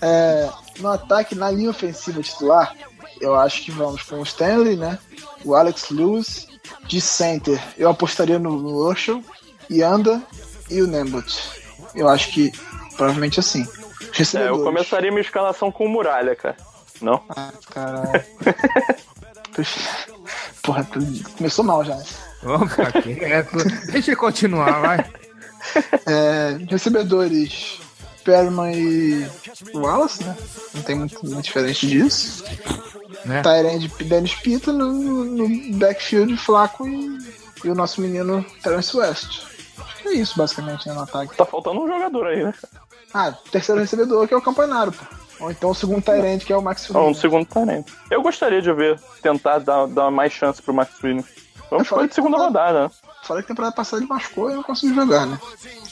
É, no ataque, na linha ofensiva titular, eu acho que vamos com o Stanley, né? O Alex Lewis. De center, eu apostaria no, no Urshel, Yanda e o Nembut. Eu acho que provavelmente assim. É, eu começaria minha escalação com o Muralha, cara. Não? Ah, caralho. Porra, tu começou mal já. né? Vamos ficar quieto. Deixa ele continuar, vai. É, recebedores Perman e Wallace, né? Não tem muito, muito diferente disso. Né? Tyrande Dennis Pita no, no backfield Flaco e, e o nosso menino Terence West. É isso, basicamente, né, no ataque. Tá faltando um jogador aí, né? Ah, terceiro recebedor que é o Campanaro, pô. Ou então o segundo Tyrande que é o Max um Williams. segundo talento. Eu gostaria de ver, tentar dar, dar mais chance pro Max Williams. Vamos falar de segunda que- rodada, né? Falei que temporada passada ele machucou e não conseguiu jogar, né?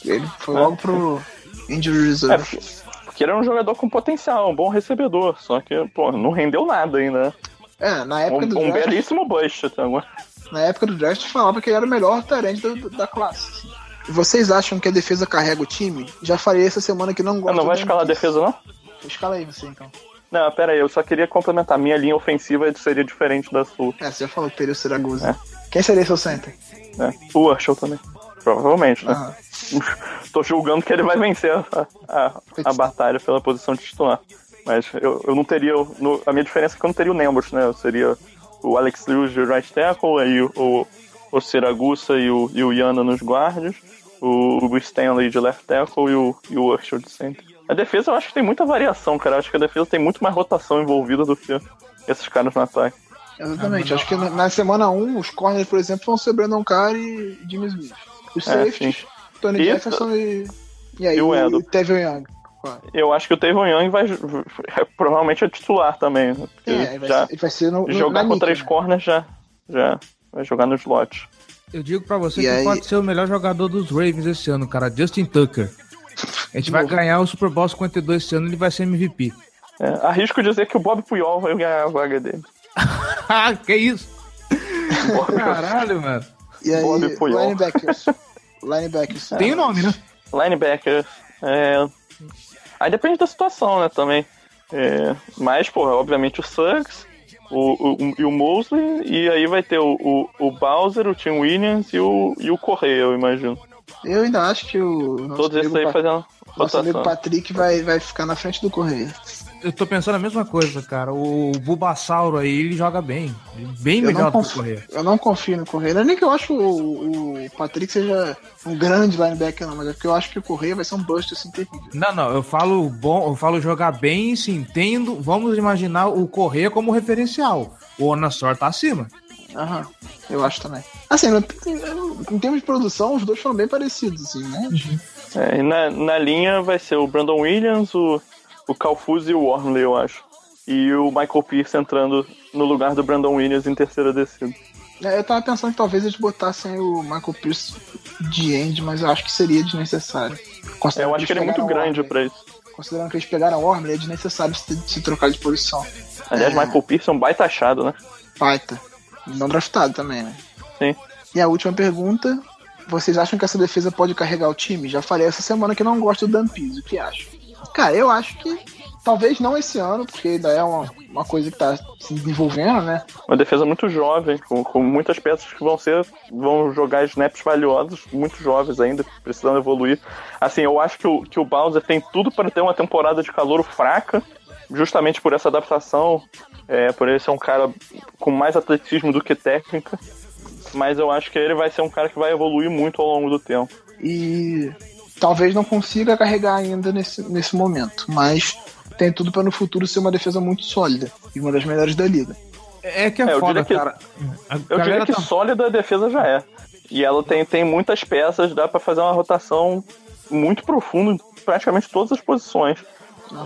Ele foi É. logo pro Injury É, Reserve. porque, porque ele era um jogador com potencial, um bom recebedor. Só que, pô, não rendeu nada ainda. né? É, na Um, época do um draft, belíssimo bust até agora. na época do draft falava que ele era o melhor Tyrande da, da classe. vocês acham que a defesa carrega o time? Já falei essa semana que não Ah, gosto não vai escalar a Memphis. defesa, não? Escala aí você então. Não, pera aí, eu só queria complementar. Minha linha ofensiva seria diferente da sua. É, você já falou que teria o Siragusa. É. Quem seria seu center? Né? O Urshel também. Provavelmente, né? Aham. Tô julgando que ele vai vencer a, a, a batalha pela posição de titular. Mas eu, eu não teria. no- a minha diferença é que eu não teria o Nembos, né? Eu seria o Alex Lewis de right tackle, aí o, o, o Siragusa e o, e o Yana nos guardas, o, o Stanley de left tackle e o, e o Urshel de center. A defesa eu acho que tem muita variação, cara. Eu acho que a defesa tem muito mais rotação envolvida do que esses caras no ataque. Exatamente. Acho que na, na semana 1, os corners, por exemplo, vão ser Brandon Carr e Jimmy Smith. Os É, safeties, sim. Tony E- Jefferson e. E aí, e o Edel. Tevin Young. Eu acho que o Tavon Young vai provavelmente é titular também. Porque É, ele vai, já ele vai ser no, no, jogar com três né? corners já, já vai jogar no slot. Eu digo pra você E que aí- pode ser o melhor jogador dos Ravens esse ano, cara. Justin Tucker. A gente vai ganhar o Super Bowl 52 esse ano ele vai ser MVP. É, arrisco dizer que o Bob Puyol vai ganhar a vaga dele. que isso? Caralho, mano. E aí, Bob Puyol. linebackers. Linebackers. Tem o nome, né? Linebacker. É... Aí depende da situação, né, também. É... Mas, porra, obviamente o Suggs o, o, e o Mosley, e aí vai ter o, o, o Bowser, o Tim Williams e o, e o Correia, eu imagino. Eu ainda acho que o Todos esses aí Pa- fazendo nosso amigo. Patrick vai, vai ficar na frente do Correia. Eu tô pensando a mesma coisa, cara. O Bulbasauro aí, ele joga bem. Bem Eu melhor do que o confio, Correia. eu não confio no Correia. Não é nem que eu acho o, o Patrick seja um grande linebacker, não, mas é porque eu acho que o Correia vai ser um bust assim terrível. Não, não, eu falo bom, eu falo jogar bem, sim, entendo. Vamos imaginar o Correia como referencial. O Onassor tá acima. Aham, eu acho também. Assim, em termos de produção, os dois foram bem parecidos, assim, né? É, e na, na linha vai ser o Brandon Williams, o, o Calfuz e o Wormley, eu acho. E o Michael Pierce entrando no lugar do Brandon Williams em terceira descida. É, Eu tava pensando que talvez eles botassem o Michael Pierce de end, mas eu acho que seria desnecessário. É, eu acho que ele é muito grande pra isso. Considerando que eles pegaram o Wormley, é desnecessário se, se trocar de posição. Aliás, É. Michael Pierce é um baita achado, né? Baita. Não draftado também, né? Sim. E a última pergunta: vocês acham que essa defesa pode carregar o time? Já falei essa semana que não gosto do Dan. O que acham? Cara, eu acho que talvez não esse ano, porque ainda é uma, uma coisa que tá se desenvolvendo, né? Uma defesa muito jovem, com, com muitas peças que vão ser. vão jogar snaps valiosos, muito jovens ainda, precisando evoluir. Assim, eu acho que o, que o Bowser tem tudo para ter uma temporada de calor fraca, justamente por essa adaptação, é, por ele ser um cara com mais atletismo do que técnica. Mas eu acho que ele vai ser um cara que vai evoluir muito ao longo do tempo. E talvez não consiga carregar ainda nesse, nesse momento, mas tem tudo para no futuro ser uma defesa muito sólida e uma das melhores da liga. É que é, É, eu foda, diria que- cara. A Eu diria que tá- sólida a defesa já é. E ela tem, tem muitas peças, dá pra fazer uma rotação muito profunda em praticamente todas as posições.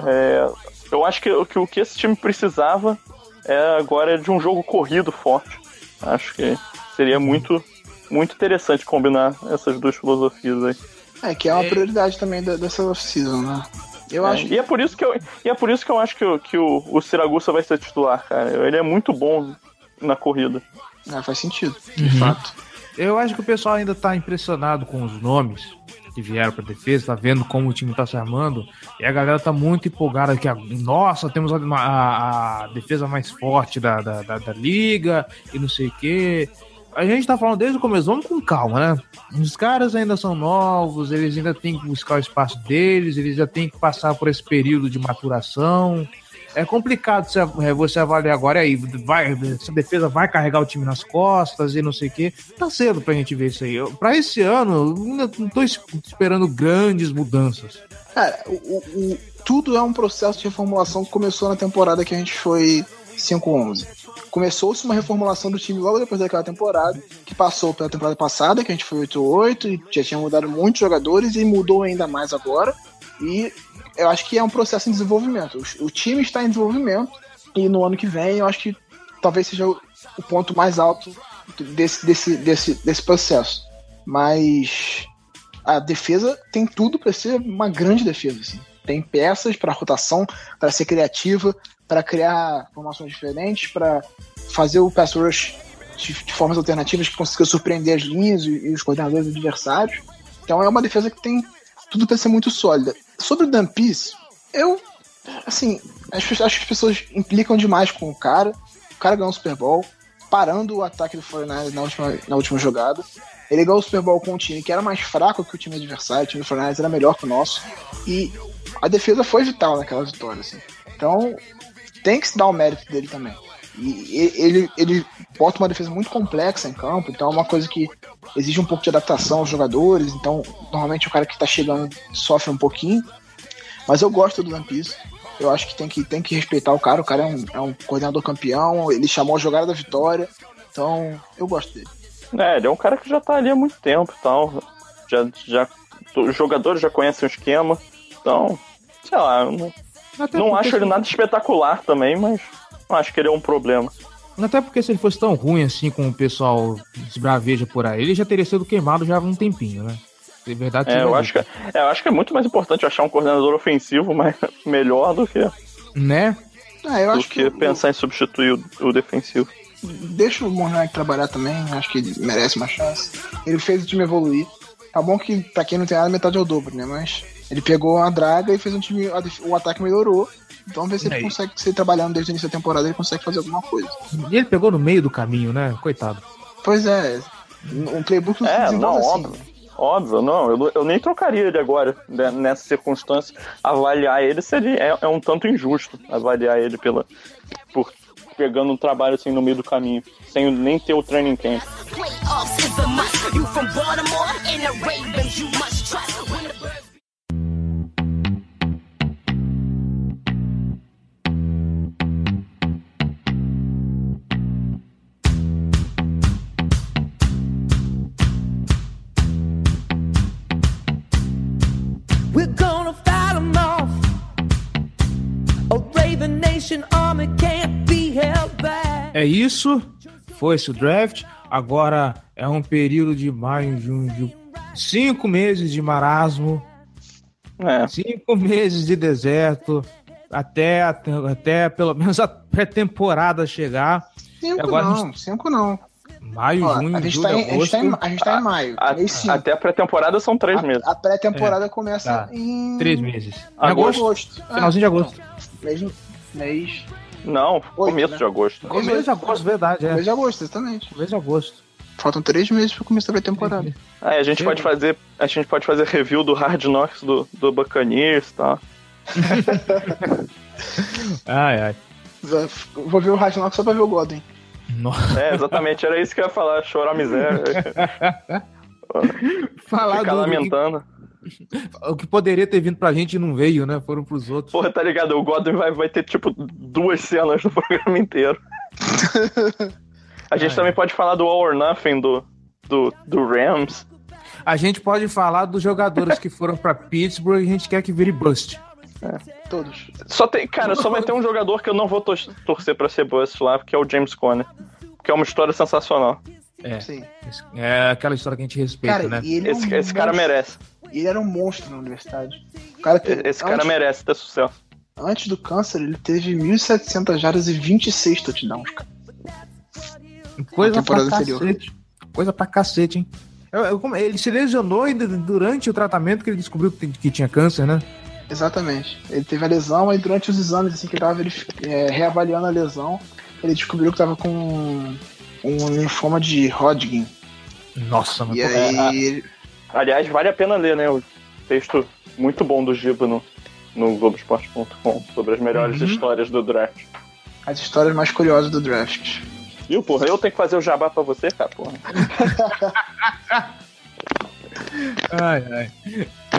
É, eu acho que, que o que esse time precisava é agora de um jogo corrido forte. Acho que seria muito, muito interessante combinar essas duas filosofias aí. É, que é uma prioridade também da- dessa off-season, né? Eu É, acho E é por isso que eu, e é por isso que eu acho que, o- que o, o Siragusa vai ser titular, cara. Ele é muito bom na corrida. que faz sentido, de fato. Eu acho que o pessoal ainda tá impressionado com os nomes. que vieram pra defesa, tá vendo como o time tá se armando, e a galera tá muito empolgada que, a, nossa, temos a, a, a defesa mais forte da, da, da, da liga, e não sei o quê. A gente tá falando desde o começo, vamos com calma, né? Os caras ainda são novos, eles ainda têm que buscar o espaço deles, eles já têm que passar por esse período de maturação. É complicado você avaliar agora aí, vai, essa defesa vai carregar o time nas costas e não sei o quê. Tá cedo pra gente ver isso aí. Pra esse ano, não tô esperando grandes mudanças. Cara, o, o, tudo é um processo de reformulação que começou na temporada que a gente foi 5-11 começou-se uma reformulação do time logo depois daquela temporada, que passou pela temporada passada, que a gente foi 8-8, e já tinha mudado muitos jogadores, e mudou ainda mais agora. E eu acho que é um processo em desenvolvimento. O, time está em desenvolvimento, e no ano que vem eu acho que talvez seja o, o ponto mais alto desse, desse, desse, desse processo. Mas a defesa tem tudo para ser uma grande defesa. Assim. Tem peças para rotação, para ser criativa, para criar formações diferentes, para fazer o pass rush de, de, formas alternativas que consiga surpreender as linhas e, e, os coordenadores adversários. Então é uma defesa que tem tudo para ser muito sólida. Sobre o Dan eu, assim, acho, acho que as pessoas implicam demais com o cara. O cara ganhou o Super Bowl, parando o ataque do 49 na última, na última jogada. Ele ganhou o Super Bowl com um time que era mais fraco que o time adversário, o time do 49 era melhor que o nosso. E a defesa foi vital naquela vitória. Assim. Então, tem que se dar o mérito dele também. E ele, ele bota uma defesa muito complexa em campo, então é uma coisa que exige um pouco de adaptação aos jogadores. Então, normalmente o cara que está chegando sofre um pouquinho. Mas eu gosto do Lampis. Eu acho que tem que, tem que respeitar o cara. O cara é um, é um coordenador campeão, ele chamou a jogada da vitória. Então, eu gosto dele. É, ele é um cara que já tá ali há muito tempo e tal. Já, já, os jogadores já conhecem o esquema. Então, sei lá, não, até não acho ele nada espetacular também, mas não acho que ele é um problema. Até porque se ele fosse tão ruim assim como o pessoal esbraveja por aí, ele já teria sido queimado já há um tempinho, né? De verdade, é, eu acho, que, é, eu acho que é muito mais importante achar um coordenador ofensivo mas melhor do que. Né? É, eu do acho que, que pensar em substituir o, o defensivo. Deixa o Monark trabalhar também, acho que ele merece uma chance. Ele fez o time evoluir. Tá bom que pra quem não tem nada, metade é o dobro, né? Mas ele pegou a draga e fez um time. O ataque melhorou. Então vamos ver se ele consegue, se trabalhando desde o início da temporada, ele consegue fazer alguma coisa. E ele pegou no meio do caminho, né? Coitado. Pois é. Um playbook não é, não, assim. Óbvio. Óbvio, não, eu, eu nem trocaria ele agora, né, nessa circunstância. Avaliar ele seria é, é, um tanto injusto avaliar ele pela, por pegando um trabalho assim no meio do caminho, sem nem ter o training camp. É isso. Foi-se o draft. Agora é um período de maio, junho, julho. Cinco meses de marasmo. É. Cinco meses de deserto. Até, até pelo menos a pré-temporada chegar. Cinco agora não, gente... cinco não. Maio, Ó, junho, a gente julho, tá em, agosto. A gente, tá em, a gente tá em maio. A, a, até a pré-temporada são três a, meses. A pré-temporada é, tá. em... Três meses. Em agosto. agosto. Finalzinho de agosto. Mês, mês não, Oito, começo né? de agosto. Começo de agosto, verdade. É. Começo de agosto, exatamente. Começo de agosto. Faltam três meses para começar a temporada. É, a gente pode fazer, a gente pode fazer review do Hard Knocks do, do Buccaneers, tá? ai, ai. Vou ver o Hard Knocks só pra ver o Godwin. Nossa. É, exatamente, era isso que eu ia falar, chorar miséria. Falar Ficar do, lamentando. O que poderia ter vindo pra gente não veio, né? Foram pros outros. Porra, tá ligado? O Godwin vai, vai ter, tipo, duas cenas no programa inteiro. A gente também pode falar do All or Nothing do, do, do Rams. A gente pode falar dos jogadores que foram pra Pittsburgh e a gente quer que vire bust. É, todos. Só tem, cara, só vai ter um jogador que eu não vou torcer pra ser bust lá, que é o James Conner. Que é uma história sensacional. É. Sim. É aquela história que a gente respeita, cara, né? esse, esse cara merece. Ele era um monstro na universidade. O cara que, esse cara merece ter sucesso. Antes do câncer, ele teve 1.700 jardas e 26 touchdowns, cara. Coisa pra cacete. Coisa pra cacete, hein? Ele se lesionou ainda durante o tratamento que ele descobriu que tinha câncer, né? Exatamente. Ele teve a lesão e durante os exames, assim, que ele tava é, reavaliando a lesão, ele descobriu que tava com um linfoma de Hodgkin. Nossa, mas e aí... É, aliás, vale a pena ler, né? O texto muito bom do Giba no, no Globoesporte.com sobre as melhores uhum. histórias do draft. As histórias mais curiosas do draft. Viu, porra? Eu tenho que fazer o jabá pra você, cara, porra. ai, ai.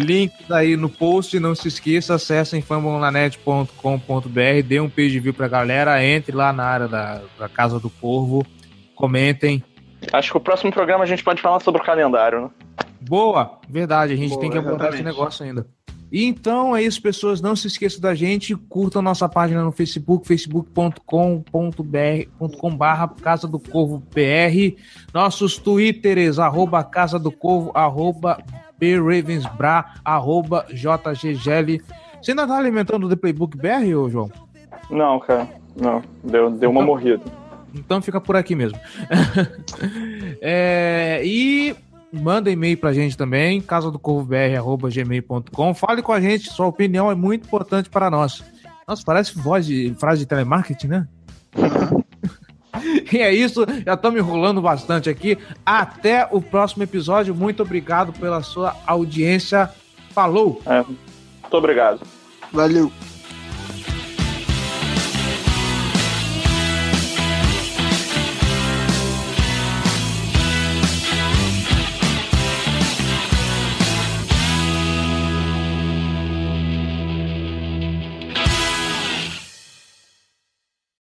Link aí no post, não se esqueça, acessem fambonanet.com.br, dê um page view pra galera, entre lá na área da, da Casa do Corvo, comentem. Acho que o próximo programa a gente pode falar sobre o calendário, né? Boa, verdade, a gente Boa, tem que abordar esse negócio ainda. E então é isso, pessoas. Não se esqueçam da gente. Curtam nossa página no Facebook, facebook.com.br Casa do Corvo BR. Nossos twitters, arroba Casa do Corvo, arroba bravensbra, arroba jggl. Você ainda tá alimentando o The Playbook BR, ô João? Não, cara. Não. Deu, deu uma então, morrida. Então fica por aqui mesmo. é, e Manda e-mail pra gente também, casadocorvobr.gmail.com. Fale com a gente, sua opinião é muito importante para nós. Nossa, parece voz de frase de telemarketing, né? e é isso, já estamos enrolando bastante aqui. Até o próximo episódio. Muito obrigado pela sua audiência. Falou! É, muito obrigado. Valeu!